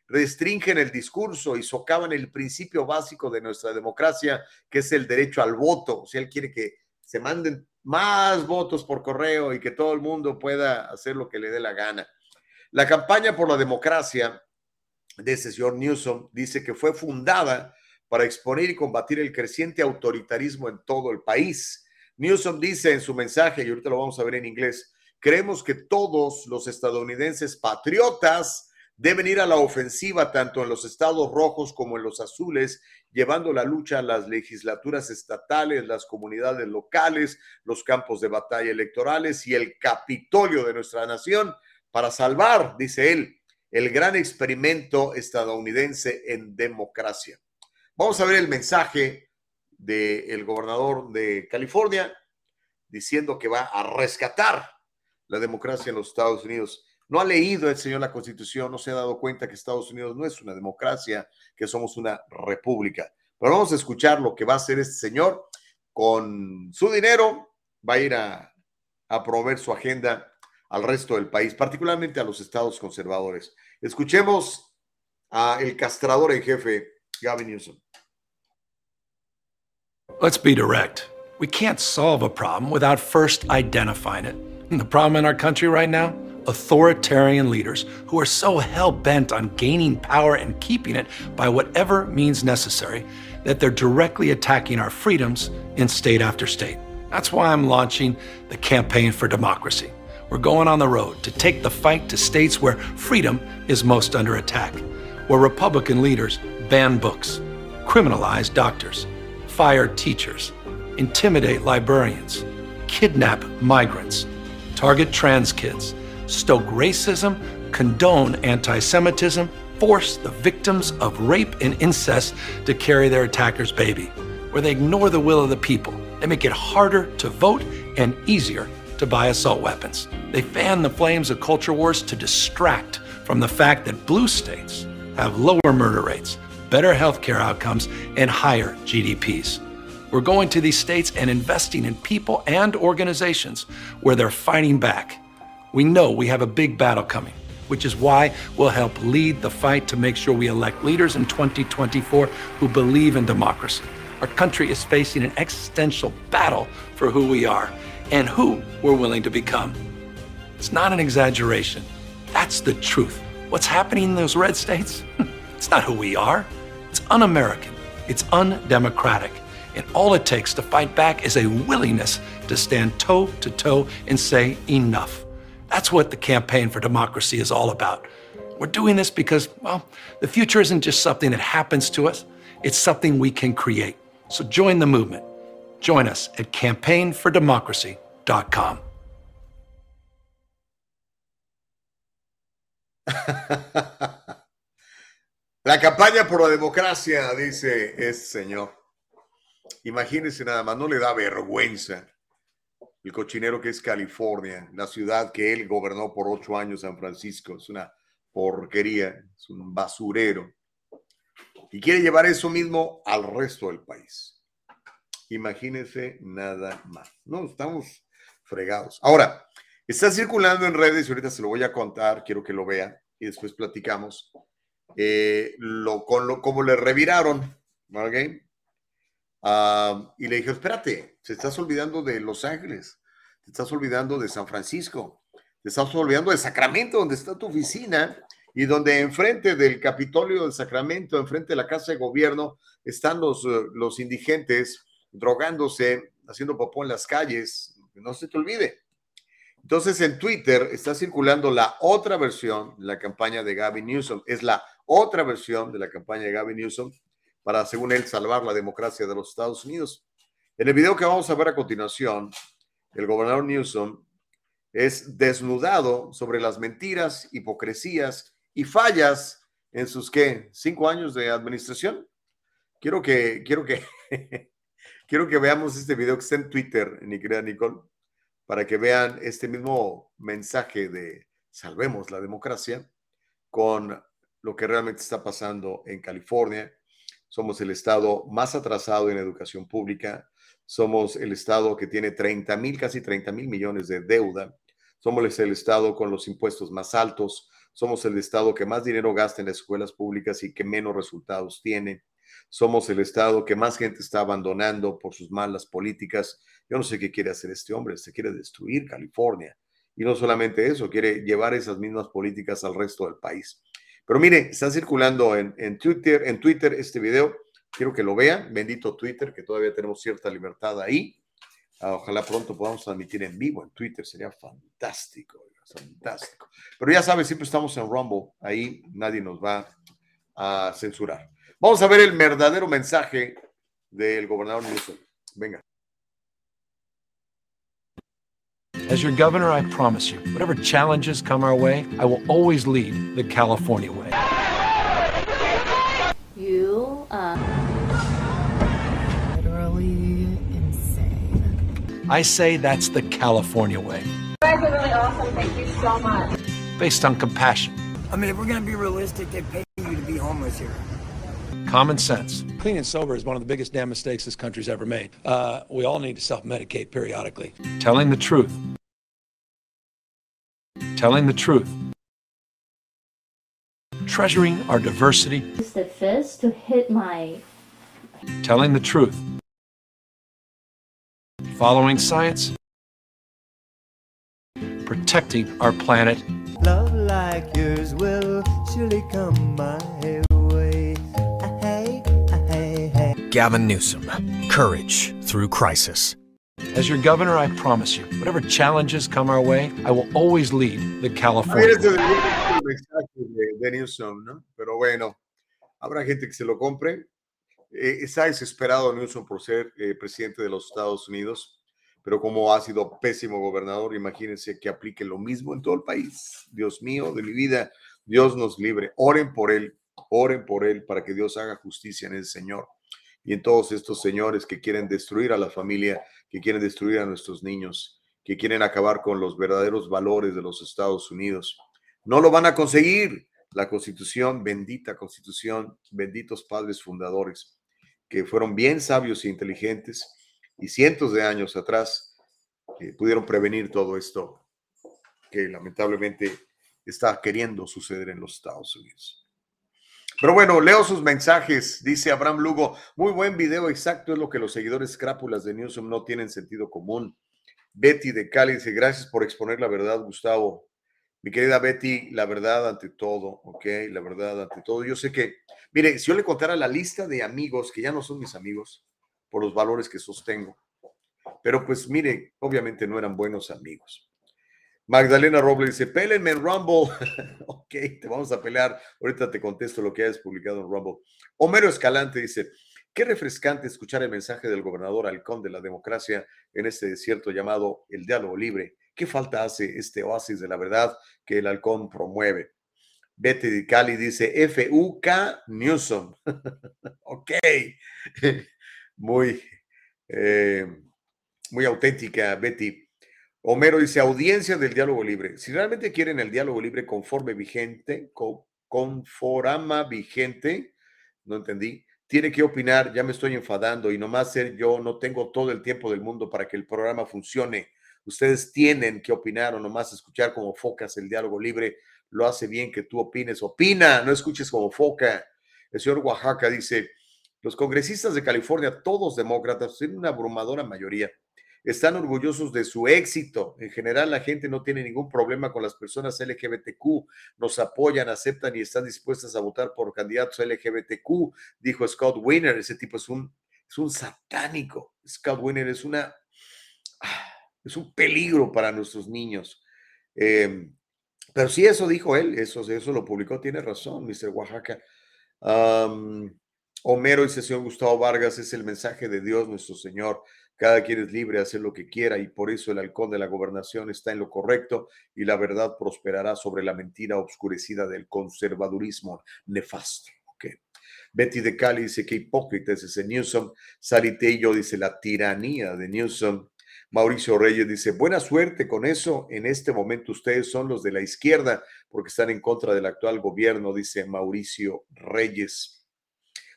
restringen el discurso y socavan el principio básico de nuestra democracia, que es el derecho al voto. O sea, él quiere que se manden más votos por correo y que todo el mundo pueda hacer lo que le dé la gana. La campaña por la democracia de ese señor Newsom dice que fue fundada para exponer y combatir el creciente autoritarismo en todo el país. Newsom dice en su mensaje, y ahorita lo vamos a ver en inglés, creemos que todos los estadounidenses patriotas deben ir a la ofensiva tanto en los estados rojos como en los azules, llevando la lucha a las legislaturas estatales, las comunidades locales, los campos de batalla electorales y el Capitolio de nuestra nación para salvar, dice él, el gran experimento estadounidense en democracia. Vamos a ver el mensaje del gobernador de California diciendo que va a rescatar la democracia en los Estados Unidos. No ha leído el señor la constitución, no se ha dado cuenta que Estados Unidos no es una democracia, que somos una república. Pero vamos a escuchar lo que va a hacer este señor con su dinero, va a ir a, a promover su agenda al resto del país, particularmente a los estados conservadores. Escuchemos a el castrador en jefe, Gavin Newsom. Let's be direct. We can't solve a problem without first identifying it. The problem in our country right now? Authoritarian leaders who are so hell bent on gaining power and keeping it by whatever means necessary that they're directly attacking our freedoms in state after state. That's why I'm launching the Campaign for Democracy. We're going on the road to take the fight to states where freedom is most under attack, where Republican leaders ban books, criminalize doctors, fire teachers, intimidate librarians, kidnap migrants, target trans kids, stoke racism, condone anti Semitism, force the victims of rape and incest to carry their attacker's baby, where they ignore the will of the people. They make it harder to vote and easier to buy assault weapons. They fan the flames of culture wars to distract from the fact that blue states have lower murder rates, better healthcare outcomes, and higher GDPs. We're going to these states and investing in people and organizations where they're fighting back. We know we have a big battle coming, which is why we'll help lead the fight to make sure we elect leaders in 2024 who believe in democracy. Our country is facing an existential battle for who we are and who we're willing to become. It's not an exaggeration. That's the truth. What's happening in those red states? It's not who we are. It's un American. It's undemocratic. And all it takes to fight back is a willingness to stand toe to toe and say enough. That's what the campaign for democracy is all about. We're doing this because, well, the future isn't just something that happens to us, it's something we can create. So join the movement. Join us at campaignfordemocracy.com. La campaña por la democracia, dice este señor. Imagínense nada más, no le da vergüenza el cochinero que es California, la ciudad que él gobernó por ocho años, San Francisco. Es una porquería, es un basurero. Y quiere llevar eso mismo al resto del país. Imagínense nada más. No, estamos fregados. Ahora, está circulando en redes y ahorita se lo voy a contar, quiero que lo vean y después platicamos. Eh, lo, con lo, como le reviraron, ¿ok? Ah, y le dije, espérate, te estás olvidando de Los Ángeles, te estás olvidando de San Francisco, te estás olvidando de Sacramento, donde está tu oficina y donde enfrente del Capitolio de Sacramento, enfrente de la Casa de Gobierno, están los, eh, los indigentes drogándose, haciendo popó en las calles, no se te olvide. Entonces en Twitter está circulando la otra versión de la campaña de Gavin Newsom, es la otra versión de la campaña de Gavin Newsom para, según él, salvar la democracia de los Estados Unidos. En el video que vamos a ver a continuación, el gobernador Newsom es desnudado sobre las mentiras, hipocresías y fallas en sus, ¿qué? Cinco años de administración. Quiero que, quiero que, quiero que veamos este video que está en Twitter, ni crea Nicole, para que vean este mismo mensaje de salvemos la democracia con lo que realmente está pasando en California. Somos el estado más atrasado en educación pública. Somos el estado que tiene 30 mil, casi 30 mil millones de deuda. Somos el estado con los impuestos más altos. Somos el estado que más dinero gasta en las escuelas públicas y que menos resultados tiene. Somos el estado que más gente está abandonando por sus malas políticas. Yo no sé qué quiere hacer este hombre. Se quiere destruir California. Y no solamente eso, quiere llevar esas mismas políticas al resto del país. Pero mire, está circulando en, en, Twitter, en Twitter este video. Quiero que lo vean. Bendito Twitter, que todavía tenemos cierta libertad ahí. Ah, ojalá pronto podamos transmitir en vivo en Twitter. Sería fantástico, fantástico. Pero ya sabes, siempre estamos en Rumble. Ahí nadie nos va a censurar. Vamos a ver el verdadero mensaje del gobernador Newsom. Venga. As your governor, I promise you, whatever challenges come our way, I will always lead the California way. You are literally insane. I say that's the California way, You guys are really awesome. Thank you so much. based on compassion, I mean, if we're going to be realistic, they pay you to be homeless here. Common sense. Clean and sober is one of the biggest damn mistakes this country's ever made. Uh, we all need to self medicate periodically. Telling the truth. Telling the truth. Treasuring our diversity. Use the fist to hit my. Telling the truth. Following science. Protecting our planet. Love like yours will surely come my way. Gavin Newsom, courage through crisis. As your governor, I promise you, whatever challenges come our way, I will always lead the California. Mira, ese way. es el mensaje de, de Newsom, ¿no? Pero bueno, habrá gente que se lo compre. Eh, está desesperado Newsom por ser eh, presidente de los Estados Unidos, pero como ha sido pésimo gobernador, imagínense que aplique lo mismo en todo el país. Dios mío, de mi vida, Dios nos libre. Oren por él, oren por él para que Dios haga justicia en el Señor y en todos estos señores que quieren destruir a la familia, que quieren destruir a nuestros niños, que quieren acabar con los verdaderos valores de los Estados Unidos. No lo van a conseguir. La constitución, bendita constitución, benditos padres fundadores, que fueron bien sabios e inteligentes y cientos de años atrás pudieron prevenir todo esto que lamentablemente está queriendo suceder en los Estados Unidos. Pero bueno, leo sus mensajes. Dice Abraham Lugo, muy buen video, exacto, es lo que los seguidores crápulas de Newsom no tienen sentido común. Betty de Cali dice, gracias por exponer la verdad, Gustavo. Mi querida Betty, la verdad ante todo, ¿ok? La verdad ante todo. Yo sé que, mire, si yo le contara la lista de amigos que ya no son mis amigos por los valores que sostengo, pero pues mire, obviamente no eran buenos amigos. Magdalena Robles dice, pélenme en Rumble. ok, te vamos a pelear. Ahorita te contesto lo que hayas publicado en Rumble. Homero Escalante dice, qué refrescante escuchar el mensaje del gobernador Halcón de la democracia en este desierto llamado el diálogo libre. ¿Qué falta hace este oasis de la verdad que el Halcón promueve? Betty de Cali dice, F-U-K Newsom. ok. muy, eh, muy auténtica, Betty. Homero dice, audiencia del diálogo libre. Si realmente quieren el diálogo libre conforme vigente, conforama vigente, no entendí, tiene que opinar, ya me estoy enfadando y nomás ser yo, no tengo todo el tiempo del mundo para que el programa funcione. Ustedes tienen que opinar o nomás escuchar como focas el diálogo libre. Lo hace bien que tú opines. Opina, no escuches como foca. El señor Oaxaca dice, los congresistas de California, todos demócratas, tienen una abrumadora mayoría están orgullosos de su éxito. En general, la gente no tiene ningún problema con las personas LGBTQ, nos apoyan, aceptan y están dispuestas a votar por candidatos LGBTQ, dijo Scott Wiener. Ese tipo es un, es un satánico. Scott Wiener es una es un peligro para nuestros niños. Em, pero sí, eso dijo él, eso, eso lo publicó, tiene razón, Mr. Oaxaca. Homero y señor Gustavo Vargas es el mensaje de Dios nuestro Señor. Cada quien es libre de hacer lo que quiera y por eso el halcón de la gobernación está en lo correcto y la verdad prosperará sobre la mentira obscurecida del conservadurismo nefasto. Betty de Cali dice que hipócrita es ese Newsom. Saritello dice la tiranía de Newsom. Mauricio Reyes dice, buena suerte con eso. En este momento ustedes son los de la izquierda porque están en contra del actual gobierno, dice Mauricio Reyes.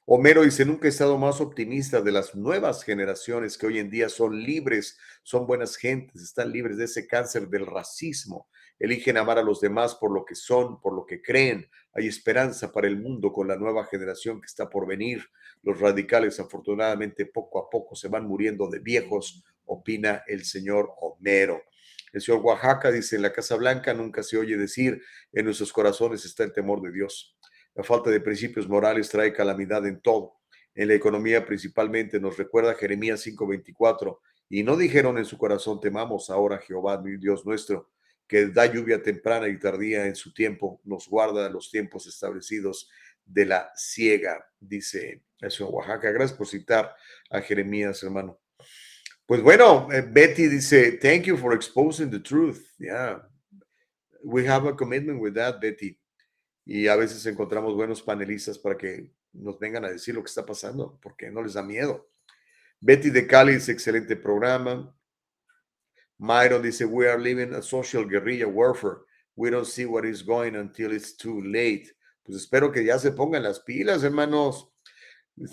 Homero dice, nunca he estado más optimista de las nuevas generaciones que hoy en día son libres, son buenas gentes, están libres de ese cáncer del racismo, eligen amar a los demás por lo que son, por lo que creen. Hay esperanza para el mundo con la nueva generación que está por venir. Los radicales afortunadamente poco a poco se van muriendo de viejos, opina el señor Homero. El señor Oaxaca dice, en la Casa Blanca nunca se oye decir, en nuestros corazones está el temor de Dios. La falta de principios morales trae calamidad en todo. En la economía principalmente nos recuerda Jeremías 5:24, y no dijeron en su corazón, temamos ahora Jehová, Dios nuestro, que da lluvia temprana y tardía en su tiempo, nos guarda los tiempos establecidos de la ciega, dice el señor Oaxaca. Gracias por citar a Jeremías, hermano. Pues bueno, eh, Betty dice, thank you for exposing the truth. Yeah, we have a commitment with that, Betty y a veces encontramos buenos panelistas para que nos vengan a decir lo que está pasando, porque no les da miedo. Betty de Cali dice, excelente programa. Myron dice, we are living a social guerrilla warfare. We don't see what is going until it's too late. Pues espero que ya se pongan las pilas, hermanos.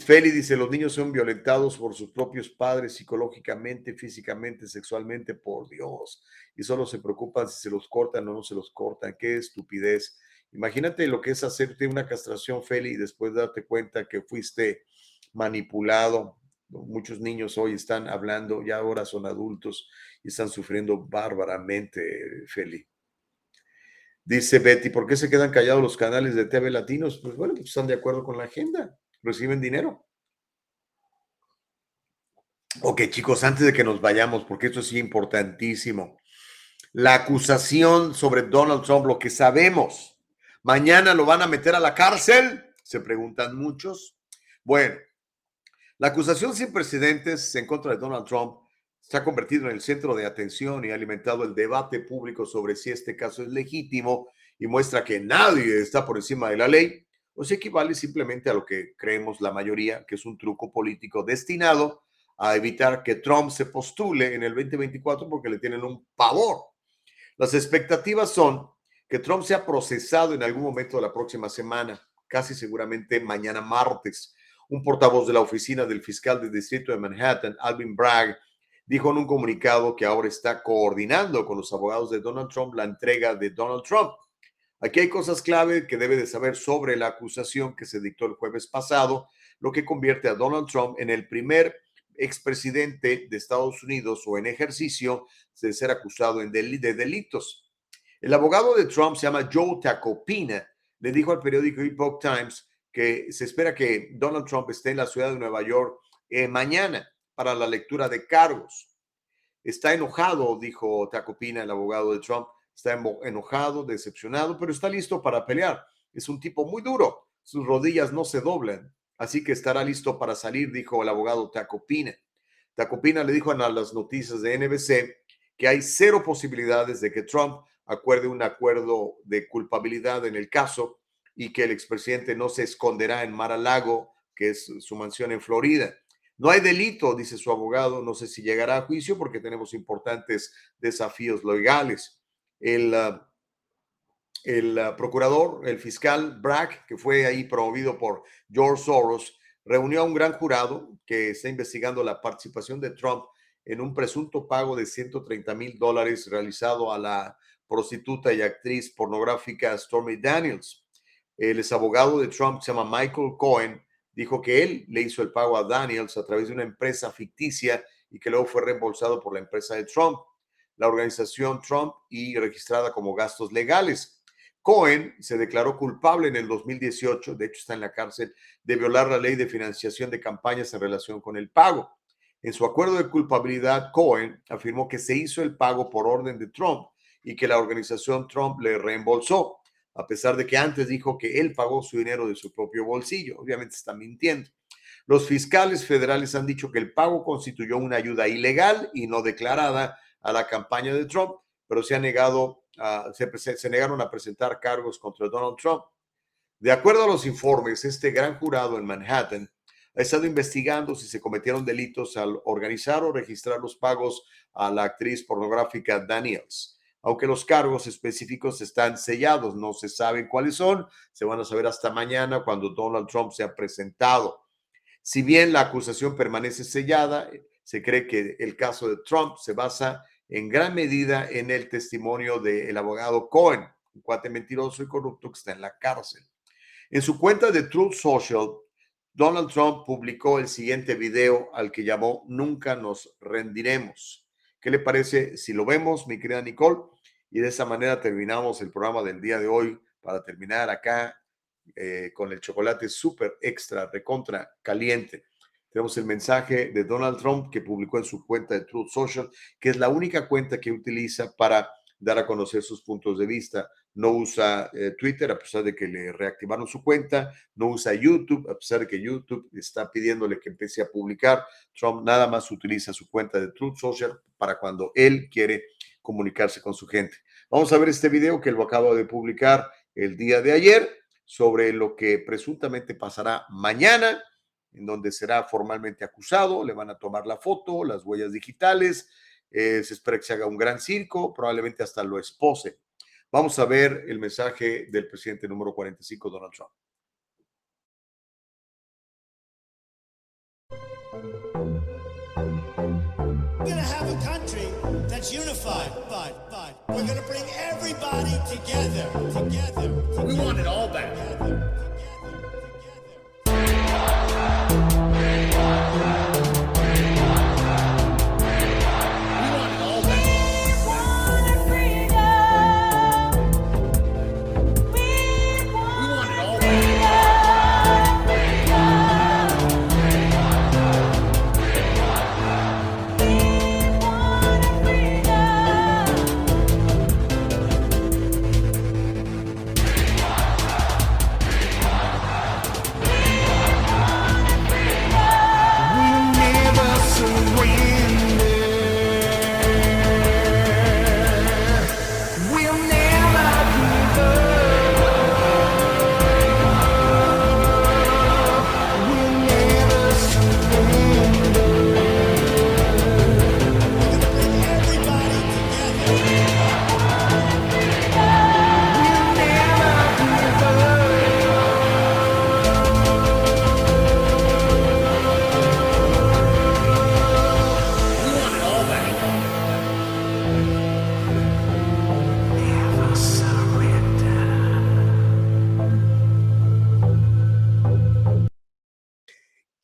Feli dice, los niños son violentados por sus propios padres psicológicamente, físicamente, sexualmente, por Dios. Y solo se preocupan si se los cortan o no se los cortan. Qué estupidez. Imagínate lo que es hacerte una castración, Feli, y después darte cuenta que fuiste manipulado. Muchos niños hoy están hablando, ya ahora son adultos y están sufriendo bárbaramente, Feli. Dice Betty, ¿por qué se quedan callados los canales de TV latinos? Pues bueno, pues están de acuerdo con la agenda, reciben dinero. Ok, chicos, antes de que nos vayamos, porque esto es importantísimo, la acusación sobre Donald Trump, lo que sabemos, Mañana lo van a meter a la cárcel, se preguntan muchos. Bueno, la acusación sin precedentes en contra de Donald Trump se ha convertido en el centro de atención y ha alimentado el debate público sobre si este caso es legítimo y muestra que nadie está por encima de la ley, o si equivale simplemente a lo que creemos la mayoría, que es un truco político destinado a evitar que Trump se postule en el 2024 porque le tienen un pavor. Las expectativas son que Trump sea procesado en algún momento de la próxima semana, casi seguramente mañana martes. Un portavoz de la oficina del fiscal del distrito de Manhattan, Alvin Bragg, dijo en un comunicado que ahora está coordinando con los abogados de Donald Trump la entrega de Donald Trump Aquí hay cosas clave que debe de saber sobre la acusación que se dictó el jueves pasado, lo que convierte a Donald Trump en el primer expresidente de Estados Unidos o en ejercicio de ser acusado de delitos. El abogado de Trump se llama Joe Tacopina. Le dijo al periódico Epoch Times que se espera que Donald Trump esté en la ciudad de Nueva York eh, mañana para la lectura de cargos. Está enojado, dijo Tacopina, el abogado de Trump. Está enojado, decepcionado, pero está listo para pelear. Es un tipo muy duro. Sus rodillas no se doblan. Así que estará listo para salir, dijo el abogado Tacopina. Tacopina le dijo a las noticias de NBC que hay cero posibilidades de que Trump acuerde un acuerdo de culpabilidad en el caso y que el expresidente no se esconderá en Mar-a-Lago, que es su mansión en Florida. No hay delito, dice su abogado, no sé si llegará a juicio porque tenemos importantes desafíos legales. El, ah, el ah, procurador, el fiscal Bragg, que fue ahí promovido por George Soros, reunió a un gran jurado que está investigando la participación de Trump en un presunto pago de 130 mil dólares realizado a la prostituta y actriz pornográfica Stormy Daniels. El ex abogado de Trump, se llama Michael Cohen, dijo que él le hizo el pago a Daniels a través de una empresa ficticia y que luego fue reembolsado por la empresa de Trump, la organización Trump y registrada como gastos legales. Cohen se declaró culpable en el 2018, de hecho está en la cárcel, de violar la ley de financiación de campañas en relación con el pago. En su acuerdo de culpabilidad, Cohen afirmó que se hizo el pago por orden de Trump y que la organización Trump le reembolsó, a pesar de que antes dijo que él pagó su dinero de su propio bolsillo. Obviamente está mintiendo. Los fiscales federales han dicho que el pago constituyó una ayuda ilegal y no declarada a la campaña de Trump, pero se, ha negado, se, se negaron a presentar cargos contra Donald Trump. De acuerdo a los informes, este gran jurado en Manhattan ha estado investigando si se cometieron delitos al organizar o registrar los pagos a la actriz pornográfica Daniels. Aunque los cargos específicos están sellados, no se saben cuáles son, se van a saber hasta mañana cuando Donald Trump sea presentado. Si bien la acusación permanece sellada, se cree que el caso de Trump se basa en gran medida en el testimonio del abogado Cohen, un cuate mentiroso y corrupto que está en la cárcel. En su cuenta de Truth Social, Donald Trump publicó el siguiente video al que llamó Nunca nos rendiremos. ¿Qué le parece si lo vemos, mi querida Nicole? Y de esa manera terminamos el programa del día de hoy para terminar acá eh, con el chocolate súper extra, recontra caliente. Tenemos el mensaje de Donald Trump que publicó en su cuenta de Truth Social, que es la única cuenta que utiliza para dar a conocer sus puntos de vista. No usa eh, Twitter a pesar de que le reactivaron su cuenta, no usa YouTube a pesar de que YouTube está pidiéndole que empiece a publicar. Trump nada más utiliza su cuenta de Truth Social para cuando él quiere comunicarse con su gente. Vamos a ver este video que lo acabo de publicar el día de ayer sobre lo que presuntamente pasará mañana, en donde será formalmente acusado, le van a tomar la foto, las huellas digitales, eh, se espera que se haga un gran circo, probablemente hasta lo espose. Vamos a ver el mensaje del presidente número 45, Donald Trump. We're gonna have a country that's unified, but, but we're gonna bring everybody together, together. We want it all back.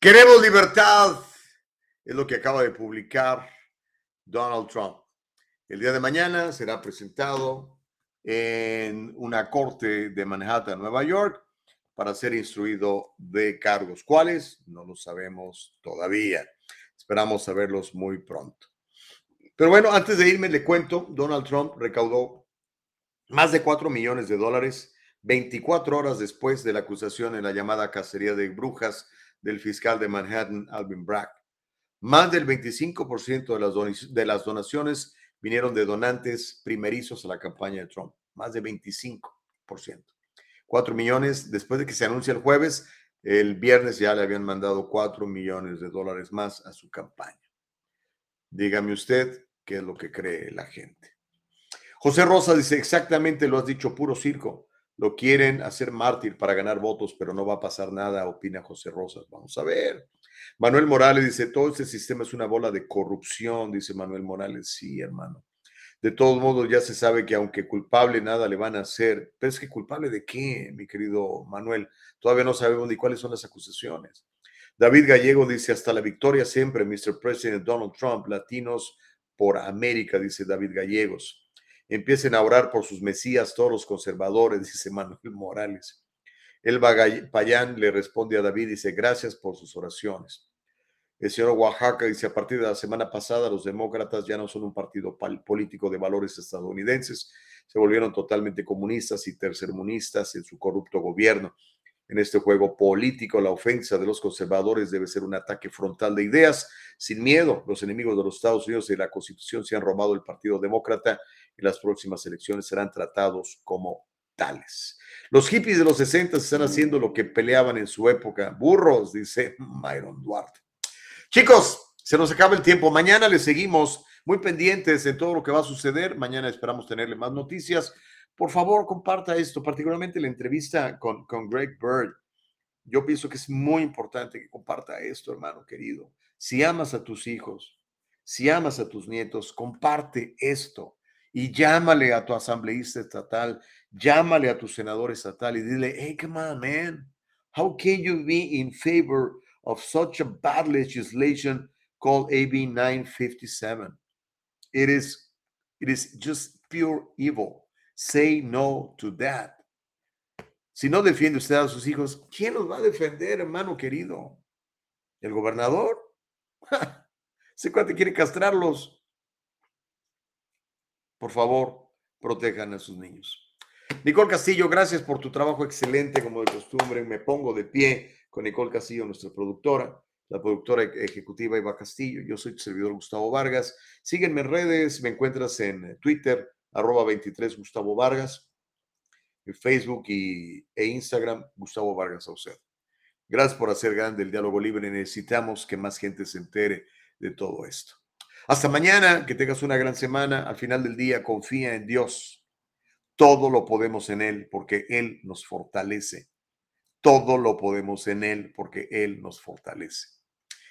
Queremos libertad, es lo que acaba de publicar Donald Trump. El día de mañana será presentado en una corte de Manhattan, Nueva York, para ser instruido de cargos. ¿Cuáles? No lo sabemos todavía. Esperamos saberlos muy pronto. Pero bueno, antes de irme, le cuento, Donald Trump recaudó más de 4 millones de dólares 24 horas después de la acusación en la llamada cacería de brujas del fiscal de Manhattan, Alvin Bragg. Más del 25% de las, donaciones vinieron de donantes primerizos a la campaña de Trump. Más de 25%. 4 millones, después de que se anuncia el jueves, el viernes ya le habían mandado 4 millones de dólares más a su campaña. Dígame usted qué es lo que cree la gente. José Rosa dice, exactamente lo has dicho, puro circo. Lo quieren hacer mártir para ganar votos, pero no va a pasar nada, opina José Rosas. Vamos a ver. Manuel Morales dice, todo este sistema es una bola de corrupción, dice Manuel Morales. Sí, hermano. De todos modos, ya se sabe que aunque culpable, nada le van a hacer. Pero es que culpable de qué, mi querido Manuel. Todavía no sabemos ni cuáles son las acusaciones. David Gallego dice, hasta la victoria siempre, Mr. President Donald Trump, latinos por América, dice David Gallegos. Empiecen a orar por sus mesías, todos los conservadores, dice Manuel Morales. Elba Payán le responde a David, dice, gracias por sus oraciones. El señor Oaxaca dice, a partir de la semana pasada, los demócratas ya no son un partido político de valores estadounidenses, se volvieron totalmente comunistas y tercermunistas en su corrupto gobierno. En este juego político, la ofensa de los conservadores debe ser un ataque frontal de ideas, sin miedo. Los enemigos de los Estados Unidos y la Constitución se han robado el Partido Demócrata y las próximas elecciones serán tratados como tales. Los hippies de los 60 están haciendo lo que peleaban en su época. Burros, dice Myron Duarte. Chicos, se nos acaba el tiempo. Mañana le seguimos muy pendientes en todo lo que va a suceder. Mañana esperamos tenerle más noticias. Por favor, comparta esto, particularmente la entrevista con, con Greg Bird. Yo pienso que es muy importante que comparta esto, hermano querido. Si amas a tus hijos, si amas a tus nietos, comparte esto y llámale a tu asambleísta estatal, llámale a tu senador estatal y dile, hey, come on, man, how can you be in favor of such a bad legislation called AB 957? It is, it is just pure evil. Say no to that. Si no defiende usted a sus hijos, ¿quién los va a defender, hermano querido? ¿El gobernador? Ese cuate quiere castrarlos. Por favor, protejan a sus niños. Nicole Castillo, gracias por tu trabajo excelente, como de costumbre. Me pongo de pie con Nicole Castillo, nuestra productora, la productora ejecutiva Eva Castillo. Yo soy tu servidor Gustavo Vargas. Sígueme en redes, me encuentras en Twitter, arroba 23 Gustavo Vargas, en Facebook y, e Instagram, Gustavo Vargas Saucedo. Gracias por hacer grande el diálogo libre. Necesitamos que más gente se entere de todo esto. Hasta mañana, que tengas una gran semana. Al final del día, confía en Dios. Todo lo podemos en Él porque Él nos fortalece. Todo lo podemos en Él porque Él nos fortalece.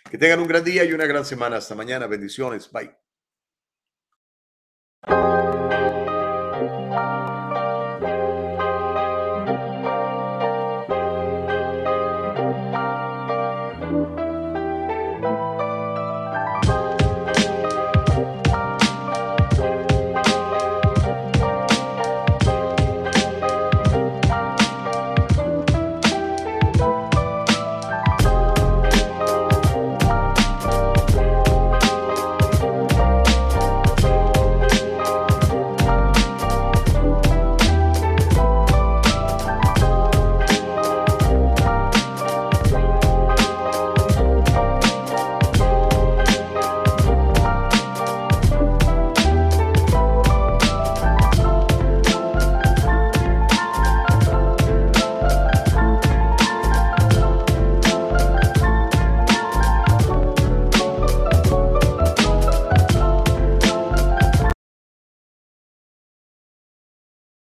Que tengan un gran día y una gran semana. Hasta mañana. Bendiciones. Bye.